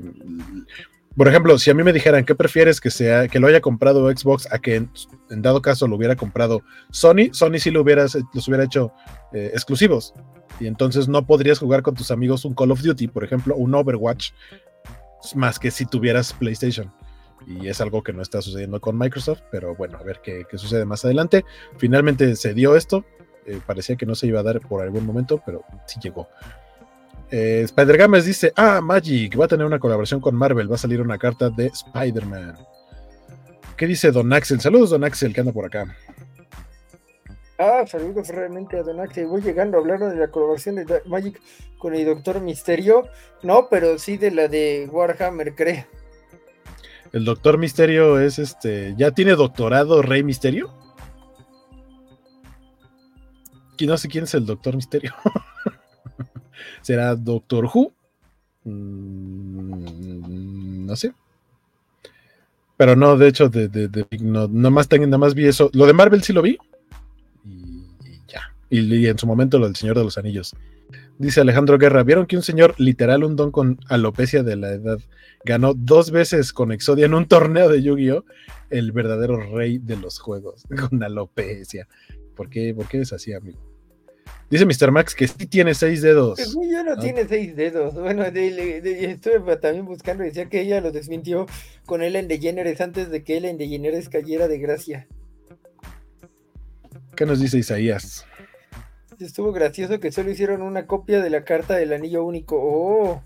Speaker 1: por ejemplo, si a mí me dijeran, ¿qué prefieres que sea que lo haya comprado Xbox a que en, dado caso lo hubiera comprado Sony? Sony sí lo hubieras, los hubiera hecho eh, exclusivos. Y entonces no podrías jugar con tus amigos un Call of Duty, por ejemplo, un Overwatch, más que si tuvieras PlayStation y es algo que no está sucediendo con Microsoft, pero bueno, a ver qué, sucede más adelante. Finalmente se dio esto Eh, parecía que no se iba a dar por algún momento, pero sí llegó. Eh, Spider Games dice: Ah, Magic va a tener una colaboración con Marvel. Va a salir una carta de Spider-Man. ¿Qué dice Don Axel? Saludos, Don Axel, que anda por acá.
Speaker 2: Ah, saludos realmente a Don Axel. Voy llegando a hablar de la colaboración de Magic con el Doctor Misterio. No, pero sí de la de Warhammer, creo.
Speaker 1: El Doctor Misterio es este. ¿Ya tiene doctorado Rey Misterio? no sé quién es el Doctor Misterio. ¿Será Doctor Who? Mm, no sé. Pero no, de hecho, de, de, no, nada, más, nada más vi eso. Lo de Marvel sí lo vi. Y, en su momento lo del Señor de los Anillos. Dice Alejandro Guerra, ¿vieron que un señor, literal un don con alopecia de la edad, ganó dos veces con Exodia en un torneo de Yu-Gi-Oh! El verdadero rey de los juegos, con alopecia. ¿Por qué, ¿Por qué es así, amigo? Dice Mr. Max que sí tiene seis dedos.
Speaker 2: yo no ah. tiene seis dedos. Bueno, estuve también buscando y decía que ella lo desmintió con Ellen DeGeneres antes de que Ellen DeGeneres cayera de gracia.
Speaker 1: ¿Qué nos dice Isaías?
Speaker 2: Estuvo gracioso que solo hicieron una copia de la carta del anillo único. ¡Oh!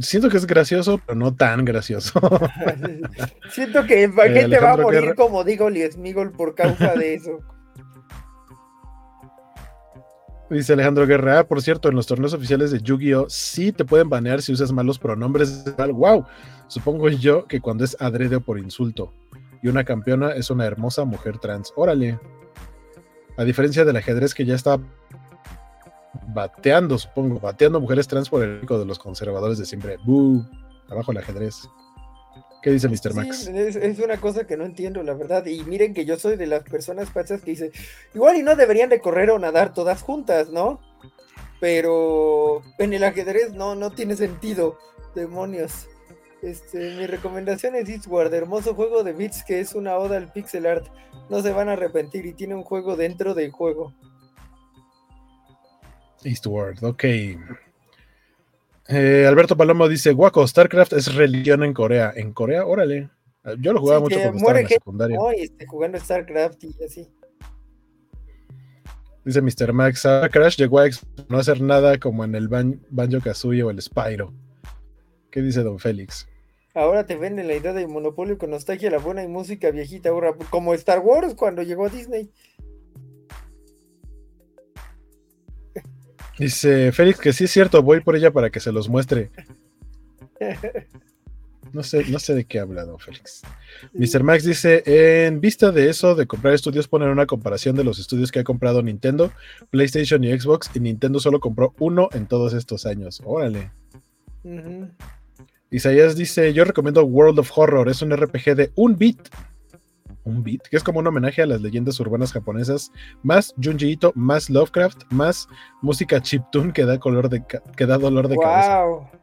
Speaker 1: siento que es gracioso, pero no tan gracioso.
Speaker 2: siento que ¿para qué te va a morir como digo Smigol por causa de eso?
Speaker 1: Dice Alejandro Guerra, ah, por cierto, en los torneos oficiales de Yu-Gi-Oh! sí te pueden banear si usas malos pronombres. Wow, supongo yo que cuando es adrede o por insulto. Y una campeona es una hermosa mujer trans. Órale. A diferencia del ajedrez que ya está bateando, supongo, bateando mujeres trans por el rico de los conservadores de siempre. ¡Bú! Abajo el ajedrez. ¿Qué dice Mr. Max?
Speaker 2: es, una cosa que no entiendo, la verdad. Y miren que yo soy de las personas pasas que dice, igual y no deberían de correr o nadar todas juntas, ¿no? Pero en el ajedrez no, no tiene sentido. Demonios. Este, mi recomendación es Eastward, hermoso juego de bits que es una oda al pixel art. No se van a arrepentir y tiene un juego dentro del juego.
Speaker 1: Eastward, ok. Eh, Alberto Palomo dice: Guaco, StarCraft es religión en Corea. ¿En Corea? Órale. Yo lo jugaba mucho cuando estaba en la secundaria.
Speaker 2: Este, jugando StarCraft y así.
Speaker 1: Dice Mr. Max: Crash llegó a no hacer nada como en el Banjo Kazooie o el Spyro. ¿Qué dice Don Félix?
Speaker 2: Ahora te venden la idea de monopolio con nostalgia, la buena y música viejita, ahora como Star Wars cuando llegó a Disney.
Speaker 1: Dice Félix que sí es cierto, voy por ella para que se los muestre. No sé, no sé de qué ha hablado Félix. Mr. Max dice: En vista de eso, de comprar estudios, ponen una comparación de los estudios que ha comprado Nintendo, PlayStation y Xbox, y Nintendo solo compró uno en todos estos años. Órale. Isaías dice: Yo recomiendo World of Horror, es un RPG de un bit un beat, que es como un homenaje a las leyendas urbanas japonesas, más Junji Ito, más Lovecraft, más música chiptune que da color de que da dolor de wow. cabeza.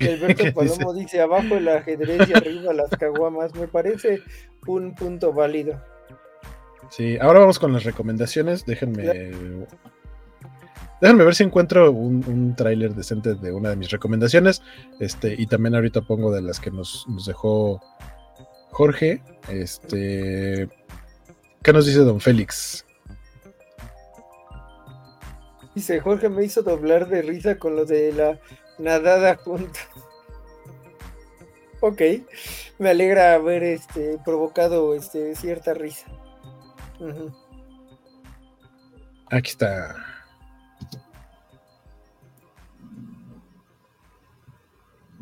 Speaker 2: Alberto Palomo dice? abajo el ajedrez y arriba las caguamas. Me parece un punto válido.
Speaker 1: Sí, ahora vamos con las recomendaciones. Déjenme. Déjenme ver si encuentro un, un tráiler decente de una de mis recomendaciones. Este, y también ahorita pongo de las que nos, nos dejó Jorge, este, ¿qué nos dice don Félix?
Speaker 2: Dice, Jorge me hizo doblar de risa con lo de la nadada junta. ok, me alegra haber este, provocado este, cierta risa.
Speaker 1: Aquí está.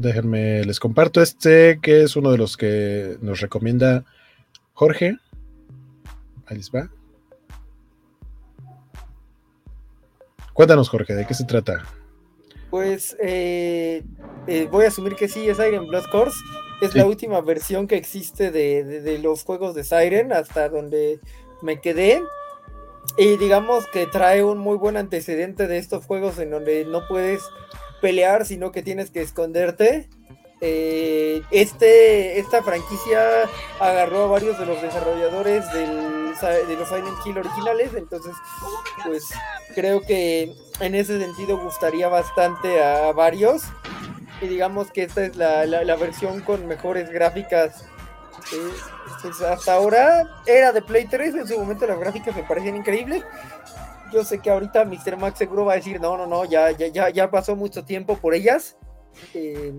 Speaker 1: Déjenme, les comparto este, que es uno de los que nos recomienda Jorge. Ahí les va. Cuéntanos, Jorge, ¿de qué se trata?
Speaker 2: Pues eh, eh, voy a asumir que sí, es Siren Blood Course. Es la última versión que existe de, los juegos de Siren, hasta donde me quedé. Y digamos que trae un muy buen antecedente de estos juegos en donde no puedes pelear, sino que tienes que esconderte. Eh, este, esta franquicia agarró a varios de los desarrolladores del, de los Silent Hill originales, entonces pues creo que en ese sentido gustaría bastante a varios y digamos que esta es la, versión con mejores gráficas pues, hasta ahora era de Play 3, en su momento las gráficas me parecían increíbles. Yo sé que ahorita Mr. Max seguro va a decir, no, no, no, ya, ya, ya, ya pasó mucho tiempo por ellas. Eh,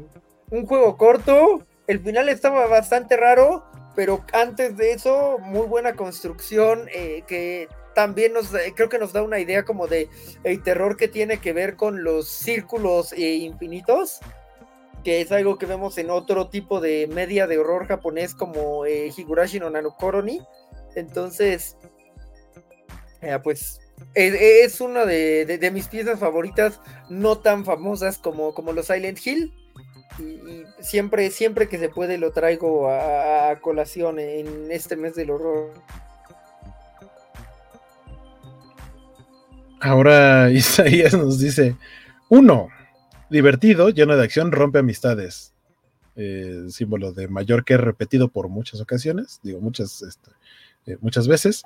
Speaker 2: un juego corto, el final estaba bastante raro, pero antes de eso, muy buena construcción, eh, que también nos creo que nos da una idea como de el terror que tiene que ver con los círculos eh, infinitos que es algo que vemos en otro tipo de media de horror japonés como eh, Higurashi no Nanokoroni entonces eh, pues es, una de, mis piezas favoritas no tan famosas como, los Silent Hill y, siempre siempre que se puede lo traigo a colación en este mes del horror
Speaker 1: Ahora Isaías nos dice, uno, divertido, lleno de acción, rompe amistades. Eh, símbolo de mayor que repetido por muchas ocasiones, digo muchas, este, eh, muchas veces.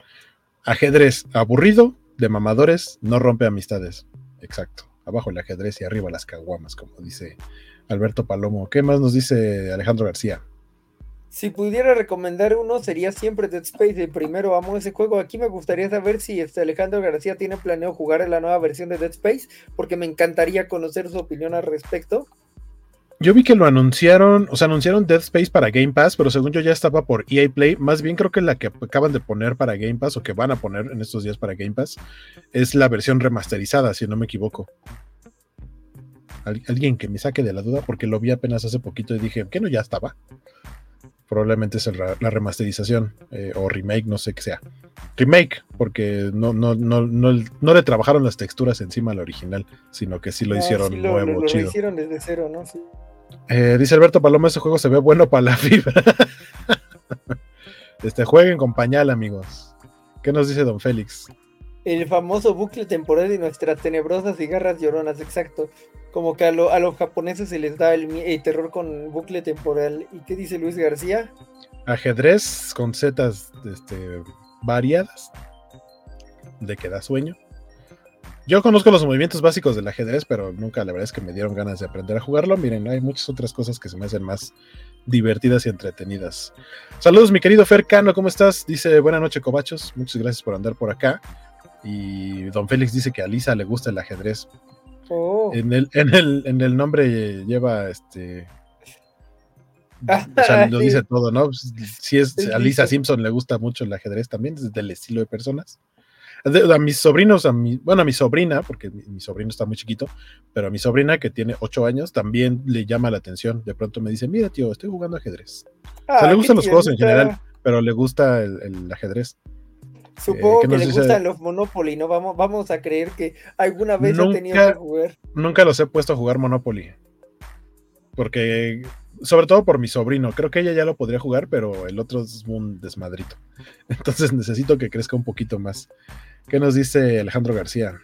Speaker 1: Ajedrez aburrido, de mamadores, no rompe amistades. Exacto. Abajo el ajedrez y arriba las caguamas, como dice Alberto Palomo. ¿Qué más nos dice Alejandro García?
Speaker 2: Si pudiera recomendar uno, sería siempre Dead Space. El primero amo ese juego. Aquí me gustaría saber si este Alejandro García tiene planeado jugar en la nueva versión de Dead Space, porque me encantaría conocer su opinión al respecto.
Speaker 1: Yo vi que lo anunciaron, o sea, anunciaron Dead Space para Game Pass, pero según yo ya estaba por EA Play. Más bien creo que la que acaban de poner para Game Pass o que van a poner en estos días para Game Pass es la versión remasterizada, si no me equivoco. Alguien que me saque de la duda, porque lo vi apenas hace poquito y dije, ¿qué no ya estaba? Probablemente es la remasterización eh, o remake, no sé qué sea. Remake, porque no, no, no, no, le trabajaron las texturas encima al original, sino que sí lo hicieron nuevo,
Speaker 2: lo, chido. hicieron desde cero, ¿no?
Speaker 1: Eh, dice Alberto Paloma, ese juego se ve bueno para la fibra. este, jueguen con pañal, amigos. ¿Qué nos dice Don Félix?
Speaker 2: El famoso bucle temporal de nuestras tenebrosas y garras lloronas, exacto como que a, los japoneses se les da el, terror con bucle temporal. ¿Y qué dice Luis García?
Speaker 1: Ajedrez con setas este, variadas, de que da sueño. Yo conozco los movimientos básicos del ajedrez, pero nunca la verdad es que me dieron ganas de aprender a jugarlo. Miren, hay muchas otras cosas que se me hacen más divertidas y entretenidas. Saludos, mi querido Fercano, ¿cómo estás? Dice, buena noche, cobachos. Muchas gracias por andar por acá. Y don Félix dice que a Lisa le gusta el ajedrez. Oh. En, el, en, el, en el nombre lleva este. o sea, lo dice todo, ¿no? Si es a Lisa Simpson le gusta mucho el ajedrez también, es del estilo de personas. A mis sobrinos, a mi, bueno, a mi sobrina, porque mi, sobrino está muy chiquito, pero a mi sobrina que tiene ocho años también le llama la atención. De pronto me dice, mira, tío, estoy jugando ajedrez. o sea, le gustan los juegos en general, pero le gusta el ajedrez.
Speaker 2: Supongo eh, que le gustan los Monopoly, ¿no? Vamos, vamos a creer que alguna vez nunca, he tenido que jugar.
Speaker 1: Nunca los he puesto a jugar Monopoly. Porque, sobre todo por mi sobrino, creo que ella ya lo podría jugar, pero el otro es un desmadrito. Entonces necesito que crezca un poquito más. ¿Qué nos dice Alejandro García?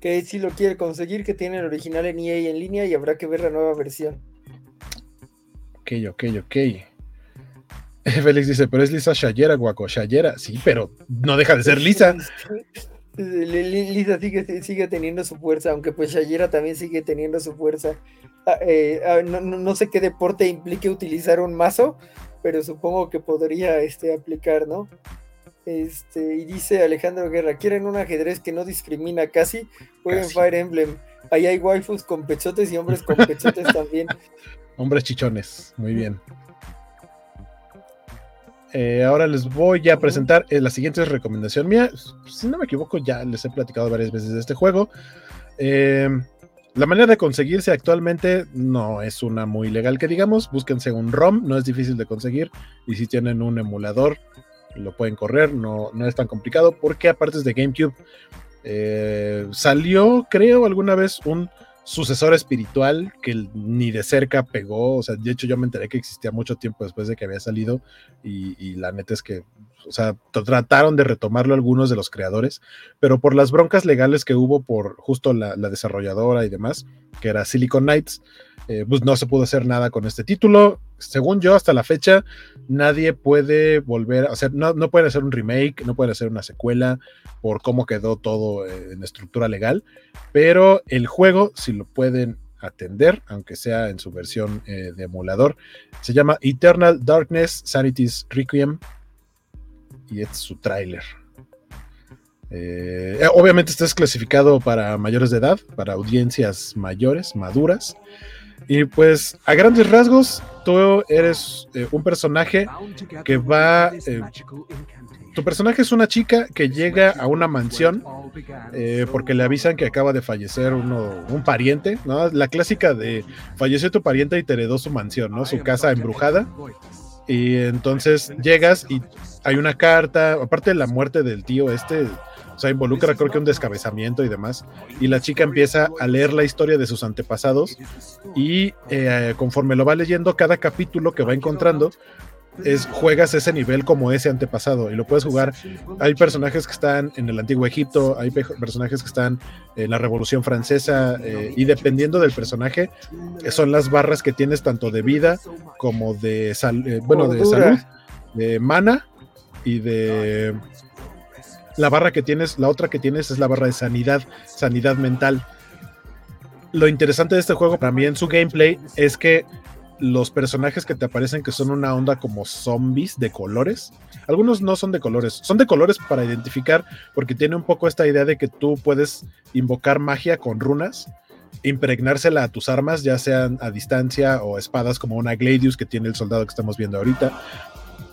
Speaker 2: Que si lo quiere conseguir, que tiene el original en EA en línea y habrá que ver la nueva versión.
Speaker 1: Ok, ok, ok. Félix dice, pero es Lisa Shayera, guaco. Shayera, sí, pero no deja de ser Lisa.
Speaker 2: Lisa sigue, sigue teniendo su fuerza, aunque pues Shayera también sigue teniendo su fuerza. Ah, eh, ah, no, sé qué deporte implique utilizar un mazo, pero supongo que podría este, aplicar, ¿no? Este, y dice Alejandro Guerra, quieren un ajedrez que no discrimina casi, jueguen Fire Emblem. Ahí hay waifus con pechotes y hombres con pechotes también.
Speaker 1: Hombres chichones, muy bien. Eh, ahora les voy a presentar eh, la siguiente recomendación mía. Si no me equivoco, ya les he platicado varias veces de este juego. Eh, la manera de conseguirse actualmente no es una muy legal que digamos. Búsquense un ROM, no es difícil de conseguir. Y si tienen un emulador, lo pueden correr, no, no es tan complicado. Porque aparte es de GameCube, salió, creo, alguna vez un sucesor espiritual que ni de cerca pegó. O sea, de hecho yo me enteré que existía mucho tiempo después de que había salido y, la neta es que, o sea, trataron de retomarlo algunos de los creadores, pero por las broncas legales que hubo por justo la, desarrolladora y demás, que era Silicon Knights, eh, pues no se pudo hacer nada con este título. Según yo, hasta la fecha, nadie puede volver, o sea, no, no pueden hacer un remake, no pueden hacer una secuela por cómo quedó todo en estructura legal, pero el juego, si lo pueden atender, aunque sea en su versión eh, de emulador. Se llama Eternal Darkness Sanity's Requiem y es su tráiler. Eh, obviamente este es clasificado para mayores de edad, para audiencias mayores, maduras. Y pues a grandes rasgos, tú eres eh, un personaje que va... Eh, tu personaje es una chica que llega a una mansión porque le avisan que acaba de fallecer uno, un pariente, ¿no? La clásica de falleció tu pariente y te heredó su mansión, ¿no? Su casa embrujada. Y entonces llegas y hay una carta, aparte de la muerte del tío este, o sea, involucra creo que un descabezamiento y demás. Y la chica empieza a leer la historia de sus antepasados y eh, conforme lo va leyendo, cada capítulo que va encontrando, es juegas ese nivel como ese antepasado y lo puedes jugar. Hay personajes que están en el antiguo Egipto, hay personajes que están en la Revolución Francesa eh, y dependiendo del personaje son las barras que tienes tanto de vida como de eh, bueno de salud, de mana y de la barra que tienes, la otra que tienes es la barra de sanidad, sanidad mental. Lo interesante de este juego también su gameplay es que los personajes que te aparecen que son una onda como zombies de colores. Algunos no son de colores, son de colores para identificar porque tiene un poco esta idea de que tú puedes invocar magia con runas, impregnársela a tus armas, ya sean a distancia o espadas como una Gladius que tiene el soldado que estamos viendo ahorita,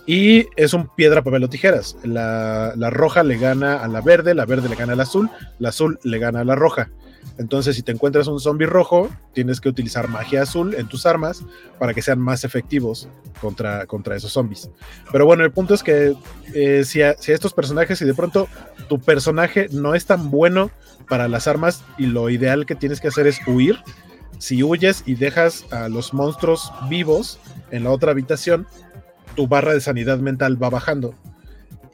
Speaker 1: y es un piedra, papel o tijeras. La, roja le gana a la verde, la verde le gana al azul, la azul le gana a la roja. Entonces, si te encuentras un zombie rojo, tienes que utilizar magia azul en tus armas para que sean más efectivos contra, contra esos zombies. Pero bueno, el punto es que eh, si, a, si, a, estos personajes, si de pronto tu personaje no es tan bueno para las armas y lo ideal que tienes que hacer es huir, si huyes y dejas a los monstruos vivos en la otra habitación, tu barra de sanidad mental va bajando.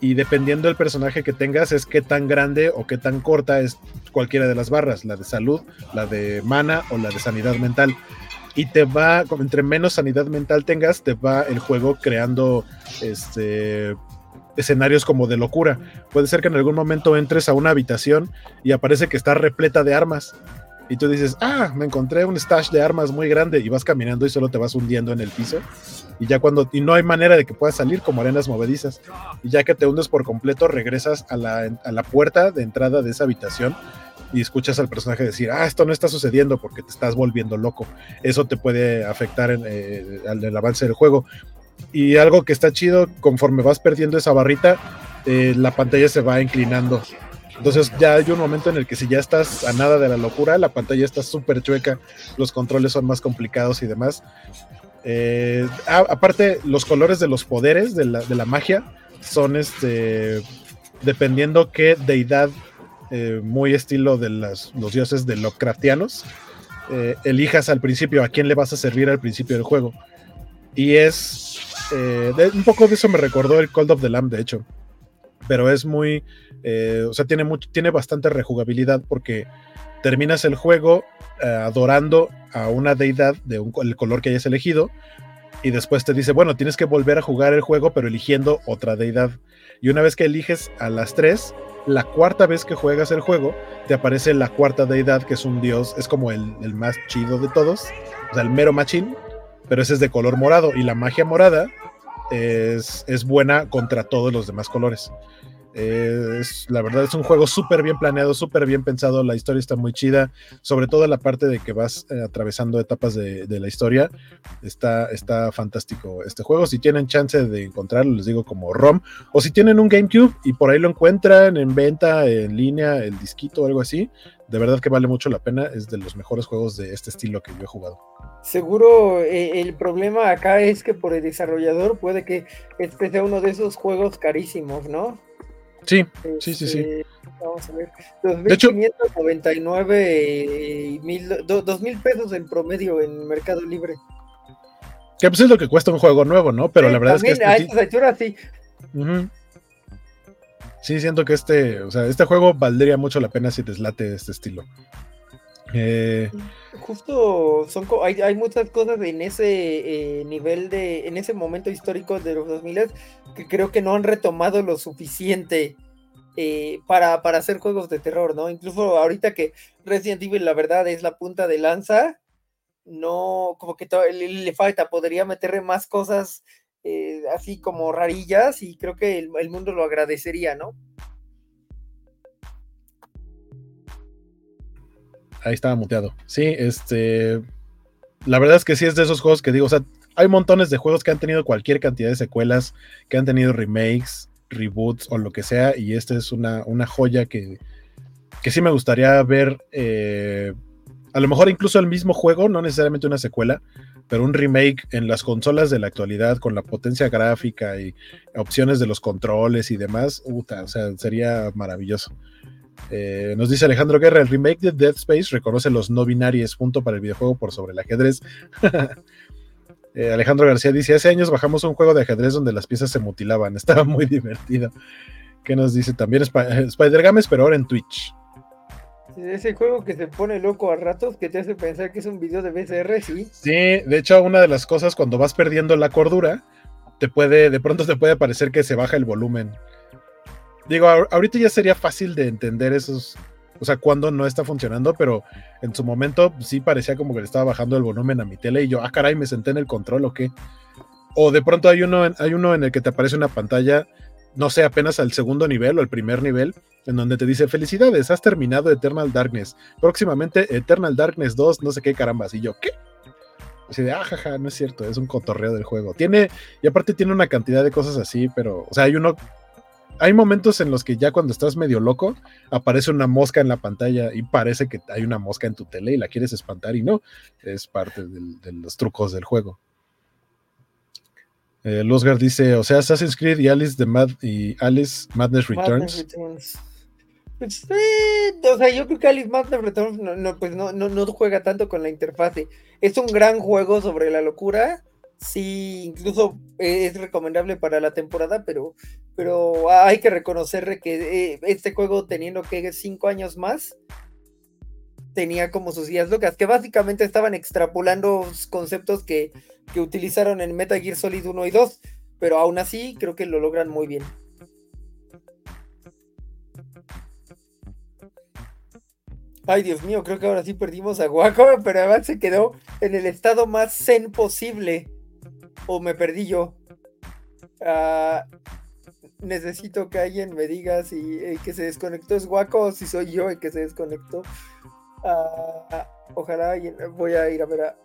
Speaker 1: Y dependiendo del personaje que tengas, es qué tan grande o qué tan corta es cualquiera de las barras, la de salud, la de mana o la de sanidad mental. Y te va, entre menos sanidad mental tengas, te va el juego creando este, escenarios como de locura. Puede ser que en algún momento entres a una habitación y aparece que está repleta de armas y tú dices, ah, me encontré un stash de armas muy grande y vas caminando y solo te vas hundiendo en el piso. Y ya cuando, y no hay manera de que puedas salir como arenas movedizas. Y ya que te hundes por completo, regresas a la, a la puerta de entrada de esa habitación y escuchas al personaje decir, ah, esto no está sucediendo porque te estás volviendo loco. Eso te puede afectar en, eh, el avance del juego. Y algo que está chido, conforme vas perdiendo esa barrita, eh, la pantalla se va inclinando entonces ya hay un momento en el que si ya estás a nada de la locura, la pantalla está súper chueca, los controles son más complicados y demás. Eh, aparte, los colores de los poderes de la, magia son este, dependiendo qué deidad, eh, muy estilo de los dioses de Lovecraftianos, eh, elijas al principio a quién le vas a servir al principio del juego. Y es un poco de eso me recordó el Cold of the Lamb, de hecho pero es muy, eh, o sea, tiene, mucho, tiene bastante rejugabilidad porque terminas el juego eh, adorando a una deidad de un, el color que hayas elegido y después te dice, bueno, tienes que volver a jugar el juego pero eligiendo otra deidad. Y una vez que eliges a las tres, la cuarta vez que juegas el juego, te aparece la cuarta deidad, que es un dios, es como el, el más chido de todos, o sea, el mero machín, pero ese es de color morado y la magia morada es, es buena contra todos los demás colores. Es, la verdad es un juego súper bien planeado, súper bien pensado, la historia está muy chida, sobre todo la parte de que vas eh, atravesando etapas de, la historia, está, está fantástico este juego, si tienen chance de encontrarlo, les digo como ROM, o si tienen un GameCube y por ahí lo encuentran en venta, en línea, el disquito o algo así, de verdad que vale mucho la pena, es de los mejores juegos de este estilo que yo he jugado.
Speaker 2: Seguro eh, el problema acá es que por el desarrollador puede que este sea uno de esos juegos carísimos, ¿no?
Speaker 1: Sí, sí, sí, sí.
Speaker 2: Este, vamos a ver. 2.599 mil, 2.000 pesos en promedio en Mercado Libre.
Speaker 1: Que pues es lo que cuesta un juego nuevo, ¿no? Pero la verdad es que. Este,
Speaker 2: a sí, sí.
Speaker 1: sí, siento que este, o sea, este juego valdría mucho la pena si deslate este estilo. Eh,
Speaker 2: Justo son hay, hay muchas cosas en ese eh, nivel de, en ese momento histórico de los 2000 que creo que no han retomado lo suficiente eh, para, para hacer juegos de terror, ¿no? Incluso ahorita que Resident Evil la verdad es la punta de lanza, no, como que le, falta, podría meterle más cosas así como rarillas y creo que el, mundo lo agradecería, ¿no?
Speaker 1: Ahí estaba muteado. Sí, este. La verdad es que sí es de esos juegos que digo, o sea, hay montones de juegos que han tenido cualquier cantidad de secuelas, que han tenido remakes, reboots o lo que sea, y esta es una, una joya que, que sí me gustaría ver. Eh, a lo mejor incluso el mismo juego, no necesariamente una secuela, pero un remake en las consolas de la actualidad con la potencia gráfica y opciones de los controles y demás, o sea, sería maravilloso. Eh, nos dice Alejandro Guerra, el remake de Dead Space reconoce los no binarios, punto para el videojuego por sobre el ajedrez. Eh, Alejandro García dice, hace años bajamos un juego de ajedrez donde las piezas se mutilaban, estaba muy divertido. ¿Qué nos dice también Spider Games, pero ahora en Twitch?
Speaker 2: Ese juego que se pone loco a ratos, que te hace pensar que es un video de BCR, sí.
Speaker 1: Sí, de hecho, una de las cosas cuando vas perdiendo la cordura, te puede, de pronto te puede parecer que se baja el volumen. Digo, ahorita ya sería fácil de entender esos, o sea, cuando no está funcionando, pero en su momento sí parecía como que le estaba bajando el volumen a mi tele y yo, ah, caray, me senté en el control o qué. O de pronto hay uno, hay uno en el que te aparece una pantalla, no sé, apenas al segundo nivel o al primer nivel, en donde te dice, felicidades, has terminado Eternal Darkness. Próximamente Eternal Darkness 2, no sé qué carambas. Y yo, ¿qué? Así de, ah, no es cierto, es un cotorreo del juego. Tiene, y aparte tiene una cantidad de cosas así, pero, o sea, hay uno, hay momentos en los que ya cuando estás medio loco, aparece una mosca en la pantalla y parece que hay una mosca en tu tele y la quieres espantar y no, es parte de los trucos del juego. Eh, Losgar dice, o sea, Assassin's Creed y Alice, the Mad y Alice Madness Returns.
Speaker 2: Pues, o sea, yo creo que Alice Madness Returns no, pues no, no, juega tanto con la interfase. Es un gran juego sobre la locura. Sí, incluso es recomendable para la temporada, pero, pero hay que reconocer que eh, este juego, teniendo que cinco años más, tenía como sus días locas, que básicamente estaban extrapolando conceptos que, que utilizaron en Metal Gear Solid 1 y 2, pero aún así creo que lo logran muy bien. Ay, Dios mío, creo que ahora sí perdimos a Guaco, pero además se quedó en el estado más zen posible. O me perdí yo. Ah, necesito que alguien me diga si el que se desconectó es Guaco o si soy yo el que se desconectó. Ah, ojalá voy a ir a ver a,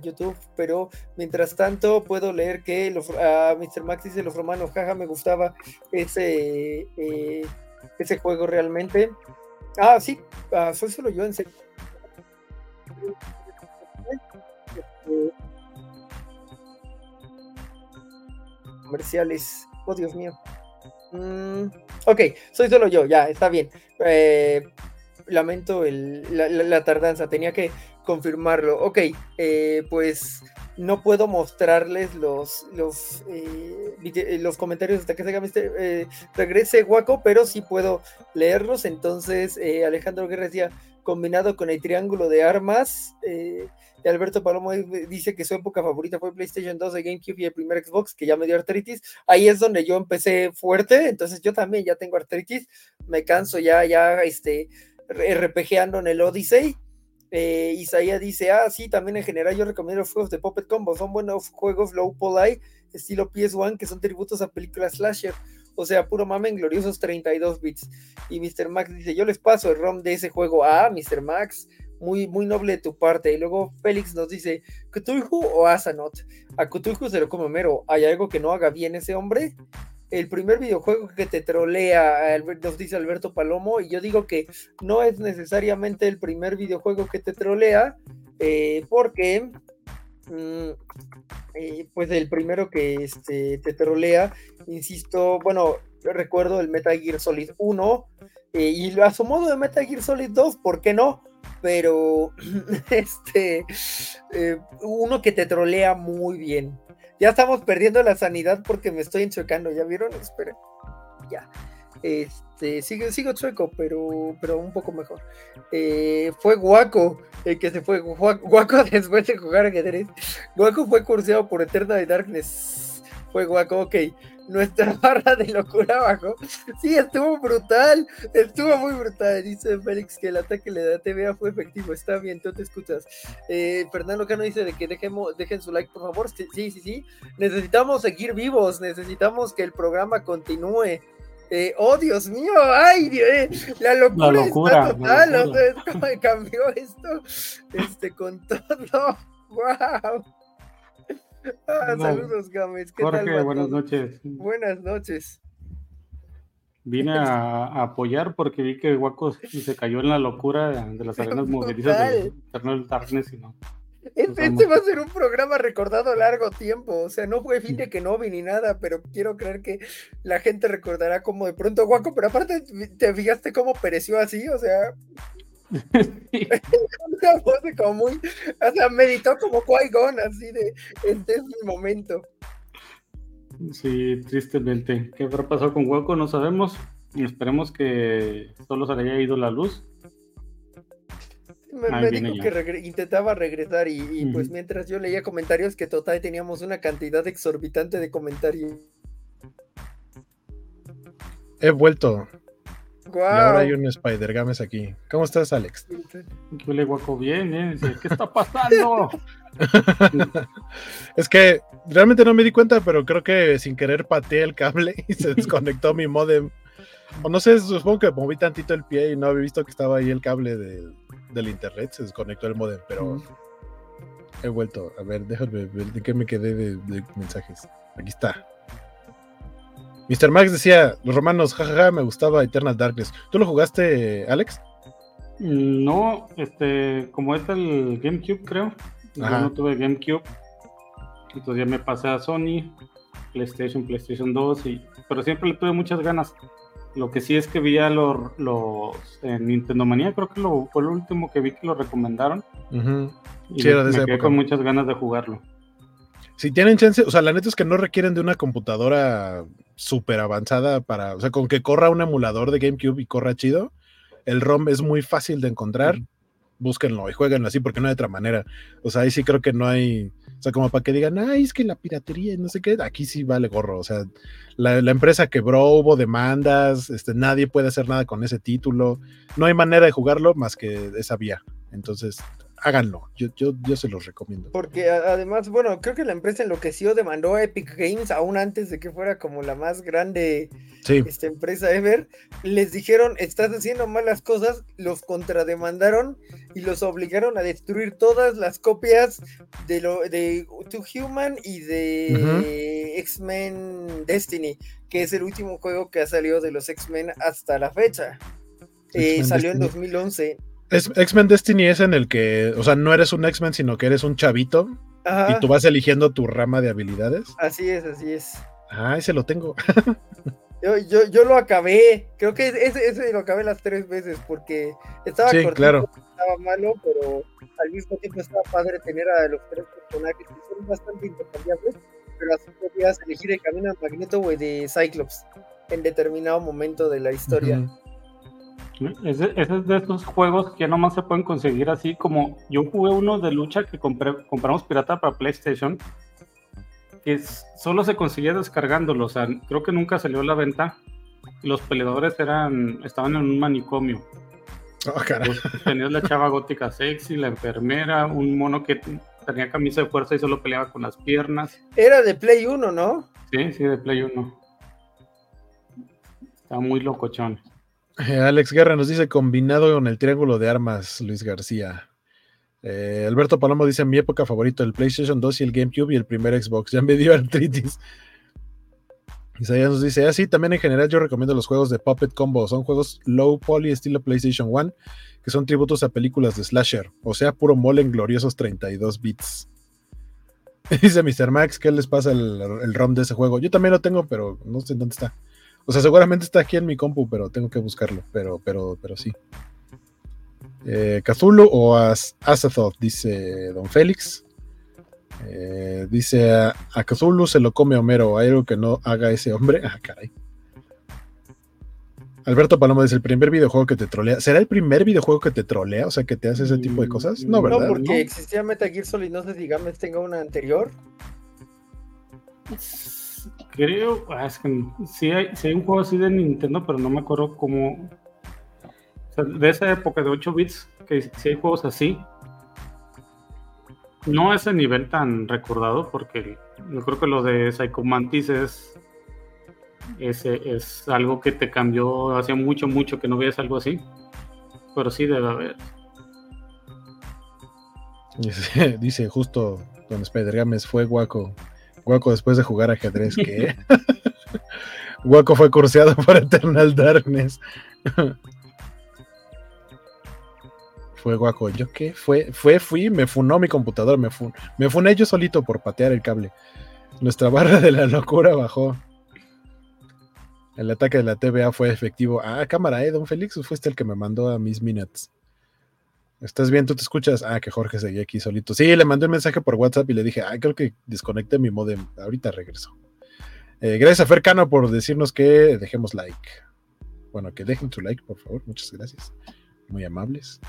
Speaker 2: YouTube, pero mientras tanto puedo leer que a Mr. Max dice los romanos, jaja, me gustaba ese, eh, ese juego realmente. Ah, sí, ah, soy solo yo en serio. Comerciales. Oh, Dios mío. Mm, ok, soy solo yo, ya, está bien. Eh, lamento la, tardanza, tenía que confirmarlo. Ok, eh, pues no puedo mostrarles los, los, eh, los comentarios hasta que se regrese Guaco, pero sí puedo leerlos. Entonces, Alejandro Guerra decía, combinado con el triángulo de armas, Alberto Palomo dice que su época favorita fue PlayStation 2 de GameCube y el primer Xbox, que ya me dio artritis. Ahí es donde yo empecé fuerte, entonces yo también ya tengo artritis, me canso ya, ya, este, RPGando en el Odyssey. Eh, Isaías dice, ah, sí, también en general yo recomiendo juegos de Puppet Combo, son buenos juegos low poly, estilo PS1, que son tributos a películas slasher, o sea, puro mame en gloriosos 32 bits. Y Mr. Max dice, yo les paso el ROM de ese juego, ah, Mr. Max, muy, muy noble de tu parte. Y luego Félix nos dice, ¿Cthulhu o Asanot? A Cthulhu se lo come mero, ¿hay algo que no haga bien ese hombre? el primer videojuego que te trolea, nos dice Alberto Palomo, y yo digo que no es necesariamente el primer videojuego que te trolea, eh, porque mm, eh, pues el primero que este, te trolea, insisto, bueno, recuerdo el Metal Gear Solid 1, eh, y a su modo de Metal Gear Solid 2, ¿por qué no? Pero este, uno que te trolea muy bien. Ya estamos perdiendo la sanidad porque me estoy enchocando, ¿ya vieron? Esperen. Ya. Este, sigo, sigo chueco, pero, pero un poco mejor. Eh, fue Guaco el que se fue. Guaco después de jugar ajedrez. Guaco fue curseado por Eternal Darkness. Fue guaco, ok, nuestra barra de locura abajo. Sí, estuvo brutal, estuvo muy brutal. Dice Félix que el ataque le da TVA fue efectivo. Está bien, tú te escuchas. Eh, Fernando Cano dice de que dejemos, dejen su like, por favor. Sí, sí, sí. Necesitamos seguir vivos, necesitamos que el programa continúe. Eh, oh, Dios mío, ay, Dios, eh, la locura, la locura está total, o sea, ¿cómo cambió esto? Este, con todo, wow. Ah, saludos, Gámez.
Speaker 3: Jorge, buenas noches.
Speaker 2: Buenas noches.
Speaker 3: Vine a, apoyar porque vi que Guaco se cayó en la locura de las arenas movedizas de Eternal Darkness y no.
Speaker 2: Este, este, va a ser un programa recordado a largo tiempo. O sea, no fue fin de que no vi ni nada, pero quiero creer que la gente recordará como de pronto Guaco, pero aparte te fijaste cómo pereció así, o sea, una voz como muy, o sea, meditó como Qui-Gon, así de, este es mi momento.
Speaker 3: Sí, tristemente. ¿Qué habrá pasado con Hueco? No sabemos. Esperemos que solo se le haya ido la luz.
Speaker 2: Me, dijo que intentaba regresar y, pues mientras yo leía comentarios que total teníamos una cantidad exorbitante de comentarios.
Speaker 1: He vuelto. Y ahora hay un Spider Games aquí. ¿Cómo estás, Alex?
Speaker 3: Yo le guaco bien, ¿eh? ¿Qué está pasando?
Speaker 1: es que realmente no me di cuenta, pero creo que sin querer pateé el cable y se desconectó mi modem. O no sé, supongo que moví tantito el pie y no había visto que estaba ahí el cable del internet, se desconectó el modem, pero he vuelto. A ver, déjame ver de qué me quedé de mensajes. Aquí está. Mr. Max decía, los romanos, jajaja, me gustaba Eternal Darkness. ¿Tú lo jugaste, Alex?
Speaker 3: Mm, no, este, como es el GameCube, creo. Yo no tuve GameCube. Entonces ya me pasé a Sony, PlayStation, PlayStation 2, y, pero siempre le tuve muchas ganas. Lo que sí es que vi a los, los en Nintendo Manía, creo que lo, fue lo último que vi que lo recomendaron. Y me, quedé con muchas ganas de jugarlo.
Speaker 1: Si tienen chance, o sea, la neta es que no requieren de una computadora súper avanzada para, o sea, con que corra un emulador de GameCube y corra chido, el ROM es muy fácil de encontrar. Búsquenlo y jueguenlo así porque no hay otra manera. O sea, ahí sí creo que no hay, o sea, como para que digan, ay, es que la piratería y no sé qué, aquí sí vale gorro. O sea, la, la, empresa quebró, hubo demandas, este, nadie puede hacer nada con ese título. No hay manera de jugarlo más que esa vía. Entonces, háganlo. Yo, yo, yo se los recomiendo.
Speaker 2: Porque además, bueno, creo que la empresa enloqueció, demandó a Epic Games aún antes de que fuera como la más grande esta empresa ever. Les dijeron, estás haciendo malas cosas, los contrademandaron y los obligaron a destruir todas las copias de lo de To Human y de X-Men Destiny, que es el último juego que ha salido de los X-Men hasta la fecha. Eh, salió en 2011
Speaker 1: X-Men Destiny es en el que, o sea, no eres un X-Men, sino que eres un chavito. Y tú vas eligiendo tu rama de habilidades.
Speaker 2: Así es, así es.
Speaker 1: Ah, ese lo tengo.
Speaker 2: yo, yo, yo, lo acabé. Creo que ese, ese, lo acabé las tres veces porque estaba
Speaker 1: sí, claro.
Speaker 2: estaba malo, pero al mismo tiempo estaba padre tener a los tres personajes que son bastante intercambiables, pero así podías elegir el camino al magneto, de Cyclops en determinado momento de la historia.
Speaker 3: Ese, es de esos juegos que nomás se pueden conseguir así como yo jugué uno de lucha que compré, compramos pirata para PlayStation que solo se conseguía descargándolo, o sea, creo que nunca salió a la venta. Los peleadores eran estaban en un manicomio.
Speaker 1: Oh,
Speaker 3: tenías la chava gótica sexy, la enfermera, un mono que tenía camisa de fuerza y solo peleaba con las piernas.
Speaker 2: Era de Play 1, ¿no?
Speaker 3: Sí, sí, de Play 1. Estaba muy locochón.
Speaker 1: Eh, Alex Guerra nos dice combinado con el triángulo de armas, Luis García. Eh, Alberto Palomo dice mi época favorita, el PlayStation 2 y el GameCube y el primer Xbox. Ya me dio artritis. Isaías nos dice, así ah, también en general yo recomiendo los juegos de Puppet Combo. Son juegos low poly estilo PlayStation 1, que son tributos a películas de slasher. O sea, puro mole en gloriosos 32 bits. dice Mr. Max, ¿qué les pasa el, el ROM de ese juego? Yo también lo tengo, pero no sé dónde está. O sea, seguramente está aquí en mi compu, pero tengo que buscarlo. Pero, pero, pero sí. Eh, o As dice Don Félix. Eh, dice a, a, se lo come Homero. ¿Hay algo que no haga ese hombre? Ah, caray. Alberto Paloma dice: el primer videojuego que te trolea. ¿Será el primer videojuego que te trolea? O sea, que te hace ese tipo de cosas. No, ¿verdad?
Speaker 2: No, porque existía Metal Gear Solid. No sé si Games tenga una anterior.
Speaker 3: Creo, ah, es que sí hay, hay un juego así de Nintendo, pero no me acuerdo cómo. de esa época de 8 bits, que sí hay juegos así. No ese nivel tan recordado, porque yo creo que lo de Psycho Mantis es, es, es algo que te cambió hace mucho, mucho que no veas algo así. Pero sí debe haber.
Speaker 1: Dice, dice justo Don Spider Games fue guaco. Guaco después de jugar ajedrez, ¿qué? Guaco fue curseado por Eternal Darkness. fue guaco. ¿Yo qué? Fue, fue, fui, me funó mi computador, me, me funé yo solito por patear el cable. Nuestra barra de la locura bajó. El ataque de la TVA fue efectivo. Ah, cámara, ¿eh? Don Félix, fuiste el que me mandó a mis minutes. ¿Estás bien? ¿Tú te escuchas? Ah, que Jorge seguía aquí solito. Sí, le mandé un mensaje por WhatsApp y le dije, ah, creo que desconecté mi modem. Ahorita regreso. Eh, gracias a Fercano por decirnos que dejemos like. Bueno, que dejen su like, por favor. Muchas gracias. Muy amables.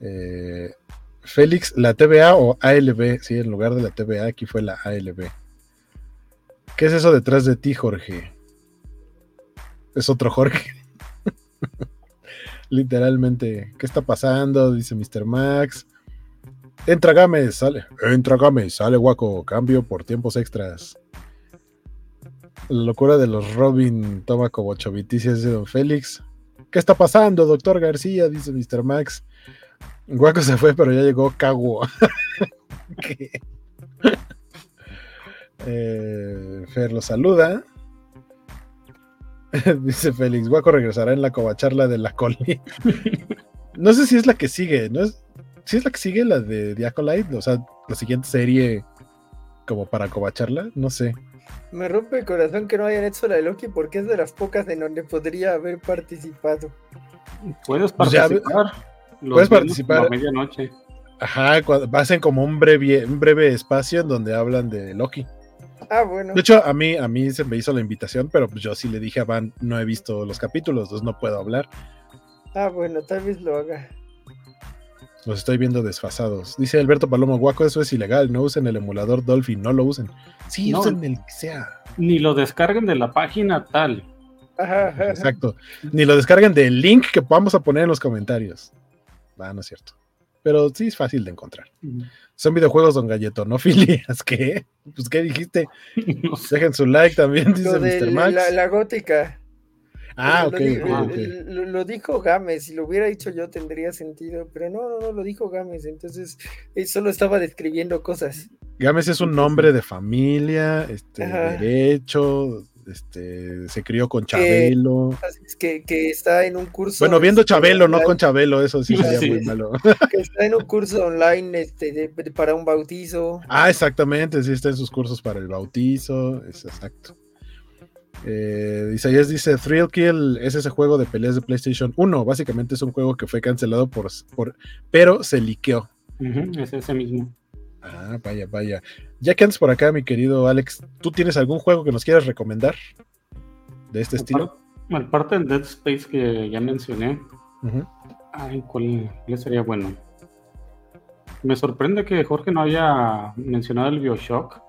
Speaker 1: Eh, Félix, ¿la TVA o ALB? Sí, en lugar de la TVA, aquí fue la ALB. ¿Qué es eso detrás de ti, Jorge? Es otro Jorge. Literalmente, ¿qué está pasando? Dice Mr. Max. Entra Gámez, sale. Entra Gámez, sale guaco. Cambio por tiempos extras. La locura de los Robin toma como choviticias de Don Félix. ¿Qué está pasando, doctor García? Dice Mr. Max. Guaco se fue, pero ya llegó Caguo. eh, Fer lo saluda. Dice Félix, Guaco regresará en la covacharla de la Coli. no sé si es la que sigue, ¿no es? Si es la que sigue, la de Diacolite, o sea, la siguiente serie como para covacharla, no sé.
Speaker 2: Me rompe el corazón que no hayan hecho la de Loki porque es de las pocas en donde podría haber participado.
Speaker 3: Puedes pues participar.
Speaker 1: puedes participar.
Speaker 3: A medianoche.
Speaker 1: Ajá, hacen como un breve, un breve espacio en donde hablan de Loki.
Speaker 2: Ah, bueno.
Speaker 1: De hecho, a mí, a mí se me hizo la invitación, pero pues yo sí le dije a Van, no he visto los capítulos, entonces no puedo hablar.
Speaker 2: Ah, bueno, tal vez lo haga.
Speaker 1: Los estoy viendo desfasados. Dice Alberto Palomo, guaco, eso es ilegal. No usen el emulador Dolphin, no lo usen. Sí, usen el que sea.
Speaker 3: Ni lo descarguen de la página tal.
Speaker 1: Exacto. Ni lo descarguen del link que vamos a poner en los comentarios. Va, no es cierto. Pero sí es fácil de encontrar. Son videojuegos, don Galleto, no filias. ¿Qué? Pues, ¿qué dijiste? Dejen su like también, dice Mr. Max.
Speaker 2: La, gótica.
Speaker 1: Ah, ok.
Speaker 2: Lo, dijo Gámez, si lo hubiera dicho yo tendría sentido, pero no, no, no, lo dijo Gámez, entonces él solo estaba describiendo cosas.
Speaker 1: Gámez es un nombre de familia, este, derecho, este, se crió con Chabelo.
Speaker 2: Que, que, está en un curso.
Speaker 1: Bueno, viendo este, Chabelo, no con Chabelo, eso sí sería muy malo.
Speaker 2: Que está en un curso online este, para un bautizo.
Speaker 1: Ah, exactamente, sí está en sus cursos para el bautizo, es exacto. Eh, Isaías dice: Thrill Kill es ese juego de peleas de PlayStation 1. Básicamente es un juego que fue cancelado por, por pero se liqueó.
Speaker 3: es ese mismo.
Speaker 1: Ah, vaya, vaya. Ya que andas por acá, mi querido Alex, ¿tú tienes algún juego que nos quieras recomendar de este estilo?
Speaker 3: Aparte del Dead Space que ya mencioné, ay, ¿cuál le sería bueno? Me sorprende que Jorge no haya mencionado el Bioshock,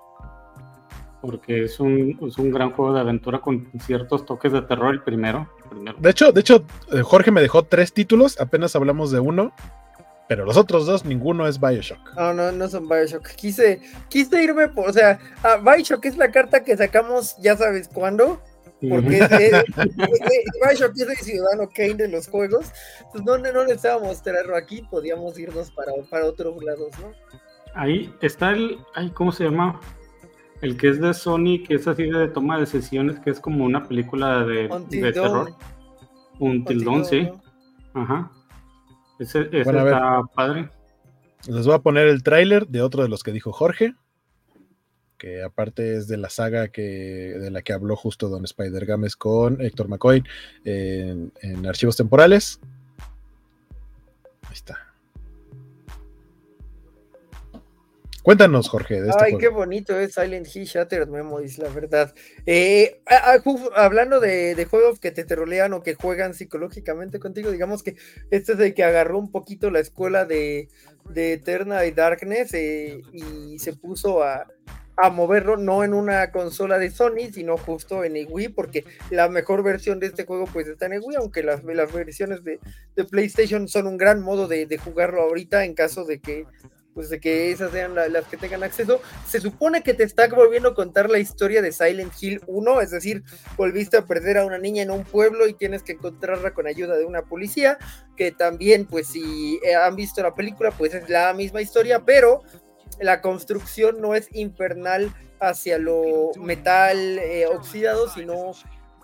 Speaker 3: porque es un, es un gran juego de aventura con ciertos toques de terror el primero. El primero.
Speaker 1: De hecho, de hecho, eh, Jorge me dejó tres títulos, apenas hablamos de uno. Pero los otros dos, ninguno es Bioshock.
Speaker 2: No, no, no son Bioshock. Quise, quise irme por, o sea, a Bioshock es la carta que sacamos, ya sabes cuándo. Porque Bioshock es el ciudadano Kane de los juegos. Pues no, no necesitábamos traerlo aquí, podíamos irnos para, para otros lados, ¿no?
Speaker 3: Ahí está el, ay, ¿cómo se llama? El que es de Sony, que es así de toma de decisiones, que es como una película de, de terror. Un tildón, sí. Ajá. Ese, está padre.
Speaker 1: Les voy a poner el tráiler de otro de los que dijo Jorge, que aparte es de la saga que, de la que habló justo Don Spider Games con Héctor McCoy en Archivos Temporales. Ahí está. Cuéntanos, Jorge.
Speaker 2: De este Ay, qué bonito es Silent Hill Shattered Memories, la verdad. Eh, hablando de, juegos que te terolean o que juegan psicológicamente contigo, digamos que este es el que agarró un poquito la escuela de, de Eterna y Darkness eh, y se puso a, a moverlo no en una consola de Sony, sino justo en el Wii, porque la mejor versión de este juego pues está en el Wii, aunque las, las versiones de, PlayStation son un gran modo de, jugarlo ahorita en caso de que pues de que esas sean las que tengan acceso. Se supone que te está volviendo a contar la historia de Silent Hill 1, es decir, volviste a perder a una niña en un pueblo y tienes que encontrarla con ayuda de una policía, que también, pues si eh, han visto la película, pues es la misma historia, pero la construcción no es infernal hacia lo metal eh, oxidado, sino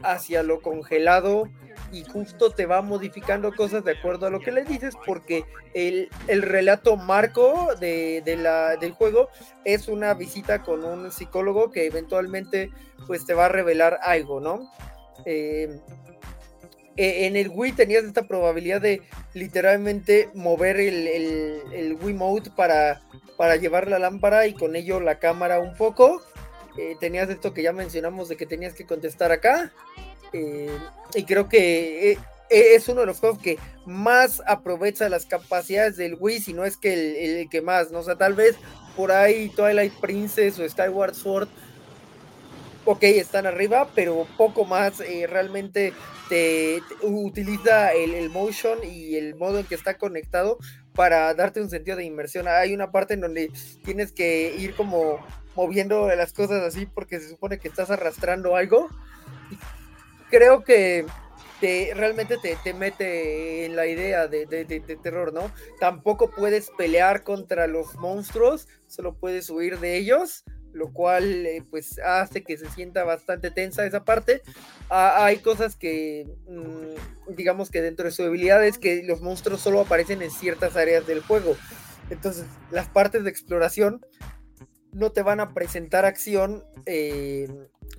Speaker 2: hacia lo congelado y justo te va modificando cosas de acuerdo a lo que le dices porque el, relato marco de, la, del juego es una visita con un psicólogo que eventualmente pues te va a revelar algo, ¿no? Eh, e, en el Wii tenías esta probabilidad de literalmente mover el, el, el Wii Mode para para llevar la lámpara y con ello la cámara un poco. Eh, tenías esto que ya mencionamos de que tenías que contestar acá. Eh, y creo que eh, es uno de los juegos que más aprovecha las capacidades del Wii, si no es que el, que más, ¿no? O sea, tal vez por ahí Twilight Princess o Skyward Sword, ok, están arriba, pero poco más realmente te, utiliza el, el, motion y el modo en que está conectado para darte un sentido de inmersión. Hay una parte en donde tienes que ir como moviendo las cosas así porque se supone que estás arrastrando algo. Creo que te, realmente te, te, mete en la idea de, de, terror, ¿no? Tampoco puedes pelear contra los monstruos, solo puedes huir de ellos lo cual eh, pues hace que se sienta bastante tensa esa parte. Hay cosas que mm, digamos que dentro de su habilidad es que los monstruos solo aparecen en ciertas áreas del juego. Entonces las partes de exploración no te van a presentar acción, eh,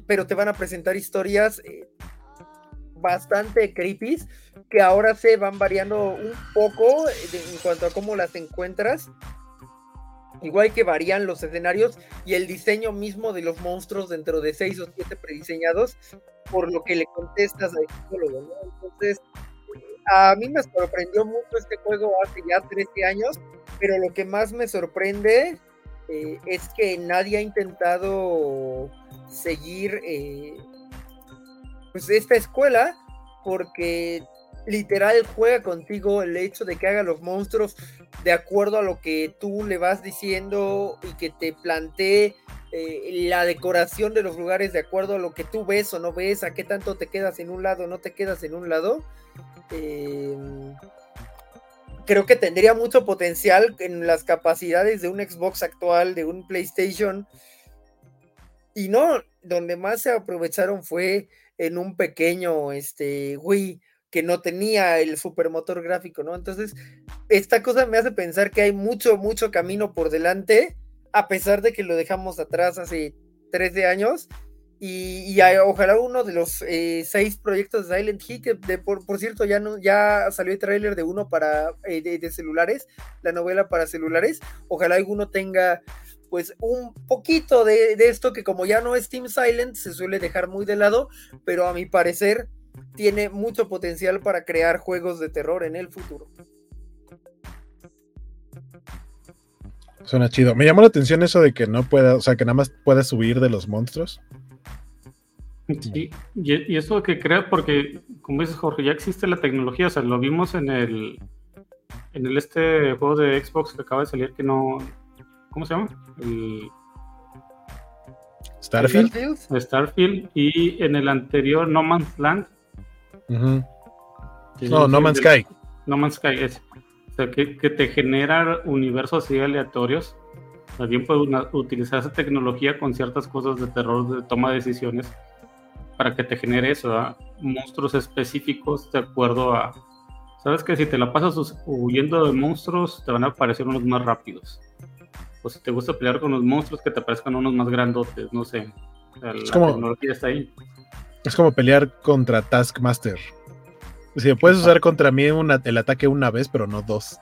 Speaker 2: pero te van a presentar historias eh, bastante creepy que ahora se van variando un poco en cuanto a cómo las encuentras igual que varían los escenarios y el diseño mismo de los monstruos dentro de seis o siete prediseñados, por lo que le contestas al psicólogo, ¿no? Entonces, a mí me sorprendió mucho este juego hace ya 13 años, pero lo que más me sorprende eh, es que nadie ha intentado seguir eh, pues esta escuela porque literal juega contigo el hecho de que haga los monstruos de acuerdo a lo que tú le vas diciendo y que te plantee eh, la decoración de los lugares de acuerdo a lo que tú ves o no ves, a qué tanto te quedas en un lado o no te quedas en un lado. Creo que tendría mucho potencial en las capacidades de un Xbox actual, de un PlayStation. Y no, donde más se aprovecharon fue en un pequeño este, Wii que no tenía el supermotor gráfico, ¿no? Entonces, esta cosa me hace pensar que hay mucho, mucho camino por delante, a pesar de que lo dejamos atrás hace 13 años. Y, ojalá uno de los eh, seis proyectos de Silent Hill, que por, cierto ya, no, ya salió el tráiler de uno para eh, de, celulares, la novela para celulares, ojalá alguno tenga pues un poquito de, de esto que como ya no es Team Silent, se suele dejar muy de lado, pero a mi parecer tiene mucho potencial para crear juegos de terror en el futuro.
Speaker 1: Suena chido. Me llamó la atención eso de que no pueda, o sea, que nada más pueda subir de los monstruos.
Speaker 3: Sí, y, eso que crea, porque, como dices Jorge, ya existe la tecnología, o sea, lo vimos en el en el este juego de Xbox que acaba de salir que no. ¿Cómo se llama? El
Speaker 1: Starfield.
Speaker 3: Starfield. Y en el anterior No Man's Land.
Speaker 1: No, No Man's Sky.
Speaker 3: No Man's Sky es. O sea, que, te genera universos así aleatorios. También puedes utilizar esa tecnología con ciertas cosas de terror, de toma de decisiones, para que te genere eso, monstruos específicos de acuerdo a. Sabes que si te la pasas huyendo de monstruos, te van a aparecer unos más rápidos o si te gusta pelear con los monstruos, que te aparezcan unos más grandotes, no sé. la es como, tecnología está ahí.
Speaker 1: Es como pelear contra Taskmaster. Si puedes usar contra mí el ataque una vez, pero no dos.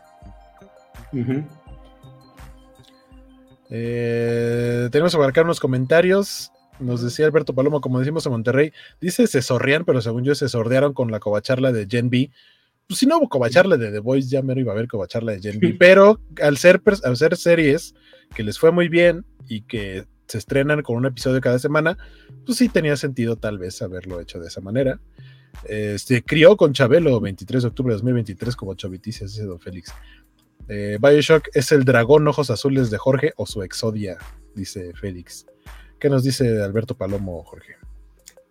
Speaker 1: Eh, tenemos que abarcar unos comentarios. Nos decía Alberto Palomo, como decimos en Monterrey, dice se sorrían, pero según yo se sordearon con la covacharla de Gen B pues si no hubo covacharle de The Voice, ya me iba a ver covacharle de Gen B, pero al ser, al ser series que les fue muy bien y que se estrenan con un episodio cada semana, pues sí tenía sentido tal vez haberlo hecho de esa manera. Se crió con Chabelo 23 de octubre de 2023 como Chaviticias, dice Don Félix. Eh, Bioshock es el dragón ojos azules de Jorge o su exodia, dice Félix. ¿Qué nos dice Alberto Palomo, Jorge?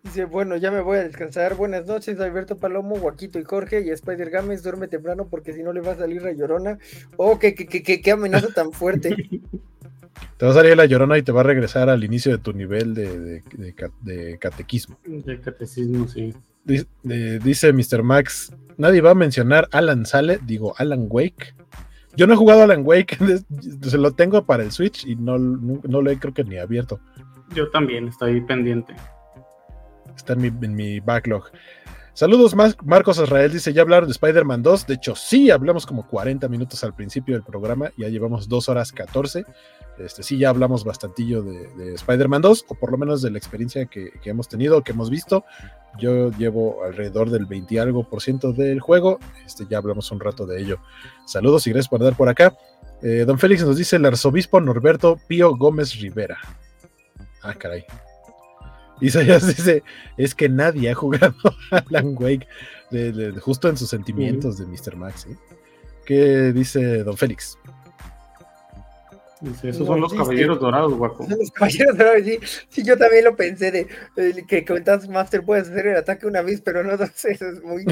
Speaker 2: Dice, bueno, ya me voy a descansar. Buenas noches, Alberto Palomo, Guaquito y Jorge. Y Spider Games, duerme temprano porque si no le va a salir la llorona. Oh, qué, qué, qué, qué amenaza tan fuerte.
Speaker 1: Te va a salir la llorona y te va a regresar al inicio de tu nivel de, catequismo.
Speaker 3: De catecismo, sí.
Speaker 1: Dice, Mr. Max, nadie va a mencionar Alan Sale, digo Alan Wake. Yo no he jugado Alan Wake, se lo tengo para el Switch y no, no, lo he creo que ni abierto.
Speaker 3: Yo también estoy pendiente.
Speaker 1: Está en mi, backlog. Saludos, Marcos Israel dice, ¿ya hablaron de Spider-Man 2? De hecho, sí, hablamos como 40 minutos al principio del programa, ya llevamos 2 horas 14. Este, sí, ya hablamos bastantillo de, Spider-Man 2, o por lo menos de la experiencia que, hemos tenido, que hemos visto. Yo llevo alrededor del 20 y algo por ciento del juego, este, ya hablamos un rato de ello. Saludos y gracias por dar por acá. Eh, don Félix nos dice el arzobispo Norberto Pío Gómez Rivera. Ah, caray. Isaías dice, es que nadie ha jugado Alan Wake justo en sus sentimientos de Mr. Max. ¿eh? ¿Qué dice Don Félix?
Speaker 3: Dice, esos son los caballeros dorados, guapo.
Speaker 2: Los caballeros dorados, sí, sí, yo también lo pensé de, que con Master puedes hacer el ataque una vez, pero no, sé, eso es muy...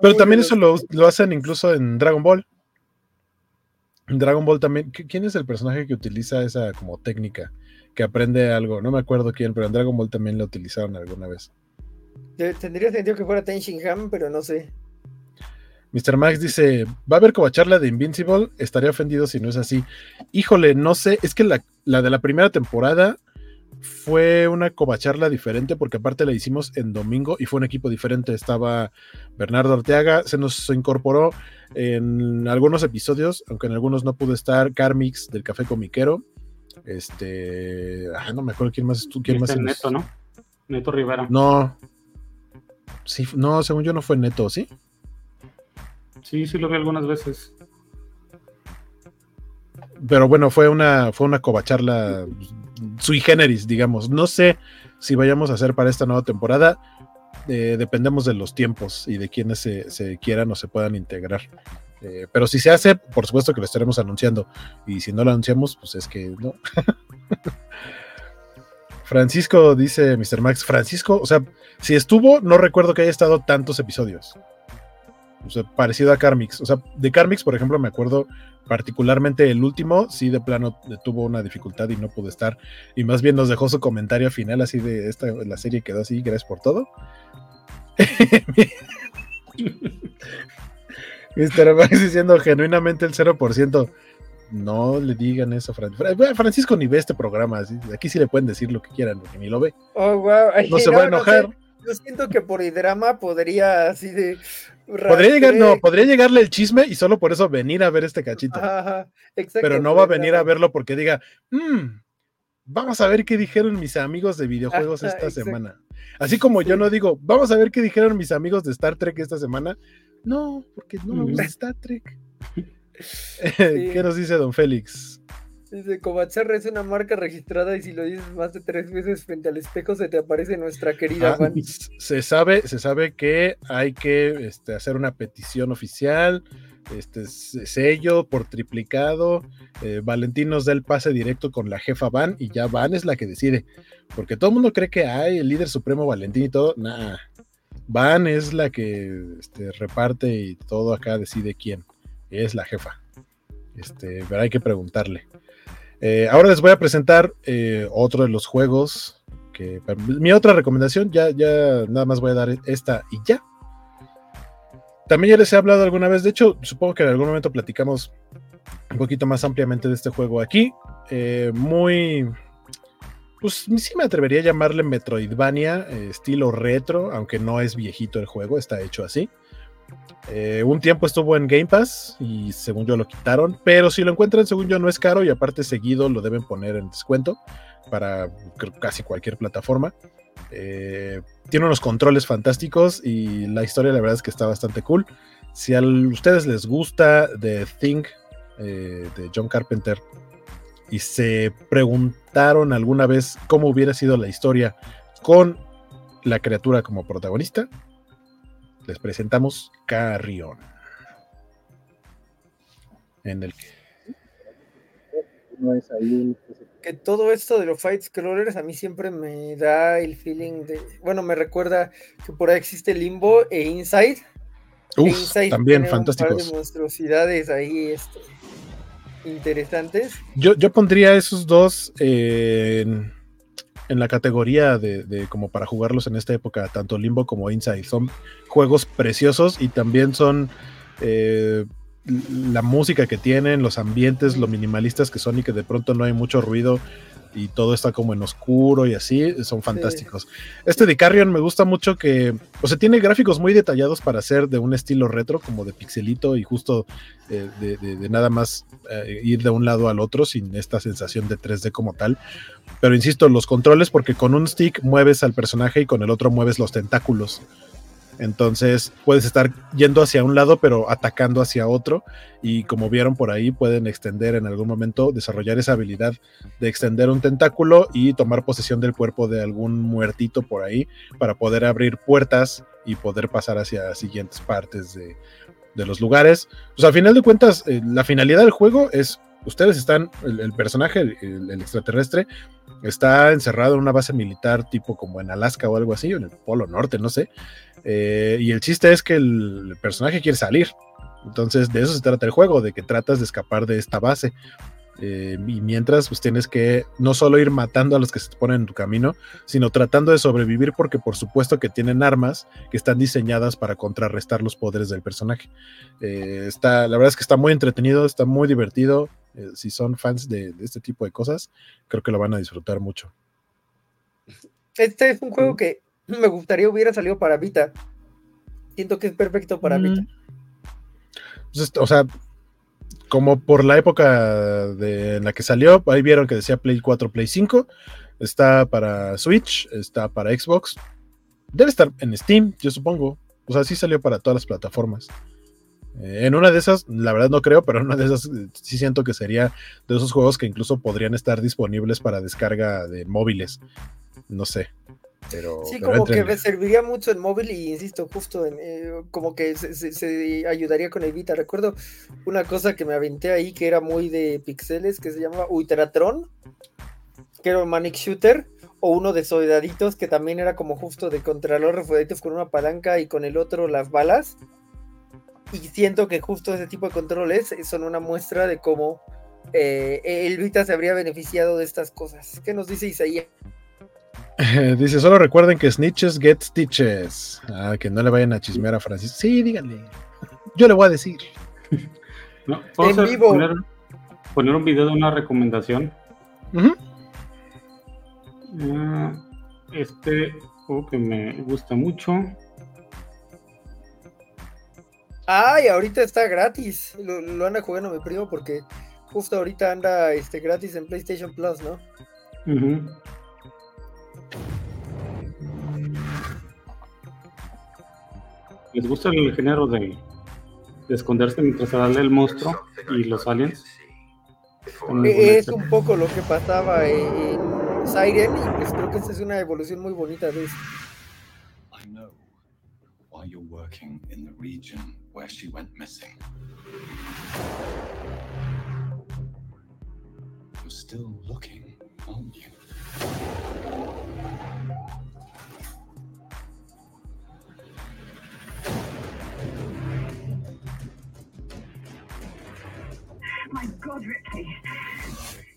Speaker 1: pero también eso lo, lo, hacen incluso en Dragon Ball. En Dragon Ball también, ¿quién es el personaje que utiliza esa como técnica? Que aprende algo. No me acuerdo quién, pero en Dragon Ball también lo utilizaron alguna vez.
Speaker 2: Tendría sentido que fuera Ten Ham, pero no sé.
Speaker 1: Mr. Max dice: ¿Va a haber charla de Invincible? Estaría ofendido si no es así. Híjole, no sé. Es que la, de la primera temporada fue una covacharla diferente porque aparte la hicimos en domingo y fue un equipo diferente. Estaba Bernardo Arteaga, se nos incorporó en algunos episodios, aunque en algunos no pudo estar, Carmix del Café Comiquero. Este. No me acuerdo quién más. ¿Quién más
Speaker 3: Neto, ¿no? Neto Rivera.
Speaker 1: No. Sí, no, según yo no fue Neto, ¿sí?
Speaker 3: Sí, sí lo vi algunas veces.
Speaker 1: Pero bueno, fue una, fue una covacharla sui generis, digamos. No sé si vayamos a hacer para esta nueva temporada. Eh, dependemos de los tiempos y de quienes se, se, quieran o se puedan integrar. Eh, pero si se hace, por supuesto que lo estaremos anunciando. Y si no lo anunciamos, pues es que no. Francisco dice Mr. Max, Francisco, o sea, si estuvo, no recuerdo que haya estado tantos episodios. O sea, parecido a Carmix. O sea, de Carmix, por ejemplo, me acuerdo particularmente el último, sí de plano tuvo una dificultad y no pudo estar. Y más bien nos dejó su comentario final así de esta, la serie quedó así, gracias por todo. Mr. Max diciendo genuinamente el 0%. No le digan eso, a Francisco ni ve este programa. Aquí sí le pueden decir lo que quieran, porque ni lo ve.
Speaker 2: Oh, wow.
Speaker 1: no se va a enojar.
Speaker 2: Yo siento que por drama podría así de.
Speaker 1: Podría llegar, no, podría llegarle el chisme y solo por eso venir a ver este cachito. Ajá, Pero no va a venir a verlo porque diga, mmm, vamos a ver qué dijeron mis amigos de videojuegos esta semana. Así como yo no digo, vamos a ver qué dijeron mis amigos de Star Trek esta semana. No, porque no me gusta Star Trek. ¿Qué nos dice don Félix?
Speaker 2: Dice, Covacharra es una marca registrada y si lo dices más de tres veces frente al espejo se te aparece nuestra querida
Speaker 1: ah, Se sabe, se sabe que hay que este, hacer una petición oficial, este sello por triplicado. Eh, Valentín nos da el pase directo con la jefa Van y ya Van es la que decide. Porque todo el mundo cree que hay el líder supremo Valentín y todo. Nah, Van es la que este, reparte y todo acá decide quién. Es la jefa. Este, pero hay que preguntarle. Eh, ahora les voy a presentar eh, otro de los juegos. Que, mi otra recomendación, ya, ya nada más voy a dar esta y ya. También ya les he hablado alguna vez, de hecho, supongo que en algún momento platicamos un poquito más ampliamente de este juego aquí. Eh, muy, pues sí me atrevería a llamarle Metroidvania, eh, estilo retro, aunque no es viejito el juego, está hecho así. Eh, un tiempo estuvo en Game Pass y según yo lo quitaron, pero si lo encuentran, según yo no es caro y aparte seguido lo deben poner en descuento para casi cualquier plataforma. Eh, tiene unos controles fantásticos y la historia la verdad es que está bastante cool. Si a ustedes les gusta The Thing de John Carpenter, y se preguntaron alguna vez cómo hubiera sido la historia con la criatura como protagonista, les presentamos Carrion. En el que
Speaker 2: que todo esto de los fight scrollers a mí siempre me da el feeling de, bueno, me recuerda que por ahí existe Limbo e Inside.
Speaker 1: Uf, también fantásticos.
Speaker 2: monstruosidades ahí este, interesantes.
Speaker 1: Yo, yo pondría esos dos en, la categoría de, como para jugarlos en esta época, tanto Limbo como Inside. Son juegos preciosos y también son eh, la música que tienen, los ambientes, lo minimalistas que son y que de pronto no hay mucho ruido y todo está como en oscuro y así, son fantásticos. Este de Carrion me gusta mucho que, o sea, tiene gráficos muy detallados para ser de un estilo retro, como de pixelito y justo eh, de, nada más eh, ir de un lado al otro sin esta sensación de 3D como tal. Pero insisto, los controles, porque con un stick mueves al personaje y con el otro mueves los tentáculos. Entonces puedes estar yendo hacia un lado pero atacando hacia otro y como vieron por ahí pueden extender en algún momento, desarrollar esa habilidad de extender un tentáculo y tomar posesión del cuerpo de algún muertito por ahí para poder abrir puertas y poder pasar hacia siguientes partes de, los lugares. Pues al final de cuentas, eh, la finalidad del juego es, ustedes están, el, personaje, el, extraterrestre, está encerrado en una base militar tipo como en Alaska o algo así, o en el Polo Norte, no sé. Eh, y el chiste es que el personaje quiere salir. Entonces de eso se trata el juego, de que tratas de escapar de esta base. Eh, y mientras, pues tienes que no solo ir matando a los que se te ponen en tu camino, sino tratando de sobrevivir porque por supuesto que tienen armas que están diseñadas para contrarrestar los poderes del personaje. Eh, está, la verdad es que está muy entretenido, está muy divertido. si son fans de, este tipo de cosas, creo que lo van a disfrutar mucho.
Speaker 2: Este es un juego que me gustaría hubiera salido para Vita. Siento que es perfecto para Vita.
Speaker 1: Pues o sea, como por la época de, en la que salió, ahí vieron que decía Play 4, Play 5. Está para Switch, está para Xbox. Debe estar en Steam, yo supongo. O sea, sí salió para todas las plataformas. Eh, en una de esas, la verdad no creo, pero en una de esas eh, sí siento que sería de esos juegos que incluso podrían estar disponibles para descarga de móviles. No sé
Speaker 2: sí, como que serviría mucho en móvil y insisto, justo en, eh, como que se, ayudaría con el Vita. Recuerdo una cosa que me aventé ahí que era muy de pixeles, que se llamaba Ultratron, que era un Manic Shooter, o uno de soldaditos que también era como justo de contralor refuercitos con una palanca y con el otro las balas. Y siento que justo ese tipo de controles son una muestra de cómo eh, el Vita se habría beneficiado de estas cosas. ¿Qué nos dice Isaías?
Speaker 1: Dice, solo recuerden que snitches get stitches. Ah, que no le vayan a chismear a Francisco. Sí, díganle. Yo le voy a decir.
Speaker 3: No, en vivo. Poner, un video de una recomendación. Ah, este juego que me gusta mucho.
Speaker 2: Ay, ahorita está gratis. Lo, lo anda jugando mi primo porque justo ahorita anda este, gratis en PlayStation Plus, ¿no?
Speaker 3: ¿Les gusta el género de, esconderse mientras se el monstruo y los aliens?
Speaker 2: Es un poco lo que pasaba en Siren y pues creo que esta es una evolución muy bonita de eso. I know why you're working in the region where she went missing. You're still looking, aren't you?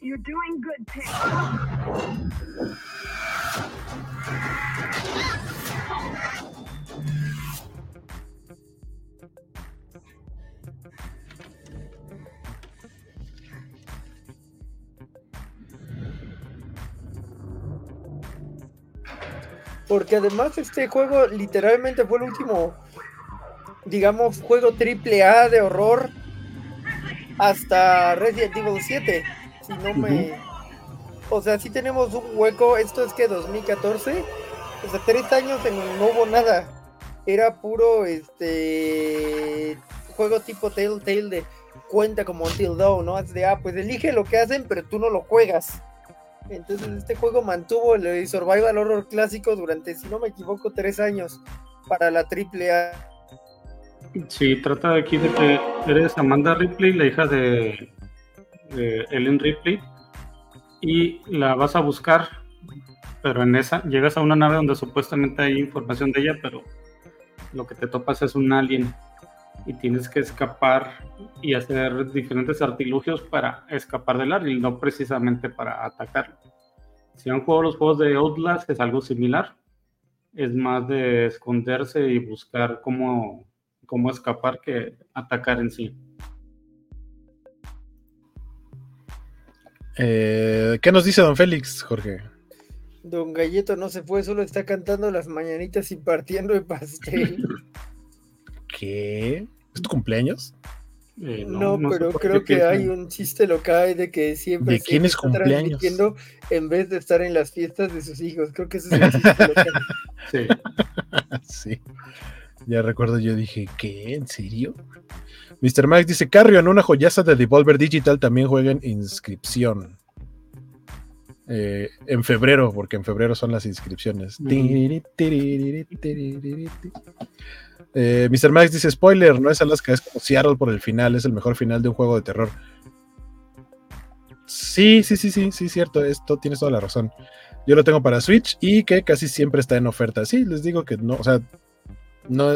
Speaker 2: You're doing good. Porque además este juego literalmente fue el último, digamos, juego triple A de horror hasta Resident Evil 7. Si no me. O sea, si tenemos un hueco. Esto es que 2014. O sea, tres años en no hubo nada. Era puro este juego tipo Telltale de cuenta como Until Dawn, ¿no? Es de, ah, pues elige lo que hacen, pero tú no lo juegas. Entonces este juego mantuvo el survival horror clásico durante, si no me equivoco, tres años para la AAA.
Speaker 3: Sí, trata aquí de que eres Amanda Ripley, la hija de, Ellen Ripley, y la vas a buscar, pero en esa llegas a una nave donde supuestamente hay información de ella, pero lo que te topas es un alien y tienes que escapar y hacer diferentes artilugios para escapar del alien, no precisamente para atacarlo. Si han jugado los juegos de Outlast es algo similar, es más de esconderse y buscar cómo, cómo escapar que atacar en sí.
Speaker 1: Eh, ¿Qué nos dice don Félix, Jorge?
Speaker 2: Don Galleto no se fue, solo está cantando las mañanitas y partiendo el pastel.
Speaker 1: ¿Qué? ¿Es tu cumpleaños?
Speaker 2: Eh, no, pero creo que hay un chiste local de que siempre
Speaker 1: ¿De quién es cumpleaños?
Speaker 2: en vez de estar en las fiestas de sus hijos. Creo que ese es el chiste local.
Speaker 3: sí.
Speaker 1: sí. Ya recuerdo, yo dije, ¿qué? ¿En serio? Mr. Max dice, Carrion, una joyaza de Devolver Digital, también jueguen inscripción. Eh, en febrero, porque en febrero son las inscripciones. Eh, Mr. Max dice: Spoiler, no es Alaska, es como Seattle por el final, es el mejor final de un juego de terror. Sí, sí, sí, sí, sí, cierto, esto tienes toda la razón. Yo lo tengo para Switch y que casi siempre está en oferta. Sí, les digo que no, o sea,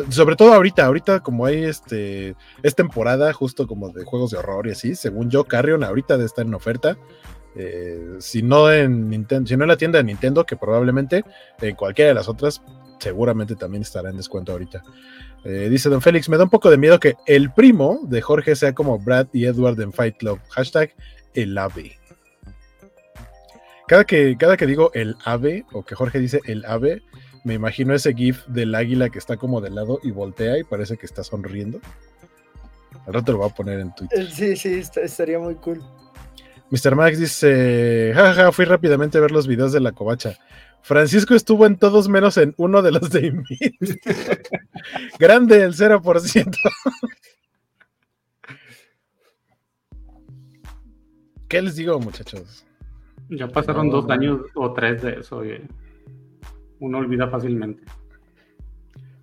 Speaker 1: sobre todo ahorita, ahorita como hay este, es temporada justo como de juegos de horror y así, según yo, Carrion ahorita debe estar en oferta. Eh, si no en Nintendo, si no en la tienda de Nintendo, que probablemente en cualquiera de las otras, seguramente también estará en descuento ahorita. Eh, dice Don Félix, me da un poco de miedo que el primo de Jorge sea como Brad y Edward en Fight Club. Hashtag el ave. Cada que, cada que digo el ave, o que Jorge dice el ave, me imagino ese gif del águila que está como de lado y voltea y parece que está sonriendo. Al rato lo voy a poner en Twitter.
Speaker 2: Eh, sí, sí, estaría muy cool.
Speaker 1: Mr. Max dice, jaja, fui rápidamente a ver los videos de la covacha. Francisco estuvo en todos menos en uno de los de Invid. Grande el 0%. ¿Qué les digo, muchachos?
Speaker 3: Ya pasaron dos años o tres de eso. Uno olvida fácilmente.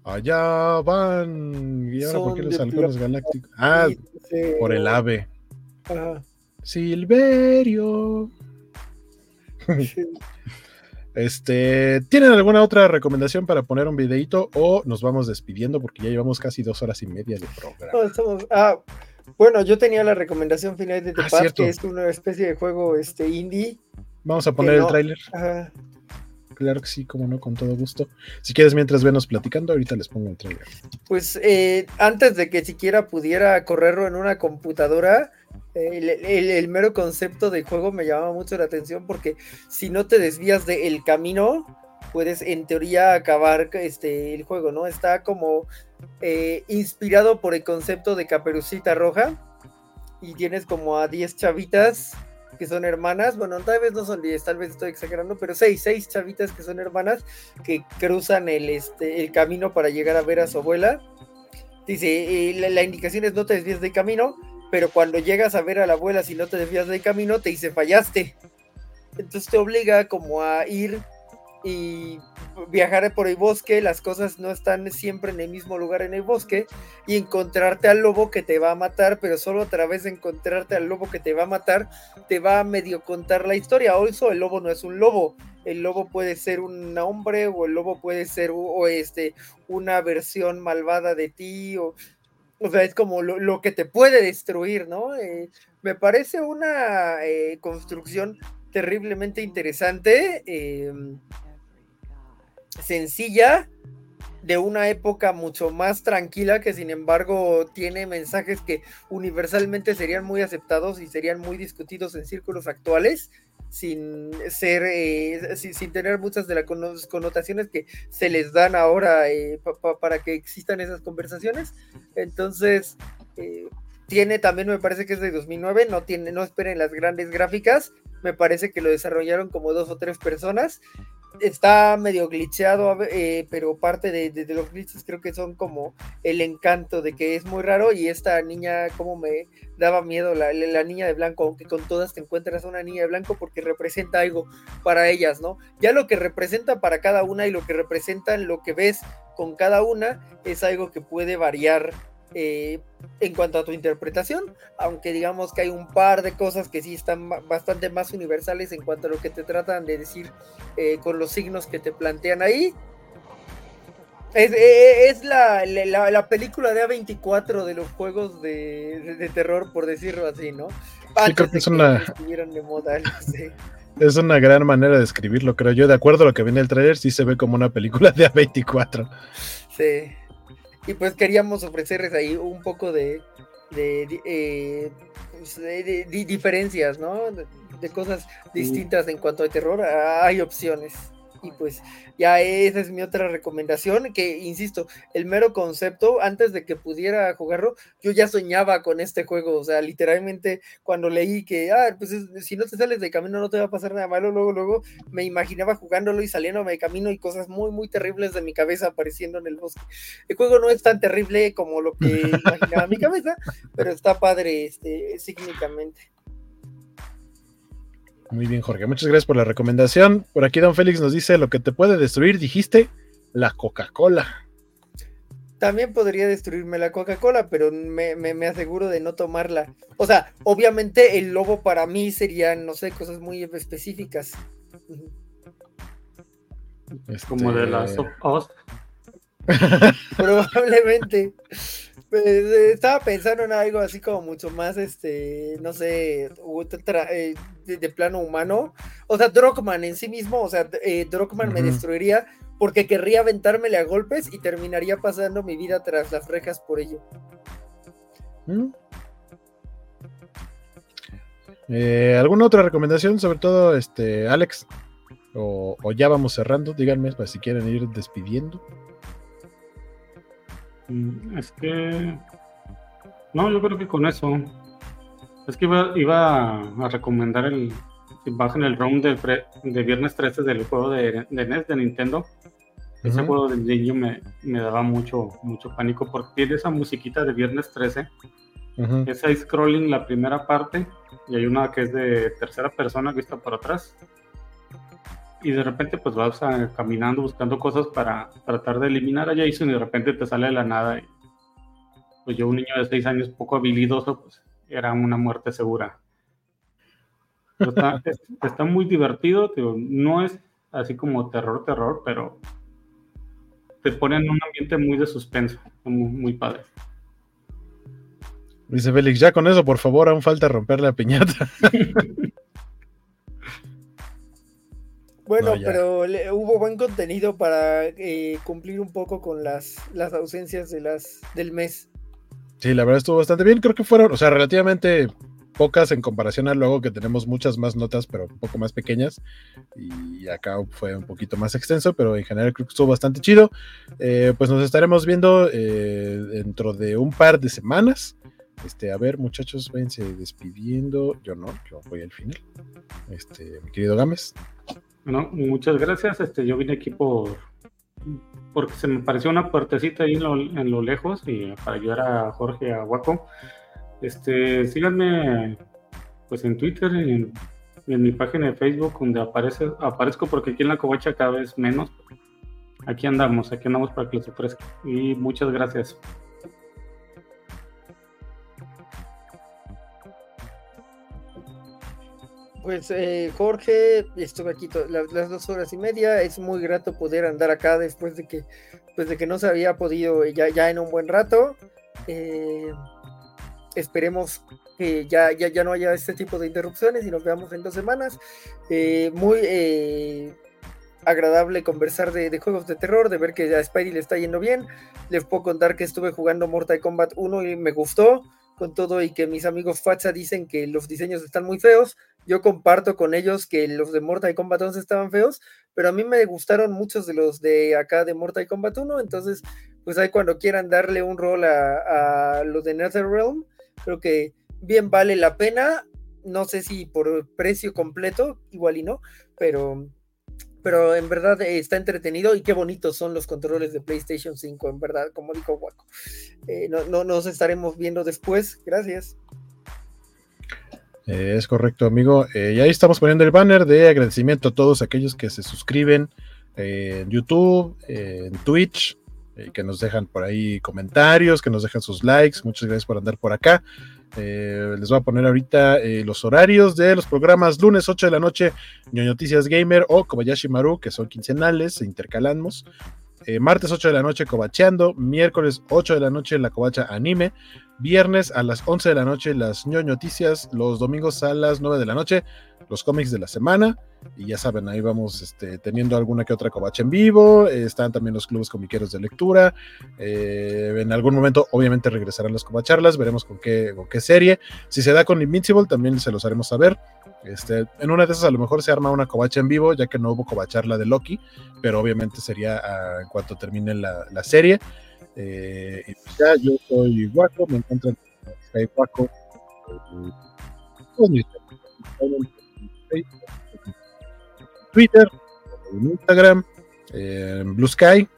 Speaker 1: Allá van. ¿Y ahora por qué los halcones galácticos? Ah, por el ave. Silverio. Este, ¿tienen alguna otra recomendación para poner un videito o nos vamos despidiendo porque ya llevamos casi dos horas y media de programa?
Speaker 2: Ah, bueno, yo tenía la recomendación final de The ah, que es una especie de juego este, indie.
Speaker 1: Vamos a poner el tráiler. Claro que sí, como no, con todo gusto. Si quieres, mientras venos platicando, ahorita les pongo el trailer.
Speaker 2: Pues eh, antes de que siquiera pudiera correrlo en una computadora, el, mero concepto del juego me llama mucho la atención porque si no te desvías del camino, puedes en teoría acabar este, el juego, ¿no? Está como eh, inspirado por el concepto de Caperucita Roja y tienes como a 10 chavitas que son hermanas, bueno, tal vez no son 10, tal vez estoy exagerando, pero 6, 6 chavitas que son hermanas que cruzan el, este, el camino para llegar a ver a su abuela. Dice, eh, la, la indicación es no te desvíes del camino, pero cuando llegas a ver a la abuela, si no te desvías del camino, te dice fallaste. Entonces te obliga como a ir y viajar por el bosque, las cosas no están siempre en el mismo lugar en el bosque, y encontrarte al lobo que te va a matar, pero solo a través de encontrarte al lobo que te va a matar, te va a medio contar la historia. O eso el lobo no es un lobo, el lobo puede ser un hombre, o el lobo puede ser o este, una versión malvada de ti, o o sea, es como lo, que te puede destruir, ¿no? Eh, me parece una eh, construcción terriblemente interesante, em, sencilla, de una época mucho más tranquila que sin embargo tiene mensajes que universalmente serían muy aceptados y serían muy discutidos en círculos actuales sin ser, eh, sin, tener muchas de las connotaciones que se les dan ahora eh, para que existan esas conversaciones. Entonces, eh, tiene también, me parece que es de 2009, no, tiene, no esperen las grandes gráficas, me parece que lo desarrollaron como dos o tres personas está medio glitcheado, eh, pero parte de, los glitches creo que son como el encanto de que es muy raro y esta niña como me daba miedo, la, niña de blanco, aunque con todas te encuentras una niña de blanco porque representa algo para ellas, ¿no? Ya lo que representa para cada una y lo que representa lo que ves con cada una es algo que puede variar eh, en cuanto a tu interpretación, aunque digamos que hay un par de cosas que sí están bastante más universales en cuanto a lo que te tratan de decir eh, con los signos que te plantean ahí. Es, eh, la, película de A24 de los juegos de, terror, por decirlo así, ¿no?
Speaker 1: es una... Es una gran manera de escribirlo, creo yo. De acuerdo a lo que viene el trailer, sí se ve como una película de A24.
Speaker 2: Sí y pues queríamos ofrecerles ahí un poco de, de, eh, pues, diferencias, ¿no? De, cosas distintas en cuanto a terror. Hay opciones y pues ya esa es mi otra recomendación, que insisto, el mero concepto, antes de que pudiera jugarlo, yo ya soñaba con este juego, o sea, literalmente cuando leí que, ah, pues si no te sales de camino no te va a pasar nada malo, luego, luego me imaginaba jugándolo y saliéndome de camino y cosas muy, muy terribles de mi cabeza apareciendo en el bosque. El juego no es tan terrible como lo que imaginaba mi cabeza, pero está padre, este, sígnicamente.
Speaker 1: Muy bien, Jorge. Muchas gracias por la recomendación. Por aquí Don Félix nos dice, lo que te puede destruir, dijiste, la Coca-Cola.
Speaker 2: También podría destruirme la Coca-Cola, pero me, aseguro de no tomarla. O sea, obviamente el lobo para mí serían, no sé, cosas muy específicas.
Speaker 3: Es como de la este,
Speaker 2: Probablemente. Pues, eh, estaba pensando en algo así como mucho más, este, no sé, eh, de, plano humano. O sea, Drockman en sí mismo, o sea, eh, Drockman me destruiría porque querría aventármele a golpes y terminaría pasando mi vida tras las rejas por ello.
Speaker 1: ¿Mm? ¿Alguna otra recomendación? Sobre todo, este, Alex. O, o ya vamos cerrando, díganme si quieren ir despidiendo.
Speaker 3: Mm, es que. No, yo creo que con eso. Es que iba, a recomendar el. Bajen el ROM de, de viernes 13 del juego de, NES de Nintendo. Ese juego de niño me, daba mucho, mucho pánico porque tiene esa musiquita de viernes 13. Es ahí scrolling la primera parte y hay una que es de tercera persona vista por atrás y de repente pues vas caminando buscando cosas para tratar de eliminar a Jason y de repente te sale de la nada. Y, pues yo, un niño de 6 años poco habilidoso, pues era una muerte segura. está, muy divertido, no es así como terror, terror, pero te pone en un ambiente muy de suspenso, muy, muy padre.
Speaker 1: Dice Félix, ya con eso, por favor, aún falta romper la piñata.
Speaker 2: Bueno, pero hubo buen contenido para eh, cumplir un poco con las, las ausencias de las del mes.
Speaker 1: Sí, la verdad estuvo bastante bien. Creo que fueron, o sea, relativamente pocas en comparación a luego que tenemos muchas más notas, pero un poco más pequeñas. Y acá fue un poquito más extenso, pero en general creo que estuvo bastante chido. Eh, pues nos estaremos viendo eh, dentro de un par de semanas. Este, a ver, muchachos, váyanse despidiendo. Yo no, yo voy al final. Este, mi querido Gámez.
Speaker 3: Bueno, muchas gracias. Este, yo vine aquí por porque se me pareció una puertecita ahí en lo, lejos y para ayudar a Jorge a Waco. Este, síganme pues en Twitter y en, mi página de Facebook donde aparece, aparezco porque aquí en la covacha cada vez menos. Aquí andamos, aquí andamos para que les ofrezca. Y muchas gracias.
Speaker 2: Pues eh, Jorge, estuve aquí las, dos horas y media. Es muy grato poder andar acá después de que, pues de que no se había podido ya, ya en un buen rato. Eh, esperemos que ya, ya, ya no haya este tipo de interrupciones y nos veamos en dos semanas. Eh, muy agradable conversar de, de, juegos de terror, de ver que a Spidey le está yendo bien. Les puedo contar que estuve jugando Mortal Kombat 1 y me gustó con todo y que mis amigos Facha dicen que los diseños están muy feos. Yo comparto con ellos que los de Mortal Kombat 11 estaban feos, pero a mí me gustaron muchos de los de acá de Mortal Kombat 1, entonces pues ahí cuando quieran darle un rol a, los de NetherRealm, creo que bien vale la pena, no sé si por precio completo, igual y no, pero pero en verdad eh, está entretenido y qué bonitos son los controles de PlayStation 5, en verdad, como dijo Waco. Eh, no, no, nos estaremos viendo después. Gracias.
Speaker 1: es correcto, amigo. y ahí estamos poniendo el banner de agradecimiento a todos aquellos que se suscriben en YouTube, en Twitch, que nos dejan por ahí comentarios, que nos dejan sus likes. Muchas gracias por andar por acá. Eh, les voy a poner ahorita eh, los horarios de los programas lunes 8 de la noche, Noticias Gamer o Kobayashi Maru, que son quincenales, intercalamos. Eh, martes 8 de la noche, Cobacheando. Miércoles 8 de la noche, la Cobacha Anime. Viernes a las 11 de la noche, las Noticias. Los domingos a las 9 de la noche, los cómics de la semana. Y ya saben, ahí vamos este, teniendo alguna que otra covacha en vivo. Eh, están también los clubes comiqueros de lectura. Eh, en algún momento, obviamente, regresarán las covacharlas. Veremos con qué, con qué serie. Si se da con Invincible, también se los haremos saber. Este, en una de esas, a lo mejor se arma una covacha en vivo, ya que no hubo covacharla de Loki. Pero obviamente sería ah, en cuanto termine la, serie. Eh, pues ya, yo soy Guaco, me encuentran en Guaco. Twitter, en Instagram, en Blue Sky,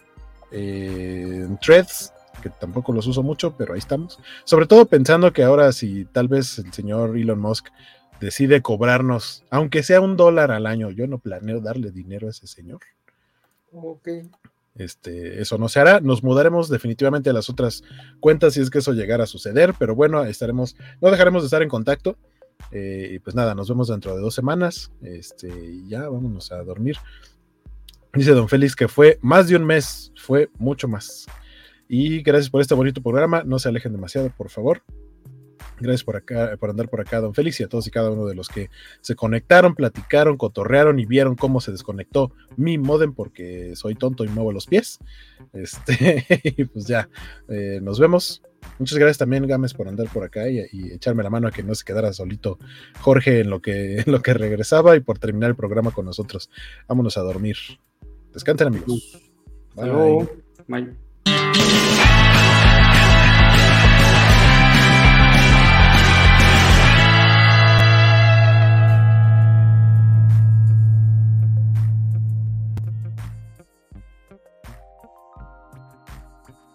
Speaker 1: en Threads, que tampoco los uso mucho, pero ahí estamos. Sobre todo pensando que ahora si tal vez el señor Elon Musk decide cobrarnos, aunque sea un dólar al año, yo no planeo darle dinero a ese señor.
Speaker 2: Ok.
Speaker 1: Este, eso no se hará. Nos mudaremos definitivamente a las otras cuentas si es que eso llegara a suceder, pero bueno, estaremos, no dejaremos de estar en contacto. Eh, y pues nada, nos vemos dentro de dos semanas. Este, y ya vámonos a dormir. Dice Don Félix que fue más de un mes, fue mucho más. Y gracias por este bonito programa. No se alejen demasiado, por favor. Gracias por acá, por andar por acá, don Félix, y a todos y cada uno de los que se conectaron, platicaron, cotorrearon y vieron cómo se desconectó mi modem porque soy tonto y muevo los pies. Este, y pues ya, eh, nos vemos. Muchas gracias también, Gámez, por andar por acá y, echarme la mano a que no se quedara solito Jorge en lo, que, en lo que regresaba y por terminar el programa con nosotros. Vámonos a dormir. Descansen, amigos.
Speaker 3: Bye. Bye.